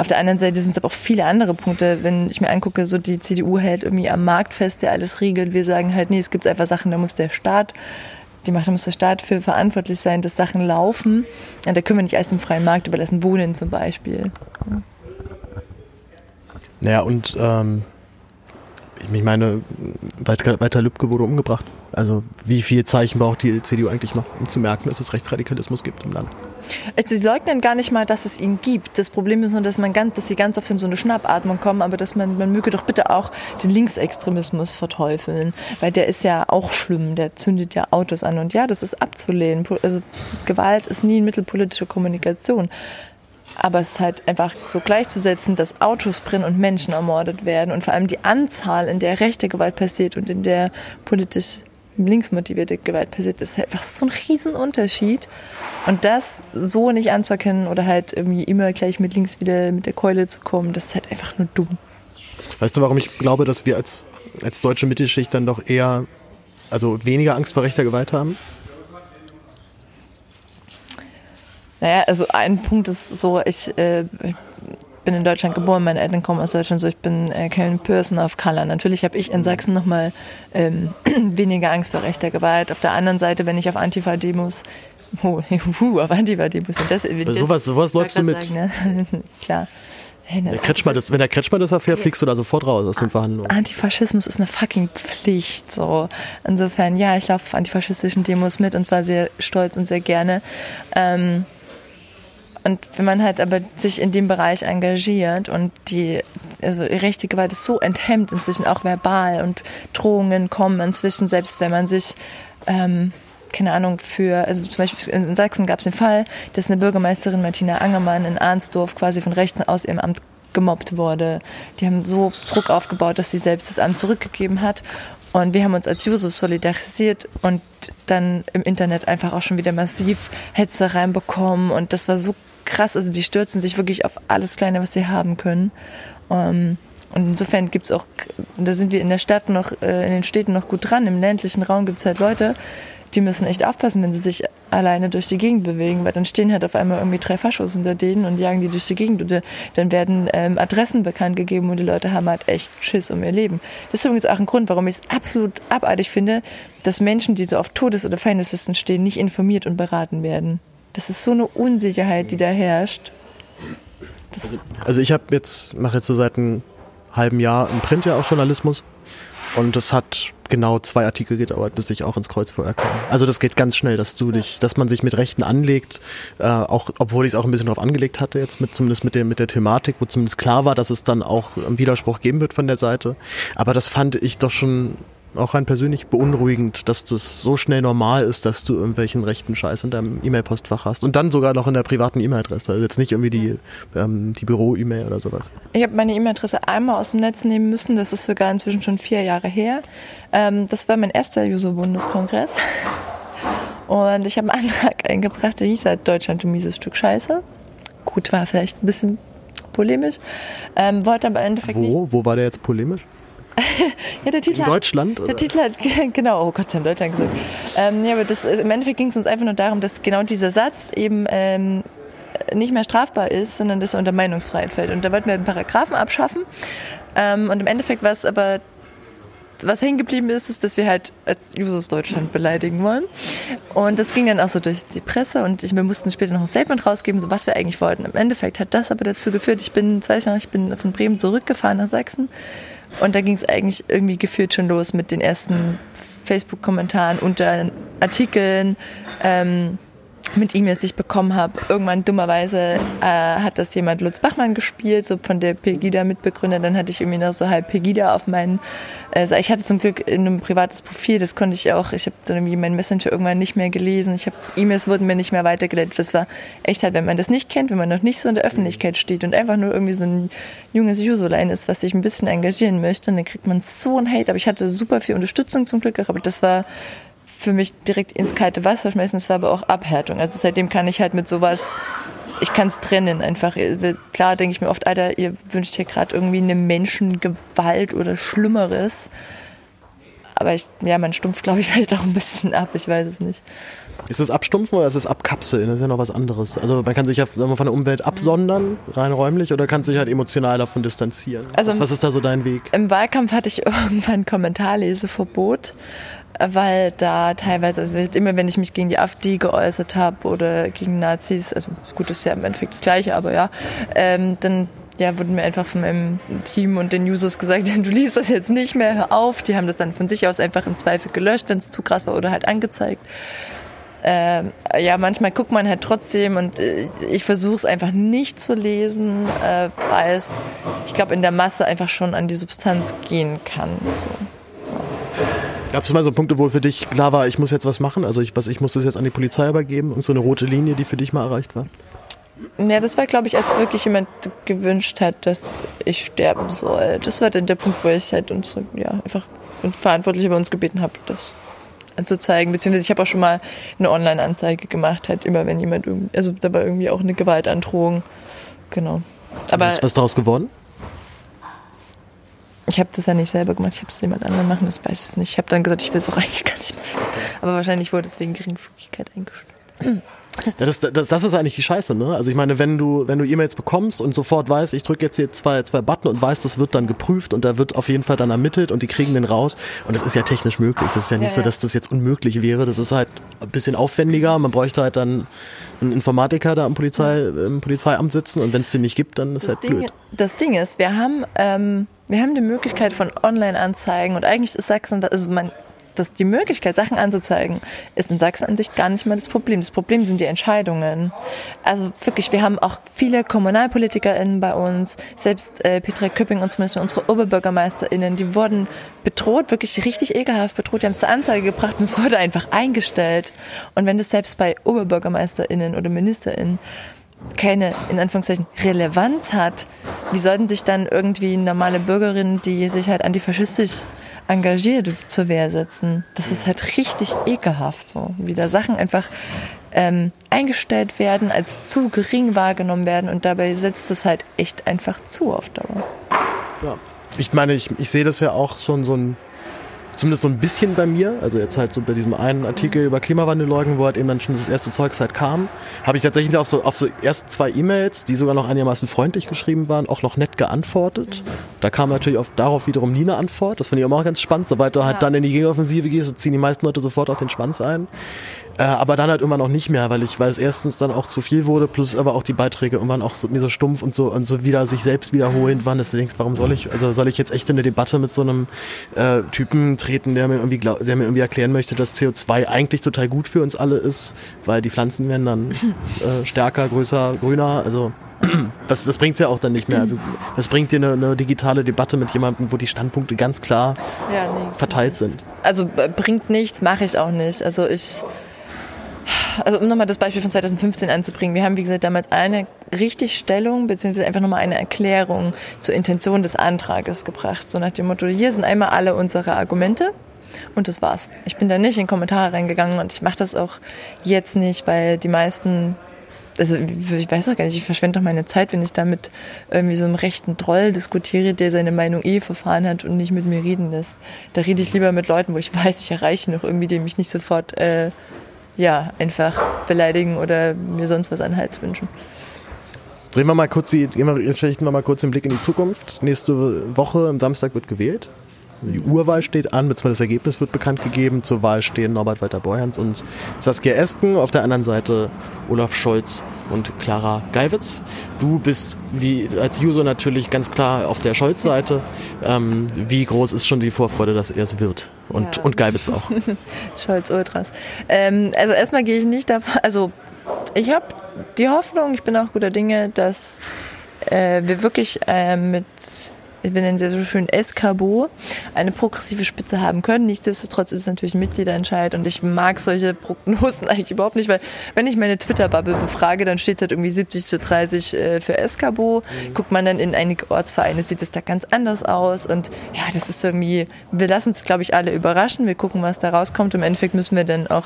Auf der anderen Seite sind es aber auch viele andere Punkte. Wenn ich mir angucke, so die CDU hält irgendwie am Markt fest, der alles regelt. Wir sagen halt, nee, es gibt einfach Sachen, da muss der Staat die macht, da muss der Staat für verantwortlich sein, dass Sachen laufen. Und da können wir nicht alles dem freien Markt überlassen, Wohnen zum Beispiel. Naja, und ähm, ich meine, Walter, Walter Lübcke wurde umgebracht. Also wie viel Zeichen braucht die CDU eigentlich noch, um zu merken, dass es Rechtsradikalismus gibt im Land? Sie leugnen gar nicht mal, dass es ihn gibt. Das Problem ist nur, dass, man ganz, dass sie ganz oft in so eine Schnappatmung kommen, aber dass man, man möge doch bitte auch den Linksextremismus verteufeln, weil der ist ja auch schlimm, der zündet ja Autos an und ja, das ist abzulehnen. Also Gewalt ist nie ein Mittel politischer Kommunikation. Aber es ist halt einfach so gleichzusetzen, dass Autos brennen und Menschen ermordet werden und vor allem die Anzahl, in der rechte Gewalt passiert und in der politisch linksmotivierte Gewalt passiert, ist einfach so ein Riesenunterschied. Und das so nicht anzuerkennen oder halt irgendwie immer gleich mit links wieder mit der Keule zu kommen, das ist halt einfach nur dumm. Weißt du, warum ich glaube, dass wir als, als deutsche Mittelschicht dann doch eher, also weniger Angst vor rechter Gewalt haben? Naja, also ein Punkt ist so, ich, äh, bin in Deutschland geboren, meine Eltern kommen aus Deutschland, so ich bin äh, kein Person of Color. Natürlich habe ich in Sachsen nochmal ähm, weniger Angst vor rechter Gewalt. Auf der anderen Seite, wenn ich auf Antifa-Demos Oh, uh, auf Antifa-Demos. Das, das, sowas, sowas läufst du mit. Sagen, ne? Klar. Hey, der Kretschmer das, wenn der Kretschmer das erfährt, fliegst du da sofort raus aus den Verhandlungen. Antifaschismus ist eine fucking Pflicht. So. Insofern, ja, ich laufe auf antifaschistischen Demos mit und zwar sehr stolz und sehr gerne. Ähm, und wenn man halt aber sich in dem Bereich engagiert und die, also rechte Gewalt ist so enthemmt inzwischen auch verbal und Drohungen kommen inzwischen, selbst wenn man sich ähm, keine Ahnung, für, also zum Beispiel in Sachsen gab es den Fall, dass eine Bürgermeisterin Martina Angermann in Arnsdorf quasi von Rechten aus ihrem Amt gemobbt wurde. Die haben so Druck aufgebaut, dass sie selbst das Amt zurückgegeben hat. Und wir haben uns als Jusos solidarisiert und dann im Internet einfach auch schon wieder massiv Hetze reinbekommen. Und das war so krass. Also die stürzen sich wirklich auf alles Kleine, was sie haben können. Um, und insofern gibt es auch, da sind wir in der Stadt noch, äh, in den Städten noch gut dran. Im ländlichen Raum gibt es halt Leute, die müssen echt aufpassen, wenn sie sich alleine durch die Gegend bewegen, weil dann stehen halt auf einmal irgendwie drei Faschos hinter denen und jagen die durch die Gegend. Oder dann werden ähm, Adressen bekannt gegeben und die Leute haben halt echt Schiss um ihr Leben. Das ist übrigens auch ein Grund, warum ich es absolut abartig finde, dass Menschen, die so auf Todes- oder Feindeslisten stehen, nicht informiert und beraten werden. Das ist so eine Unsicherheit, die da herrscht. Das also ich habe jetzt, mache jetzt so seit einem halben Jahr im Print ja auch Journalismus und das hat genau zwei Artikel gedauert, bis ich auch ins Kreuzfeuer kam. Also das geht ganz schnell, dass du dich, dass man sich mit Rechten anlegt, äh, auch obwohl ich es auch ein bisschen darauf angelegt hatte, jetzt mit zumindest mit der mit der Thematik, wo zumindest klar war, dass es dann auch einen Widerspruch geben wird von der Seite. Aber das fand ich doch schon auch rein persönlich beunruhigend, dass das so schnell normal ist, dass du irgendwelchen rechten Scheiß in deinem E-Mail-Postfach hast. Und dann sogar noch in der privaten E-Mail-Adresse. Also jetzt nicht irgendwie die, ähm, die Büro-E-Mail oder sowas. Ich habe meine E-Mail-Adresse einmal aus dem Netz nehmen müssen. Das ist sogar inzwischen schon vier Jahre her. Ähm, das war mein erster Juso-Bundeskongress. Und ich habe einen Antrag eingebracht, der hieß halt Deutschland, du mieses Stück Scheiße. Gut, war vielleicht ein bisschen polemisch. Ähm, wollte aber im Endeffekt Wo? nicht. Wo war der jetzt polemisch? Ja, der Titel In Deutschland? Hat, oder? der Titel hat, genau, oh Gott, sie haben Deutschland gesagt. Ähm, ja, aber das, im Endeffekt ging es uns einfach nur darum, dass genau dieser Satz eben ähm, nicht mehr strafbar ist, sondern dass er unter Meinungsfreiheit fällt. Und da wollten wir einen Paragraphen abschaffen. Ähm, und im Endeffekt war es aber was hängen geblieben ist, ist, dass wir halt als Jusos Deutschland beleidigen wollen. Und das ging dann auch so durch die Presse und ich, wir mussten später noch ein Statement rausgeben, so was wir eigentlich wollten. Im Endeffekt hat das aber dazu geführt, ich bin, zwei Jahre, ich bin von Bremen zurückgefahren nach Sachsen und da ging es eigentlich irgendwie gefühlt schon los mit den ersten Facebook-Kommentaren unter Artikeln. Ähm, mit E-Mails, die ich bekommen habe. Irgendwann dummerweise äh, hat das jemand Lutz Bachmann gespielt, so von der Pegida-Mitbegründer. Dann hatte ich irgendwie noch so halb Pegida auf meinen. Also ich hatte zum Glück in einem privates Profil, das konnte ich auch. Ich habe dann irgendwie meinen Messenger irgendwann nicht mehr gelesen. Ich habe E-Mails wurden mir nicht mehr weitergeleitet. Das war echt halt, wenn man das nicht kennt, wenn man noch nicht so in der Öffentlichkeit steht und einfach nur irgendwie so ein junges Jusolein ist, was sich ein bisschen engagieren möchte, dann kriegt man so ein Hate. Aber ich hatte super viel Unterstützung zum Glück, aber das war für mich direkt ins kalte Wasser schmeißen. Es war aber auch Abhärtung. Also seitdem kann ich halt mit sowas, ich kann es trennen einfach. Klar denke ich mir oft, Alter, ihr wünscht hier gerade irgendwie eine Menschengewalt oder Schlimmeres. Aber ich, ja, mein Stumpf, glaube ich, fällt auch ein bisschen ab. Ich weiß es nicht. Ist es Abstumpfen oder ist es Abkapseln? Das ist ja noch was anderes. Also man kann sich ja von der Umwelt absondern, rein räumlich, oder kann sich halt emotional davon distanzieren. Also was, was ist da so dein Weg? Im Wahlkampf hatte ich irgendwann Kommentarleseverbot weil da teilweise, also immer wenn ich mich gegen die AfD geäußert habe oder gegen Nazis, also gut, das ist ja im Endeffekt das Gleiche, aber ja, ähm, dann ja, wurde mir einfach von meinem Team und den Users gesagt, du liest das jetzt nicht mehr, hör auf. Die haben das dann von sich aus einfach im Zweifel gelöscht, wenn es zu krass war oder halt angezeigt. Ähm, ja, manchmal guckt man halt trotzdem und äh, ich versuche es einfach nicht zu lesen, äh, weil es, ich glaube, in der Masse einfach schon an die Substanz gehen kann. So. Gab es mal so Punkte, wo für dich klar war, ich muss jetzt was machen? Also ich, was, ich muss das jetzt an die Polizei übergeben und so eine rote Linie, die für dich mal erreicht war? Ja, das war, glaube ich, als wirklich jemand gewünscht hat, dass ich sterben soll. Das war dann der Punkt, wo ich halt uns, ja, einfach Verantwortliche bei uns gebeten habe, das anzuzeigen. Beziehungsweise ich habe auch schon mal eine Online-Anzeige gemacht, halt immer, wenn jemand irgendwie, also da war irgendwie auch eine Gewaltandrohung. Genau. Aber was ist was daraus geworden? Ich habe das ja nicht selber gemacht, ich habe es jemand anderem machen, das weiß ich nicht. Ich habe dann gesagt, ich will es auch eigentlich gar nicht mehr wissen. Aber wahrscheinlich wurde es wegen Geringfügigkeit eingestellt. Ja, das, das, das ist eigentlich die Scheiße, ne? Also ich meine, wenn du, wenn du E-Mails bekommst und sofort weißt, ich drücke jetzt hier zwei, zwei Button und weiß, das wird dann geprüft und da wird auf jeden Fall dann ermittelt und die kriegen den raus. Und das ist ja technisch möglich. Das ist ja nicht ja, so, dass das jetzt unmöglich wäre. Das ist halt ein bisschen aufwendiger. Man bräuchte halt dann einen Informatiker da am Polizei, im Polizeiamt sitzen und wenn es den nicht gibt, dann ist das halt Ding, blöd. Das Ding ist, wir haben, ähm, wir haben die Möglichkeit von Online-Anzeigen und eigentlich ist Sachsen, also man dass die Möglichkeit, Sachen anzuzeigen, ist in Sachsen an sich gar nicht mal das Problem. Das Problem sind die Entscheidungen. Also wirklich, wir haben auch viele KommunalpolitikerInnen bei uns, selbst äh, Petra Köpping und zumindest unsere OberbürgermeisterInnen, die wurden bedroht, wirklich richtig ekelhaft bedroht. Die haben es zur Anzeige gebracht und es wurde einfach eingestellt. Und wenn das selbst bei OberbürgermeisterInnen oder MinisterInnen keine, in Anführungszeichen, Relevanz hat, wie sollten sich dann irgendwie normale Bürgerinnen, die sich halt antifaschistisch engagiert zur Wehr setzen. Das ist halt richtig ekelhaft, so wie da Sachen einfach ähm, eingestellt werden, als zu gering wahrgenommen werden und dabei setzt es halt echt einfach zu auf Dauer. Ja. Ich meine, ich, ich sehe das ja auch schon so ein zumindest so ein bisschen bei mir, also jetzt halt so bei diesem einen Artikel über Klimawandelleugnung, wo halt eben dann schon das erste Zeugs halt kam, habe ich tatsächlich auf so, auf so erst zwei E-Mails, die sogar noch einigermaßen freundlich geschrieben waren, auch noch nett geantwortet. Da kam natürlich auf, darauf wiederum nie eine Antwort. Das finde ich auch ganz spannend. Sobald du halt dann in die Gegenoffensive gehst, so ziehen die meisten Leute sofort auf den Schwanz ein. Äh, aber dann halt immer noch nicht mehr, weil ich, weil es erstens dann auch zu viel wurde, plus aber auch die Beiträge irgendwann auch so, mir so stumpf und so und so wieder sich selbst wiederholend waren, dass du denkst, warum soll ich, also soll ich jetzt echt in eine Debatte mit so einem äh, Typen treten, der mir irgendwie glaub, der mir irgendwie erklären möchte, dass CO2 eigentlich total gut für uns alle ist, weil die Pflanzen werden dann äh, stärker, größer, grüner, also das, das bringt es ja auch dann nicht mehr. Also, das bringt dir eine, eine, digitale Debatte mit jemandem, wo die Standpunkte ganz klar ja, nee, verteilt sind. Also äh, bringt nichts, mache ich auch nicht. Also ich also um nochmal das Beispiel von 2015 anzubringen, wir haben, wie gesagt, damals eine Richtigstellung beziehungsweise einfach nochmal eine Erklärung zur Intention des Antrages gebracht. So nach dem Motto, hier sind einmal alle unsere Argumente und das war's. Ich bin da nicht in Kommentare reingegangen und ich mache das auch jetzt nicht, weil die meisten also ich weiß auch gar nicht, ich verschwende doch meine Zeit, wenn ich da mit irgendwie so einem rechten Troll diskutiere, der seine Meinung eh verfahren hat und nicht mit mir reden lässt. Da rede ich lieber mit Leuten, wo ich weiß, ich erreiche noch irgendwie, die mich nicht sofort äh, ja, einfach beleidigen oder mir sonst was an Hals wünschen. Drehen wir mal kurz die, richten wir mal kurz den Blick in die Zukunft. Nächste Woche am Samstag wird gewählt. Die Urwahl steht an, beziehungsweise das Ergebnis wird bekannt gegeben. Zur Wahl stehen Norbert Walter-Borjans und Saskia Esken. Auf der anderen Seite Olaf Scholz und Clara Geiwitz. Du bist wie als User natürlich ganz klar auf der Scholz-Seite. Ähm, wie groß ist schon die Vorfreude, dass er es wird? Und, ja. und Geibitz auch. Scholz Ultras. Ähm, also erstmal gehe ich nicht davon, also ich habe die Hoffnung, ich bin auch guter Dinge, dass äh, wir wirklich äh, mit wir nennen sie so schön Escabo, eine progressive Spitze haben können. Nichtsdestotrotz ist es natürlich ein Mitgliederentscheid und ich mag solche Prognosen eigentlich überhaupt nicht, weil wenn ich meine Twitter-Bubble befrage, dann steht es halt irgendwie 70 zu 30 äh, für Escabo. Mhm. Guckt man dann in einige Ortsvereine, sieht es da ganz anders aus und ja, das ist irgendwie, wir lassen uns, glaube ich, alle überraschen. Wir gucken, was da rauskommt. Im Endeffekt müssen wir dann auch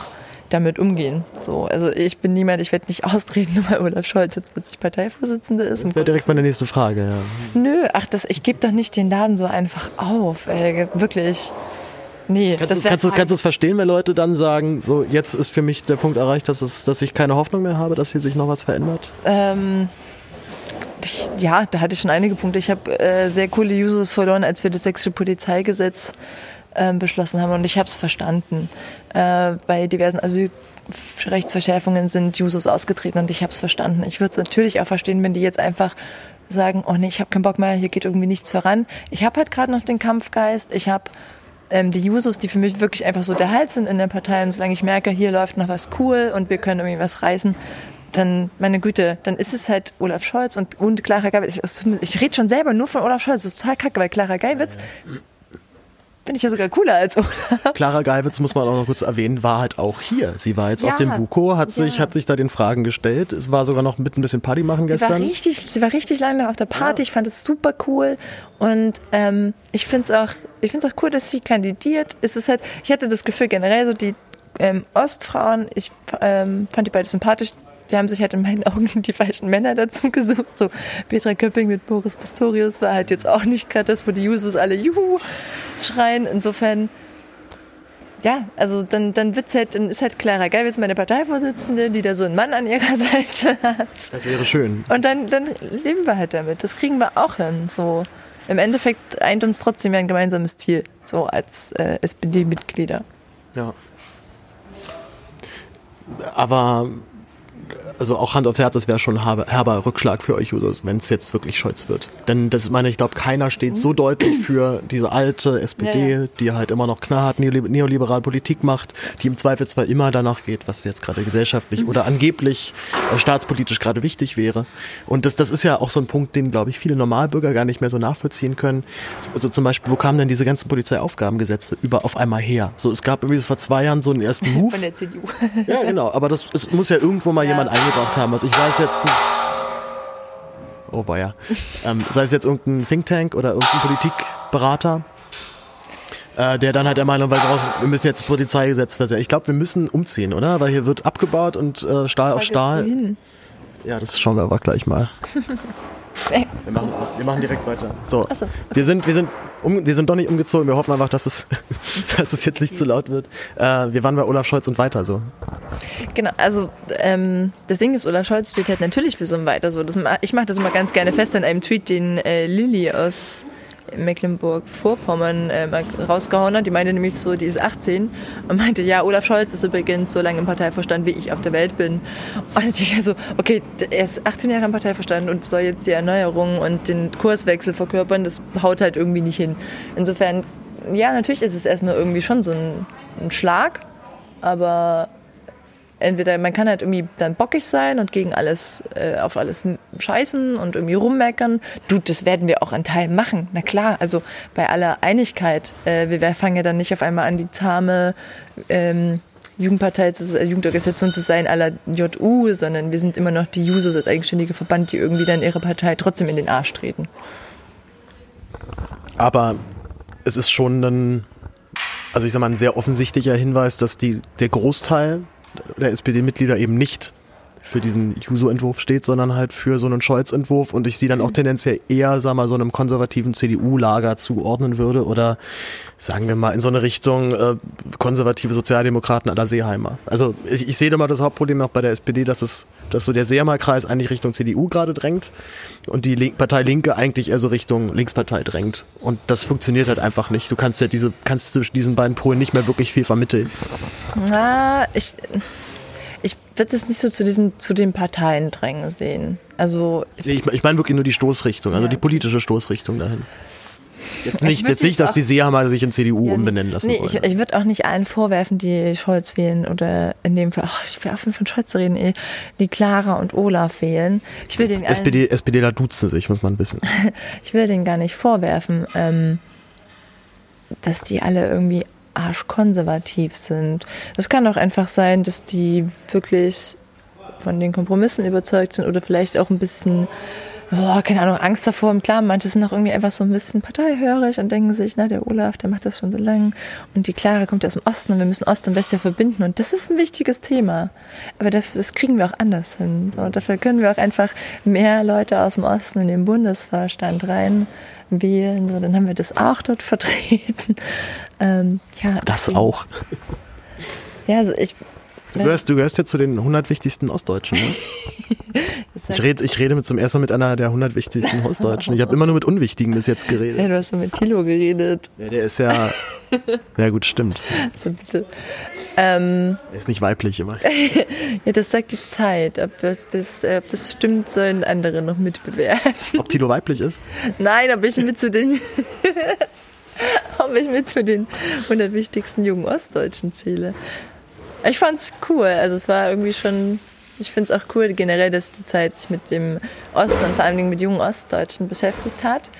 damit umgehen. So, also ich bin niemand, ich werde nicht austreten, nur weil Olaf Scholz jetzt plötzlich Parteivorsitzende ist. Das wäre direkt meine nächste Frage, ja. Nö, ach, das, ich gebe doch nicht den Laden so einfach auf, ey, wirklich. Nee, kannst, das du, kannst, du, kannst du es verstehen, wenn Leute dann sagen, so jetzt ist für mich der Punkt erreicht, dass, es, dass ich keine Hoffnung mehr habe, dass hier sich noch was verändert? Ähm, ja, da hatte ich schon einige Punkte. Ich habe äh, sehr coole Users verloren, als wir das sächsische Polizeigesetz ähm, beschlossen haben. Und ich habe es verstanden. Äh, bei diversen Asylrechtsverschärfungen sind Jusos ausgetreten und ich habe es verstanden. Ich würde es natürlich auch verstehen, wenn die jetzt einfach sagen, oh nee, ich habe keinen Bock mehr, hier geht irgendwie nichts voran. Ich habe halt gerade noch den Kampfgeist. Ich habe ähm, die Jusos, die für mich wirklich einfach so der Hals sind in der Partei. Und solange ich merke, hier läuft noch was cool und wir können irgendwie was reißen, dann, meine Güte, dann ist es halt Olaf Scholz und, und Clara Geiwitz. Ich, ich rede schon selber nur von Olaf Scholz. Das ist total kacke, weil Clara Geiwitz Finde ich ja sogar cooler als Olaf. Clara Geiwitz, muss man auch noch kurz erwähnen, war halt auch hier. Sie war jetzt ja, auf dem Buko, hat sich, hat sich da den Fragen gestellt. Es war sogar noch mit ein bisschen Party machen gestern. Sie war richtig, sie war richtig lange auf der Party. Ja. Ich fand es super cool. Und ähm, ich finde es auch, ich auch cool, dass sie kandidiert. Es ist halt, ich hatte das Gefühl generell so die ähm, Ostfrauen, ich ähm, fand die beide sympathisch die haben sich halt in meinen Augen die falschen Männer dazu gesucht. So Petra Köpping mit Boris Pistorius war halt jetzt auch nicht gerade das, wo die Jusos alle Juhu schreien. Insofern, ja, also dann, dann wird's halt, dann ist halt Clara Geil ist meine Parteivorsitzende, die da so einen Mann an ihrer Seite hat. Das wäre schön. Und dann, dann leben wir halt damit. Das kriegen wir auch hin. So im Endeffekt eint uns trotzdem ein gemeinsames Ziel, so als äh, SPD-Mitglieder. Ja. Aber also auch Hand aufs Herz, das wäre schon ein herber Rückschlag für euch, wenn es jetzt wirklich Scholz wird. Denn das meine ich, glaube keiner steht so deutlich für diese alte SPD, ja, ja. die halt immer noch knallhart neoliberal Politik macht, die im Zweifelsfall immer danach geht, was jetzt gerade gesellschaftlich mhm. oder angeblich äh, staatspolitisch gerade wichtig wäre. Und das, das ist ja auch so ein Punkt, den, glaube ich, viele Normalbürger gar nicht mehr so nachvollziehen können. Also zum Beispiel, wo kamen denn diese ganzen Polizeiaufgabengesetze über auf einmal her? So, es gab irgendwie vor zwei Jahren so einen ersten Move. Von der CDU. ja, genau. Aber das es muss ja irgendwo mal ja. jemand ein eingebracht haben. Also ich weiß jetzt. Oh ja. Ähm, sei es jetzt irgendein Think Tank oder irgendein Politikberater, äh, der dann halt der Meinung war, wir müssen jetzt Polizeigesetz versehen. Ich glaube, wir müssen umziehen, oder? Weil hier wird abgebaut und äh, Stahl auf Stahl. Ja, das schauen wir aber gleich mal. Wir machen, wir machen direkt weiter. So, so okay. wir sind, wir sind, um, wir sind doch nicht umgezogen. Wir hoffen einfach, dass es, dass es jetzt nicht zu laut wird. Äh, wir waren bei Olaf Scholz und weiter so. Genau, also ähm, das Ding ist, Olaf Scholz steht halt natürlich für so ein weiter so. Das, ich mache das immer ganz gerne fest in einem Tweet, den äh, Lilly aus Mecklenburg-Vorpommern äh, rausgehauen hat. Die meinte nämlich so, die ist 18 und meinte, ja, Olaf Scholz ist übrigens so lange im Parteivorstand, wie ich auf der Welt bin. Und ich so, okay, er ist 18 Jahre im Parteivorstand und soll jetzt die Erneuerung und den Kurswechsel verkörpern, das haut halt irgendwie nicht hin. Insofern, ja, natürlich ist es erstmal irgendwie schon so ein, ein Schlag, aber entweder man kann halt irgendwie dann bockig sein und gegen alles, äh, auf alles scheißen und irgendwie rummeckern. Du, das werden wir auch an Teilen machen. Na klar, also bei aller Einigkeit. Äh, wir fangen ja dann nicht auf einmal an, die zahme ähm, Jugendpartei, Jugendorganisation zu sein aller JU, sondern wir sind immer noch die Jusos als eigenständige Verband, die irgendwie dann ihre Partei trotzdem in den Arsch treten. Aber es ist schon ein, also ich sag mal, ein sehr offensichtlicher Hinweis, dass die, der Großteil der SPD-Mitglieder eben nicht für diesen Juso-Entwurf steht, sondern halt für so einen Scholz-Entwurf und ich sie dann auch tendenziell eher, sag mal, so einem konservativen CDU-Lager zuordnen würde oder sagen wir mal in so eine Richtung äh, konservative Sozialdemokraten aller Seeheimer. Also ich, ich sehe da mal das Hauptproblem auch bei der SPD, dass es, dass so der Seeheimer-Kreis eigentlich Richtung CDU gerade drängt und die Link Partei Linke eigentlich eher so Richtung Linkspartei drängt. Und das funktioniert halt einfach nicht. Du kannst ja diese, kannst zwischen diesen beiden Polen nicht mehr wirklich viel vermitteln. Na, ich würde es nicht so zu diesen zu den Parteien drängen sehen. Also ich, ich meine wirklich nur die Stoßrichtung, also ja. die politische Stoßrichtung dahin. Jetzt nicht, jetzt nicht, dass die Seehammer sich in CDU ja, umbenennen lassen nee, wollen. Ich, ich würde auch nicht allen vorwerfen, die Scholz wählen oder in dem Fall, ach, ich will aufhören von Scholz zu reden, ey, die Clara und Olaf wählen. Ich will den SPD, SPDler duzen sich, muss man wissen. ich will denen gar nicht vorwerfen, ähm, dass die alle irgendwie arschkonservativ sind. Es kann auch einfach sein, dass die wirklich von den Kompromissen überzeugt sind oder vielleicht auch ein bisschen boah, keine Ahnung, Angst davor. Und klar, manche sind auch irgendwie einfach so ein bisschen parteihörig und denken sich, na, der Olaf, der macht das schon so lange. Und die Clara kommt aus dem Osten und wir müssen Ost und West ja verbinden. Und das ist ein wichtiges Thema. Aber das kriegen wir auch anders hin. Und dafür können wir auch einfach mehr Leute aus dem Osten in den Bundesvorstand rein wählen. So, dann haben wir das auch dort vertreten. Ähm, ja, das deswegen. auch. Ja, also ich, Du gehörst, du gehörst jetzt zu den 100 wichtigsten Ostdeutschen, ne? ich, rede, ich rede mit zum ersten Mal mit einer der 100 wichtigsten Ostdeutschen. Ich habe immer nur mit Unwichtigen bis jetzt geredet. Ja, du hast so mit Thilo geredet. Ja, der ist ja. Ja, gut, stimmt. Also bitte. Ähm, er ist nicht weiblich immer. ja, das sagt die Zeit. Ob das, das, ob das stimmt, sollen andere noch mitbewerten. Ob Thilo weiblich ist? Nein, ob ich mit zu den. ob ich mit zu den 100 wichtigsten jungen Ostdeutschen zähle. Ich fand's cool. Also es war irgendwie schon. Ich finde es auch cool generell, dass die Zeit sich mit dem Osten und vor allen Dingen mit jungen Ostdeutschen beschäftigt hat.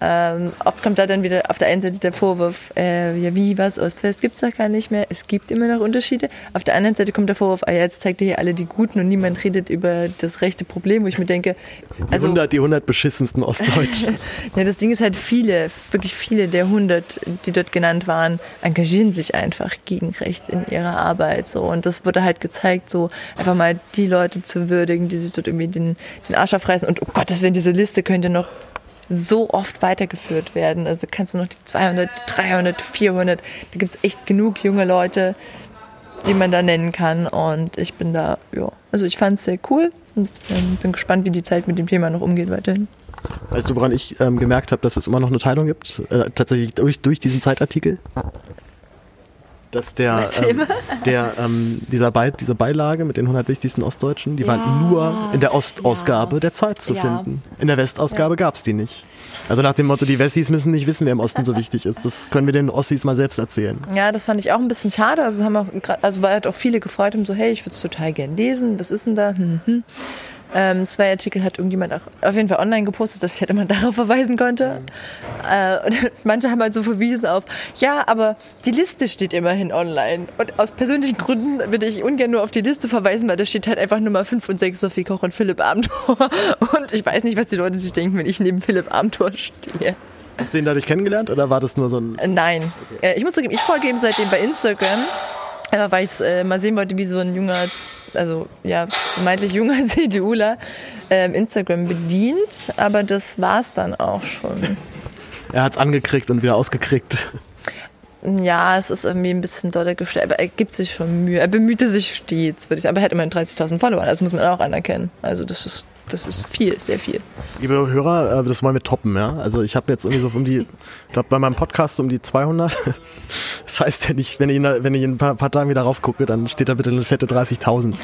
Ähm, oft kommt da dann wieder auf der einen Seite der Vorwurf, äh, ja wie, was, Ost-West gibt es doch gar nicht mehr. Es gibt immer noch Unterschiede. Auf der anderen Seite kommt der Vorwurf, ah, ja, jetzt zeigt ihr hier alle die Guten und niemand redet über das rechte Problem, wo ich mir denke, also... Die 100, die 100 beschissensten Ostdeutschen. ja, das Ding ist halt viele, wirklich viele der 100, die dort genannt waren, engagieren sich einfach gegen rechts in ihrer Arbeit. So. Und das wurde halt gezeigt, so einfach mal die Leute zu würdigen, die sich dort irgendwie den, den Arsch aufreißen. Und oh Gott, das wäre diese Liste könnte noch so oft weitergeführt werden. Also kannst du noch die 200, 300, 400, da gibt es echt genug junge Leute, die man da nennen kann. Und ich bin da, ja, also ich fand es sehr cool und ähm, bin gespannt, wie die Zeit mit dem Thema noch umgeht weiterhin. Weißt du, woran ich ähm, gemerkt habe, dass es immer noch eine Teilung gibt? Äh, tatsächlich durch, durch diesen Zeitartikel? Dass der, ähm, der ähm, dieser Be diese Beilage mit den 100 wichtigsten Ostdeutschen, die ja, war nur in der Ostausgabe ja. der Zeit zu ja. finden. In der Westausgabe ja. gab es die nicht. Also nach dem Motto, die Wessis müssen nicht wissen, wer im Osten so wichtig ist. Das können wir den Ossis mal selbst erzählen. Ja, das fand ich auch ein bisschen schade. Also haben auch, also weil halt auch viele gefreut haben, so hey, ich würde es total gern lesen. Was ist denn da? Hm, hm. Ähm, zwei Artikel hat irgendjemand auch auf jeden Fall online gepostet, dass ich halt immer darauf verweisen konnte. Äh, und manche haben halt so verwiesen auf, ja, aber die Liste steht immerhin online. Und aus persönlichen Gründen würde ich ungern nur auf die Liste verweisen, weil da steht halt einfach Nummer 5 und 6 Sophie Koch und Philipp Abendtor. Und ich weiß nicht, was die Leute sich denken, wenn ich neben Philipp Abendtor stehe. Hast du ihn dadurch kennengelernt oder war das nur so ein. Äh, nein. Okay. Äh, ich muss zugeben, ich folge ihm seitdem bei Instagram. Aber weil ich äh, mal sehen wollte, wie so ein junger also ja, vermeintlich junger CDUler ähm, Instagram bedient, aber das war es dann auch schon. Er hat es angekriegt und wieder ausgekriegt. Ja, es ist irgendwie ein bisschen dolle gestellt, aber er gibt sich schon Mühe. Er bemühte sich stets, würde ich sagen. Aber er hat immerhin 30.000 Follower, das muss man auch anerkennen. Also das ist das ist viel, sehr viel. Liebe Hörer, äh, das wollen wir toppen, ja. Also ich habe jetzt irgendwie so um die, ich glaube bei meinem Podcast um die 200. Das heißt ja nicht, wenn ich, in, wenn ich in ein paar, paar Tagen wieder raufgucke, dann steht da bitte eine fette 30.000.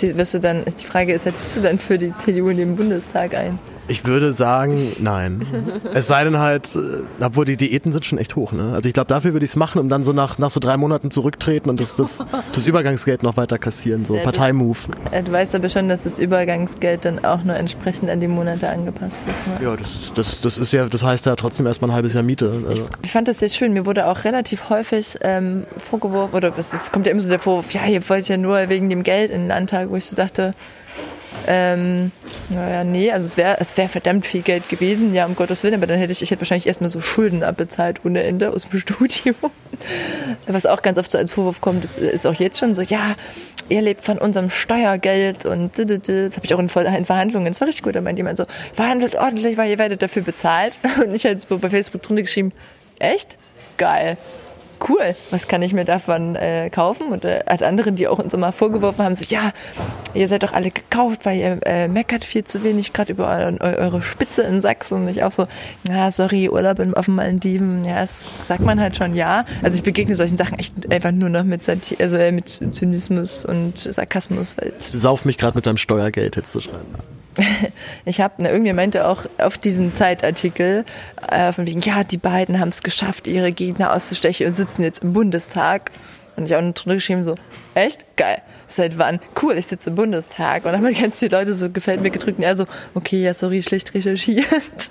Wirst du dann, die Frage ist, ziehst du dann für die CDU in den Bundestag ein? Ich würde sagen, nein. Es sei denn halt, äh, obwohl die Diäten sind schon echt hoch, ne? Also ich glaube, dafür würde ich es machen, um dann so nach, nach so drei Monaten zurücktreten und das, das, das Übergangsgeld noch weiter kassieren, so ja, Parteimove. Du weißt aber schon, dass das Übergangsgeld dann auch nur entsprechend an die Monate angepasst ist. Ne? Ja, das, das, das ist ja, das heißt ja trotzdem erstmal ein halbes Jahr Miete. Also. Ich, ich, fand das sehr schön. Mir wurde auch relativ häufig ähm, vorgeworfen, oder es kommt ja immer so der Vorwurf, ja, ihr wollt ja nur wegen dem Geld in den Landtag, wo ich so dachte, ähm, naja, nee, also es wäre es wär verdammt viel Geld gewesen, ja, um Gottes Willen, aber dann hätte ich, ich hätte wahrscheinlich erstmal so Schulden abbezahlt ohne Ende aus dem Studium. Was auch ganz oft so als Vorwurf kommt, ist, ist auch jetzt schon so, ja, ihr lebt von unserem Steuergeld und das habe ich auch in, Verhandlungen, das war richtig gut, da meint jemand so, verhandelt ordentlich, weil ihr werdet dafür bezahlt. Und ich habe bei Facebook drunter geschrieben, echt? Geil cool, was kann ich mir davon äh, kaufen? Und äh, hat andere, die auch uns immer vorgeworfen haben, so, ja, ihr seid doch alle gekauft, weil ihr äh, meckert viel zu wenig, gerade über eu eure Spitze in Sachsen. Und ich auch so, ja, sorry, Urlaub auf den Malediven, ja, das sagt man halt schon, ja. Also ich begegne solchen Sachen echt einfach nur noch mit, also, äh, mit Zynismus und Sarkasmus. Weil Sauf mich gerade mit deinem Steuergeld, hättest du schreiben müssen. ich habe, ne, irgendwie meinte auch auf diesen Zeitartikel, äh, von wegen, ja, die beiden haben es geschafft, ihre Gegner auszustechen und sitzen jetzt im Bundestag. Und ich auch drunter geschrieben so, echt? Geil seit wann? Cool, ich sitze im Bundestag. Und dann haben ganz viele Leute so, gefällt mir gedrückt. Und er so, okay, ja, sorry, schlecht recherchiert. das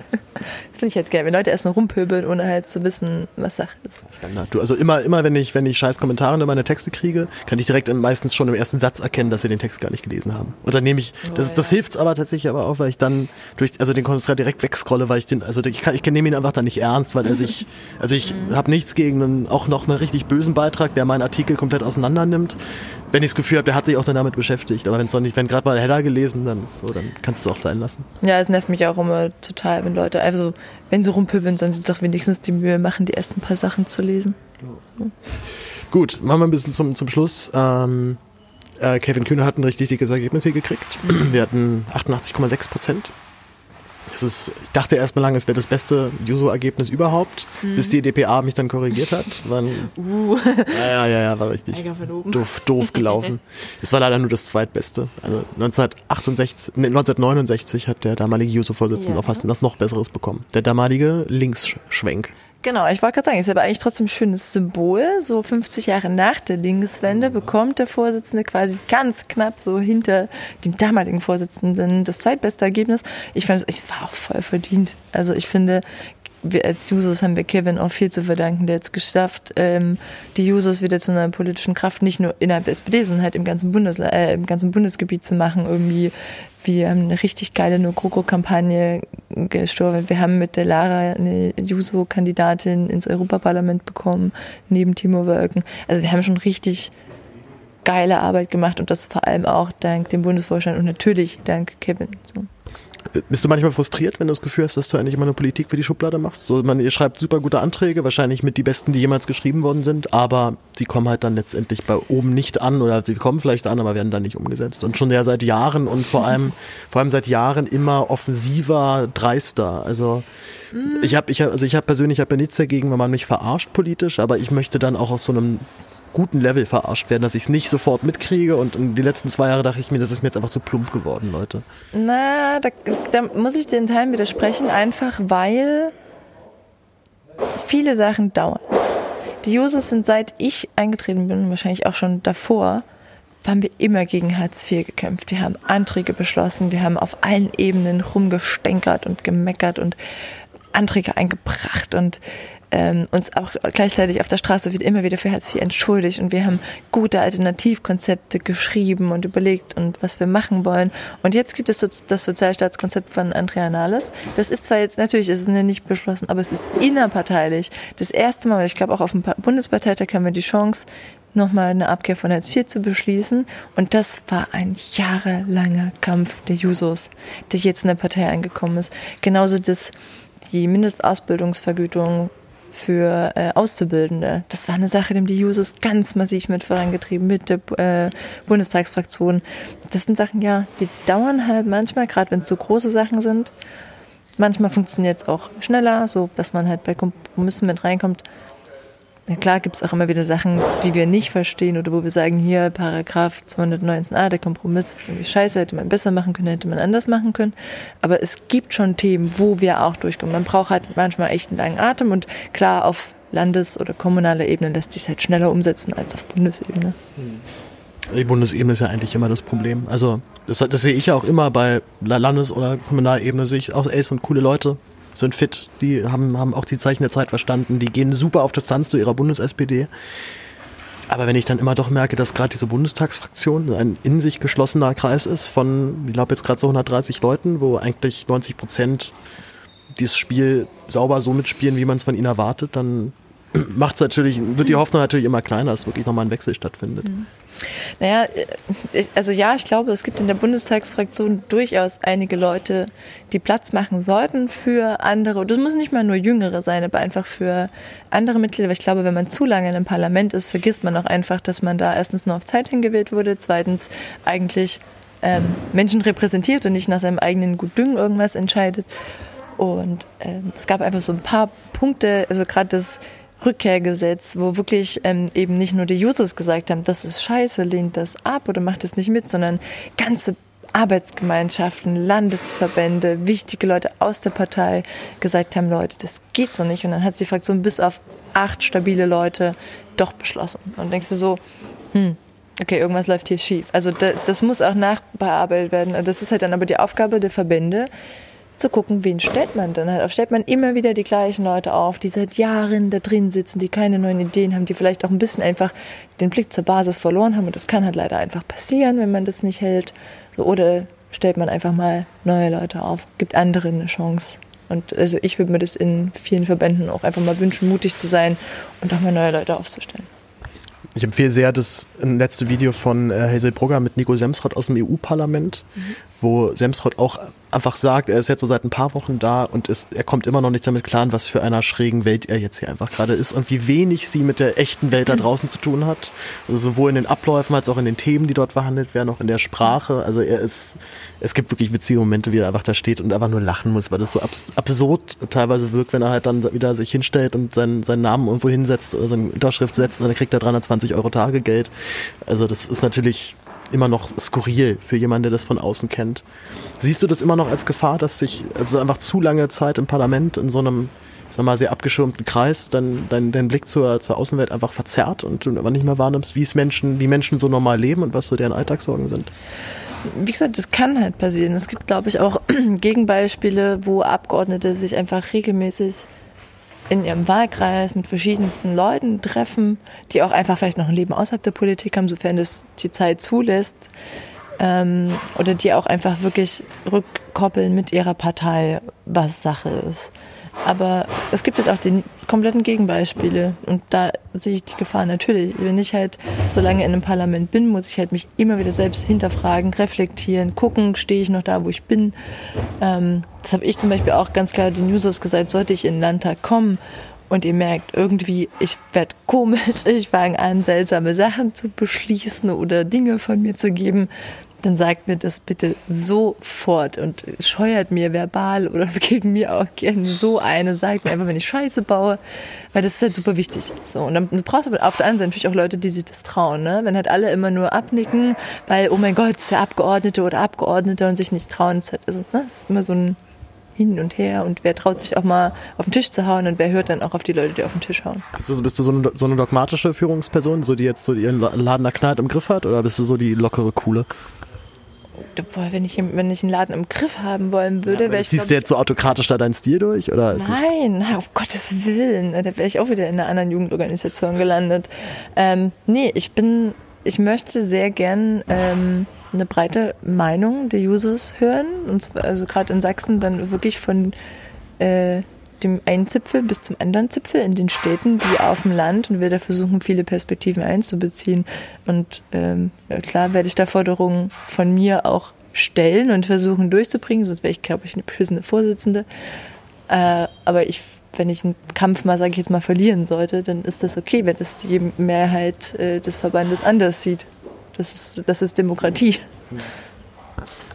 finde ich halt geil, wenn Leute erstmal rumpöbeln, ohne halt zu wissen, was Sache ist. Du, also immer, immer, wenn ich, wenn ich scheiß Kommentare in meine Texte kriege, kann ich direkt meistens schon im ersten Satz erkennen, dass sie den Text gar nicht gelesen haben. Und dann nehme ich, das, oh, ja. das hilft aber tatsächlich aber auch, weil ich dann durch, also den Kommentar direkt wegscrolle, weil ich den, also ich, kann, ich nehme ihn einfach dann nicht ernst, weil er sich, also ich mhm. habe nichts gegen einen, auch noch einen richtig bösen Beitrag, der meinen Artikel komplett auseinander nimmt wenn ich das Gefühl habe, der hat sich auch dann damit beschäftigt. Aber wenn es noch nicht, wenn gerade mal Header gelesen, dann so, dann kannst du es auch sein lassen. Ja, es nervt mich auch immer total, wenn Leute, also wenn sie rumpöbeln, sollen sie doch wenigstens die Mühe machen, die ersten paar Sachen zu lesen. Ja. Gut, machen wir ein bisschen zum, zum Schluss. Ähm, äh, Kevin Kühne hat ein richtig dickes Ergebnis hier gekriegt. Wir hatten 88,6 Prozent es ist, ich dachte erstmal lange, es wäre das beste Juso-Ergebnis überhaupt, mhm. bis die DPA mich dann korrigiert hat. War uh. Ja, ja, ja, war richtig doof, doof gelaufen. es war leider nur das zweitbeste. Also 1968, nee, 1969 hat der damalige Juso-Vorsitzende ja. auf fast was noch Besseres bekommen. Der damalige Linksschwenk. Genau, ich wollte gerade sagen, ist aber eigentlich trotzdem ein schönes Symbol. So 50 Jahre nach der Linkswende bekommt der Vorsitzende quasi ganz knapp so hinter dem damaligen Vorsitzenden das zweitbeste Ergebnis. Ich fand es, ich war auch voll verdient. Also ich finde, wir als Jusos haben wir Kevin auch viel zu verdanken, der jetzt geschafft, ähm, die Jusos wieder zu einer politischen Kraft nicht nur innerhalb der SPD, sondern halt im ganzen Bundesland, äh, im ganzen Bundesgebiet zu machen, irgendwie wir haben eine richtig geile No-GroKo-Kampagne gestorben. Wir haben mit der Lara eine Juso-Kandidatin ins Europaparlament bekommen, neben Timo Wölken. Also wir haben schon richtig geile Arbeit gemacht und das vor allem auch dank dem Bundesvorstand und natürlich dank Kevin. So. Bist du manchmal frustriert, wenn du das Gefühl hast, dass du eigentlich immer eine Politik für die Schublade machst? So, man, ihr schreibt super gute Anträge, wahrscheinlich mit die besten, die jemals geschrieben worden sind, aber sie kommen halt dann letztendlich bei oben nicht an oder sie kommen vielleicht an, aber werden dann nicht umgesetzt. Und schon ja seit Jahren und vor allem, vor allem seit Jahren immer offensiver, dreister. Also ich habe, ich hab, also ich habe persönlich hab ja nichts dagegen, wenn man mich verarscht politisch, aber ich möchte dann auch auf so einem guten Level verarscht werden, dass ich es nicht sofort mitkriege. Und die letzten zwei Jahre dachte ich mir, das ist mir jetzt einfach zu plump geworden, Leute. Na, da, da muss ich den Teilen widersprechen, einfach weil viele Sachen dauern. Die Jusos sind seit ich eingetreten bin, wahrscheinlich auch schon davor, haben wir immer gegen Hartz IV gekämpft. Wir haben Anträge beschlossen, wir haben auf allen Ebenen rumgestänkert und gemeckert und Anträge eingebracht und ähm, uns auch gleichzeitig auf der Straße wird immer wieder für Hartz IV entschuldigt und wir haben gute Alternativkonzepte geschrieben und überlegt und was wir machen wollen. Und jetzt gibt es das Sozialstaatskonzept von Andrea Nahles. Das ist zwar jetzt natürlich, es ist nicht beschlossen, aber es ist innerparteilich. Das erste Mal, ich glaube auch auf dem Bundesparteitag haben wir die Chance, nochmal eine Abkehr von Hartz IV zu beschließen. Und das war ein jahrelanger Kampf der Jusos, der jetzt in der Partei angekommen ist. Genauso das, die Mindestausbildungsvergütung für äh, Auszubildende. Das war eine Sache, die die Jusos ganz massiv mit vorangetrieben, mit der äh, Bundestagsfraktion. Das sind Sachen, ja, die dauern halt manchmal, gerade wenn es so große Sachen sind. Manchmal funktioniert es auch schneller, so dass man halt bei Kompromissen mit reinkommt. Na klar gibt es auch immer wieder Sachen, die wir nicht verstehen oder wo wir sagen, hier Paragraph 219a, der Kompromiss ist irgendwie scheiße, hätte man besser machen können, hätte man anders machen können. Aber es gibt schon Themen, wo wir auch durchkommen. Man braucht halt manchmal echt einen langen Atem und klar, auf Landes- oder kommunaler Ebene lässt sich halt schneller umsetzen als auf Bundesebene. Die Bundesebene ist ja eigentlich immer das Problem. Also das, das sehe ich ja auch immer bei Landes- oder Kommunalebene, sehe ich auch, ey, sind coole Leute, sind fit, die haben, haben auch die Zeichen der Zeit verstanden, die gehen super auf Distanz zu ihrer Bundes-SPD. Aber wenn ich dann immer doch merke, dass gerade diese Bundestagsfraktion ein in sich geschlossener Kreis ist von, ich glaube jetzt gerade so 130 Leuten, wo eigentlich 90 Prozent dieses Spiel sauber so mitspielen, wie man es von ihnen erwartet, dann macht es natürlich, wird die Hoffnung natürlich immer kleiner, dass wirklich nochmal ein Wechsel stattfindet. Mhm. Naja, äh, also ja, ich glaube, es gibt in der Bundestagsfraktion durchaus einige Leute, die Platz machen sollten für andere. Und das muss nicht mal nur Jüngere sein, aber einfach für andere Mitglieder. Weil ich glaube, wenn man zu lange in einem Parlament ist, vergisst man auch einfach, dass man da erstens nur auf Zeit hingewählt wurde, zweitens eigentlich ähm, Menschen repräsentiert und nicht nach seinem eigenen Gutdüngen irgendwas entscheidet. Und ähm, es gab einfach so ein paar Punkte, also gerade das Rückkehrgesetz, wo wirklich ähm, eben nicht nur die Users gesagt haben, das ist scheiße, lehnt das ab oder macht es nicht mit, sondern ganze Arbeitsgemeinschaften, Landesverbände, wichtige Leute aus der Partei gesagt haben, Leute, das geht so nicht. Und dann hat die Fraktion bis auf acht stabile Leute doch beschlossen. Und denkst du so, hm, okay, irgendwas läuft hier schief. Also das muss auch nachbearbeitet werden. Das ist halt dann aber die Aufgabe der Verbände, zu gucken, wen stellt man dann halt auf. Stellt man immer wieder die gleichen Leute auf, die seit Jahren da drin sitzen, die keine neuen Ideen haben, die vielleicht auch ein bisschen einfach den Blick zur Basis verloren haben. Und das kann halt leider einfach passieren, wenn man das nicht hält. So, oder stellt man einfach mal neue Leute auf, gibt anderen eine Chance. Und also ich würde mir das in vielen Verbänden auch einfach mal wünschen, mutig zu sein und auch mal neue Leute aufzustellen. Ich empfehle sehr das letzte Video von äh, Hazel Brugger mit Nico Semsrott aus dem EU-Parlament, mhm. Wo Semsrott auch einfach sagt, er ist jetzt so seit ein paar Wochen da und ist, er kommt immer noch nicht damit klar, was für einer schrägen Welt er jetzt hier einfach gerade ist und wie wenig sie mit der echten Welt da draußen zu tun hat. Also sowohl in den Abläufen als auch in den Themen, die dort verhandelt werden, auch in der Sprache. Also er ist, es gibt wirklich witzige Momente, wie er einfach da steht und einfach nur lachen muss, weil das so abs absurd teilweise wirkt, wenn er halt dann wieder sich hinstellt und seinen, seinen Namen irgendwo hinsetzt oder seine Unterschrift setzt und dann kriegt er 320 Euro Tagegeld. Also das ist natürlich immer noch skurril für jemanden, der das von außen kennt. Siehst du das immer noch als Gefahr, dass sich also einfach zu lange Zeit im Parlament in so einem sag mal, sehr abgeschirmten Kreis dann dein, dein Blick zur, zur Außenwelt einfach verzerrt und du aber nicht mehr wahrnimmst, wie es Menschen, wie Menschen so normal leben und was so deren Alltagssorgen sind? Wie gesagt, das kann halt passieren. Es gibt, glaube ich, auch Gegenbeispiele, wo Abgeordnete sich einfach regelmäßig in ihrem Wahlkreis mit verschiedensten Leuten treffen, die auch einfach vielleicht noch ein Leben außerhalb der Politik haben, sofern das die Zeit zulässt. Ähm, oder die auch einfach wirklich rückkoppeln mit ihrer Partei, was Sache ist. Aber es gibt halt auch die kompletten Gegenbeispiele. Und da sehe ich die Gefahr natürlich. Wenn ich halt so lange in einem Parlament bin, muss ich halt mich immer wieder selbst hinterfragen, reflektieren, gucken, stehe ich noch da, wo ich bin. Ähm, das habe ich zum Beispiel auch ganz klar den Users gesagt, sollte ich in den Landtag kommen und ihr merkt irgendwie, ich werde komisch, ich fange an, seltsame Sachen zu beschließen oder Dinge von mir zu geben, dann sagt mir das bitte sofort und scheuert mir verbal oder gegen mir auch gerne so eine, sagt mir einfach, wenn ich Scheiße baue, weil das ist halt super wichtig. So, und dann brauchst du auf der anderen Seite natürlich auch Leute, die sich das trauen, ne? Wenn halt alle immer nur abnicken, weil, oh mein Gott, ist der Abgeordnete oder Abgeordnete und sich nicht trauen, ist halt, also, ne? ist immer so ein hin und her und wer traut sich auch mal auf den Tisch zu hauen und wer hört dann auch auf die Leute, die auf den Tisch hauen. Bist du, bist du so, eine, so eine dogmatische Führungsperson, so die jetzt so ihren Laden da knallt im Griff hat oder bist du so die lockere, coole? Boah, wenn ich, wenn ich einen Laden im Griff haben wollen würde, ja, wäre ich. Siehst du jetzt so autokratisch da deinen Stil durch? Oder nein, um Gottes Willen. Da wäre ich auch wieder in einer anderen Jugendorganisation gelandet. Ähm, nee, ich bin, ich möchte sehr gern ähm, eine breite Meinung der Users hören. Und zwar, also gerade in Sachsen dann wirklich von äh, dem einen Zipfel bis zum anderen Zipfel in den Städten wie auf dem Land und wir da versuchen, viele Perspektiven einzubeziehen. Und ähm, klar werde ich da Forderungen von mir auch stellen und versuchen durchzubringen, sonst wäre ich, glaube ich, eine beschissene Vorsitzende. Äh, aber ich, wenn ich einen Kampf mal, sage ich jetzt mal, verlieren sollte, dann ist das okay, wenn das die Mehrheit äh, des Verbandes anders sieht. Das ist, das ist Demokratie.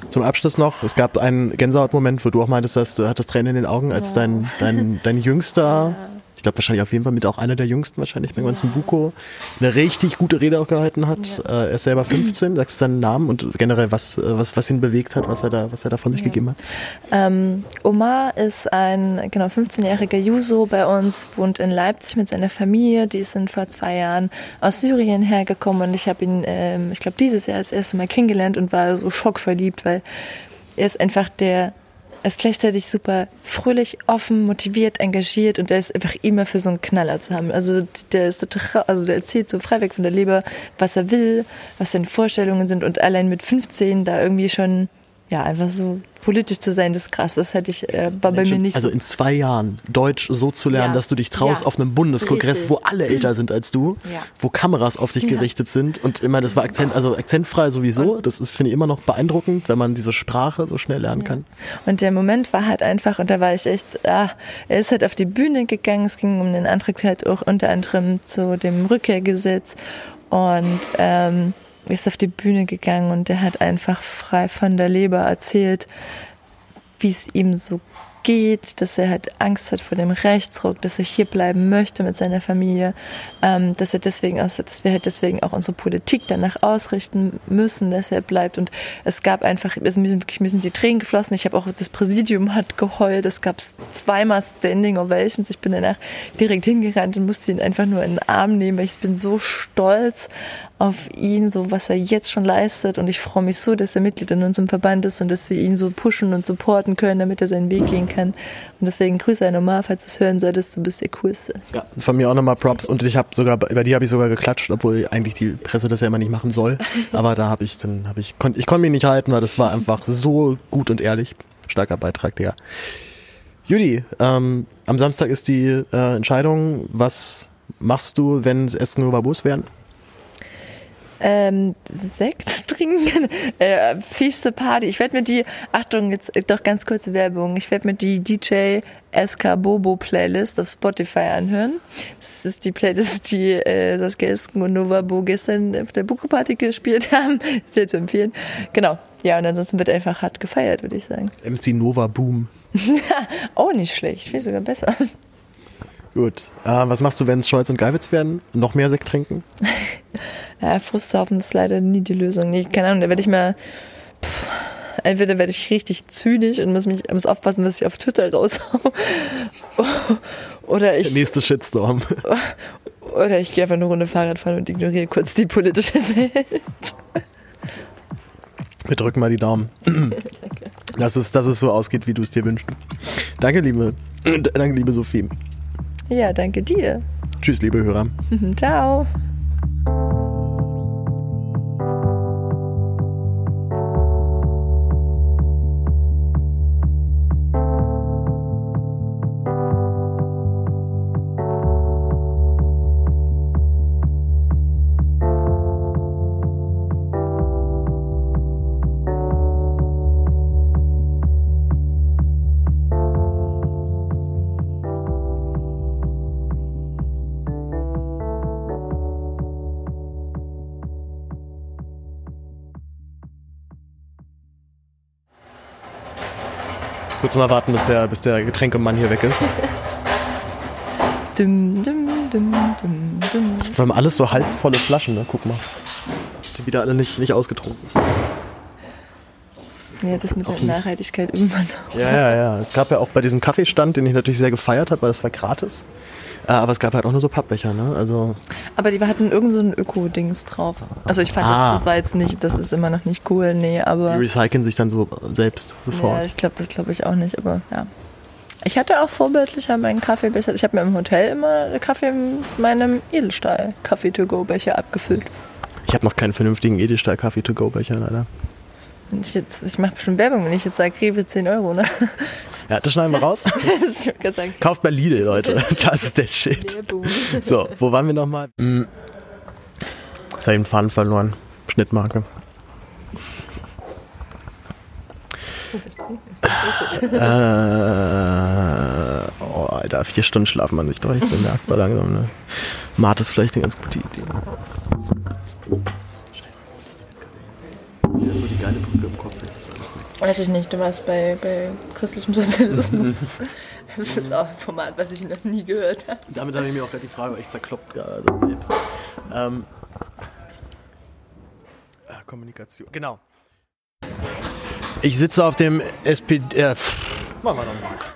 Zum Abschluss noch, es gab einen Gänsehautmoment, wo du auch meintest, dass du hattest Tränen in den Augen, als ja. dein, dein, dein jüngster ja ich glaube wahrscheinlich auf jeden Fall mit auch einer der jüngsten wahrscheinlich beim ganzen Buko, eine richtig gute Rede auch gehalten hat. Ja. Äh, er ist selber 15, sagst du seinen Namen und generell was, äh, was, was ihn bewegt hat, was er da, was er da von sich ja. gegeben hat? Ähm, Omar ist ein genau 15-jähriger Juso bei uns, wohnt in Leipzig mit seiner Familie. Die sind vor zwei Jahren aus Syrien hergekommen und ich habe ihn, ähm, ich glaube, dieses Jahr das erste Mal kennengelernt und war so schockverliebt, weil er ist einfach der er ist gleichzeitig super fröhlich, offen, motiviert, engagiert und er ist einfach immer für so einen Knaller zu haben. Also der ist so, also der erzählt so frei weg von der Leber, was er will, was seine Vorstellungen sind und allein mit 15 da irgendwie schon ja, einfach so politisch zu sein, das ist krass. Das hätte ich, äh, war bei mir nicht Also so. in zwei Jahren Deutsch so zu lernen, ja. dass du dich traust ja. auf einem Bundeskongress, Richtig. wo alle älter sind als du, ja. wo Kameras auf dich gerichtet sind und immer, das war Akzent, also akzentfrei sowieso. Und das ist, finde ich, immer noch beeindruckend, wenn man diese Sprache so schnell lernen kann. Und der Moment war halt einfach, und da war ich echt, ah, er ist halt auf die Bühne gegangen, es ging um den Antrag halt auch unter anderem zu dem Rückkehrgesetz und ähm, ist auf die Bühne gegangen und der hat einfach frei von der Leber erzählt, wie es ihm so geht, dass er halt Angst hat vor dem Rechtsruck, dass er hier bleiben möchte mit seiner Familie, ähm, dass er deswegen auch, dass wir halt deswegen auch unsere Politik danach ausrichten müssen, dass er bleibt. Und es gab einfach, also mir sind wirklich, mir sind die Tränen geflossen. Ich habe auch das Präsidium hat geheult. Es gab zweimal Standing Ovations. Ich bin danach direkt hingerannt und musste ihn einfach nur in den Arm nehmen, weil ich bin so stolz auf ihn, so was er jetzt schon leistet. Und ich freue mich so, dass er Mitglied in unserem Verband ist und dass wir ihn so pushen und supporten können, damit er seinen Weg gehen kann. Und deswegen grüße er nochmal, falls du es hören solltest, du bist der Coolste. Ja, von mir auch nochmal Props. Und ich habe sogar, bei dir habe ich sogar geklatscht, obwohl eigentlich die Presse das ja immer nicht machen soll. Aber da habe ich, dann habe ich, kon, ich konnte mich nicht halten, weil das war einfach so gut und ehrlich. Starker Beitrag, Digga. Judy, ähm, am Samstag ist die äh, Entscheidung. Was machst du, wenn es Essen über Bus werden? Ähm, Sekt trinken, äh, fischste Party. Ich werde mir die, Achtung, jetzt äh, doch ganz kurze Werbung, ich werde mir die DJ SK Bobo Playlist auf Spotify anhören. Das ist die Playlist, die äh, Saskia Esken und Nova Bo gestern auf der Buko Party gespielt haben. Sehr zu empfehlen. Genau. Ja, und ansonsten wird einfach hart gefeiert, würde ich sagen. MC Nova Boom. Auch nicht schlecht, finde sogar besser. Gut. Äh, was machst du, wenn es Scholz und Geiwitz werden? Noch mehr Sekt trinken? ja, Frusthaufen ist leider nie die Lösung. Nee, keine Ahnung, da werde ich mal. Pff, entweder werde ich richtig zynisch und muss mich muss aufpassen, was ich auf Twitter raushau. oder ich. Der nächste Shitstorm. Oder ich gehe einfach eine Runde Fahrrad fahren und ignoriere kurz die politische Welt. Wir drücken mal die Daumen. dass, es, dass es so ausgeht, wie du es dir wünschst. Danke, liebe, danke, liebe Sophie. Ja, danke dir. Tschüss, liebe Hörer. Ciao. Kurz mal warten, bis der, bis der Getränkemann hier weg ist. Dum, dum, dum, dum, dum. Das sind alles so halbvolle Flaschen, ne? Guck mal. Die wieder alle nicht, nicht ausgetrunken. Ja, das mit der Nachhaltigkeit irgendwann auch. Ja, ja, ja. Es gab ja auch bei diesem Kaffeestand, den ich natürlich sehr gefeiert habe, weil das war gratis. Äh, aber es gab halt auch nur so Pappbecher, ne? Also Aber die hatten irgend so ein Öko-Dings drauf. Also ich fand, Ah. das, das war jetzt nicht, das ist immer noch nicht cool, nee, die aber. recyceln sich dann so selbst Ja, sofort. ich glaube, das glaube ich auch nicht, aber ja. Ich hatte auch vorbildlicher meinen Kaffeebecher. Ich habe mir im Hotel immer Kaffee in meinem Edelstahl Kaffee-to-go-Becher abgefüllt. Ich habe noch keinen vernünftigen Edelstahl-Kaffee-to-go-Becher, leider. Und ich jetzt, ich mache schon Werbung, wenn ich jetzt sage, Rewe 10 Euro, ne? Ja, das schneiden wir raus. Ich. Kauft bei Lidl, Leute. Das ist der Shit. So, wo waren wir nochmal? Hm. Jetzt habe ich den Faden verloren. Schnittmarke. Äh, oh, Alter, vier Stunden schlafen man nicht doch. Ich bemerkbar langsam. Ne? Mart ist vielleicht eine ganz gute Idee. Scheiße, wo liegt denn jetzt gerade hin? So die geile Brücke im Kopf. Das ist alles weg. Weiß ich nicht, du warst bei, bei christlichem Sozialismus. Das ist auch ein Format, was ich noch nie gehört habe. Damit habe ich mir auch gerade die Frage echt zerkloppt gerade selbst. Ähm, äh, Kommunikation. Genau. Ich sitze auf dem SPD. Äh, machen wir nochmal.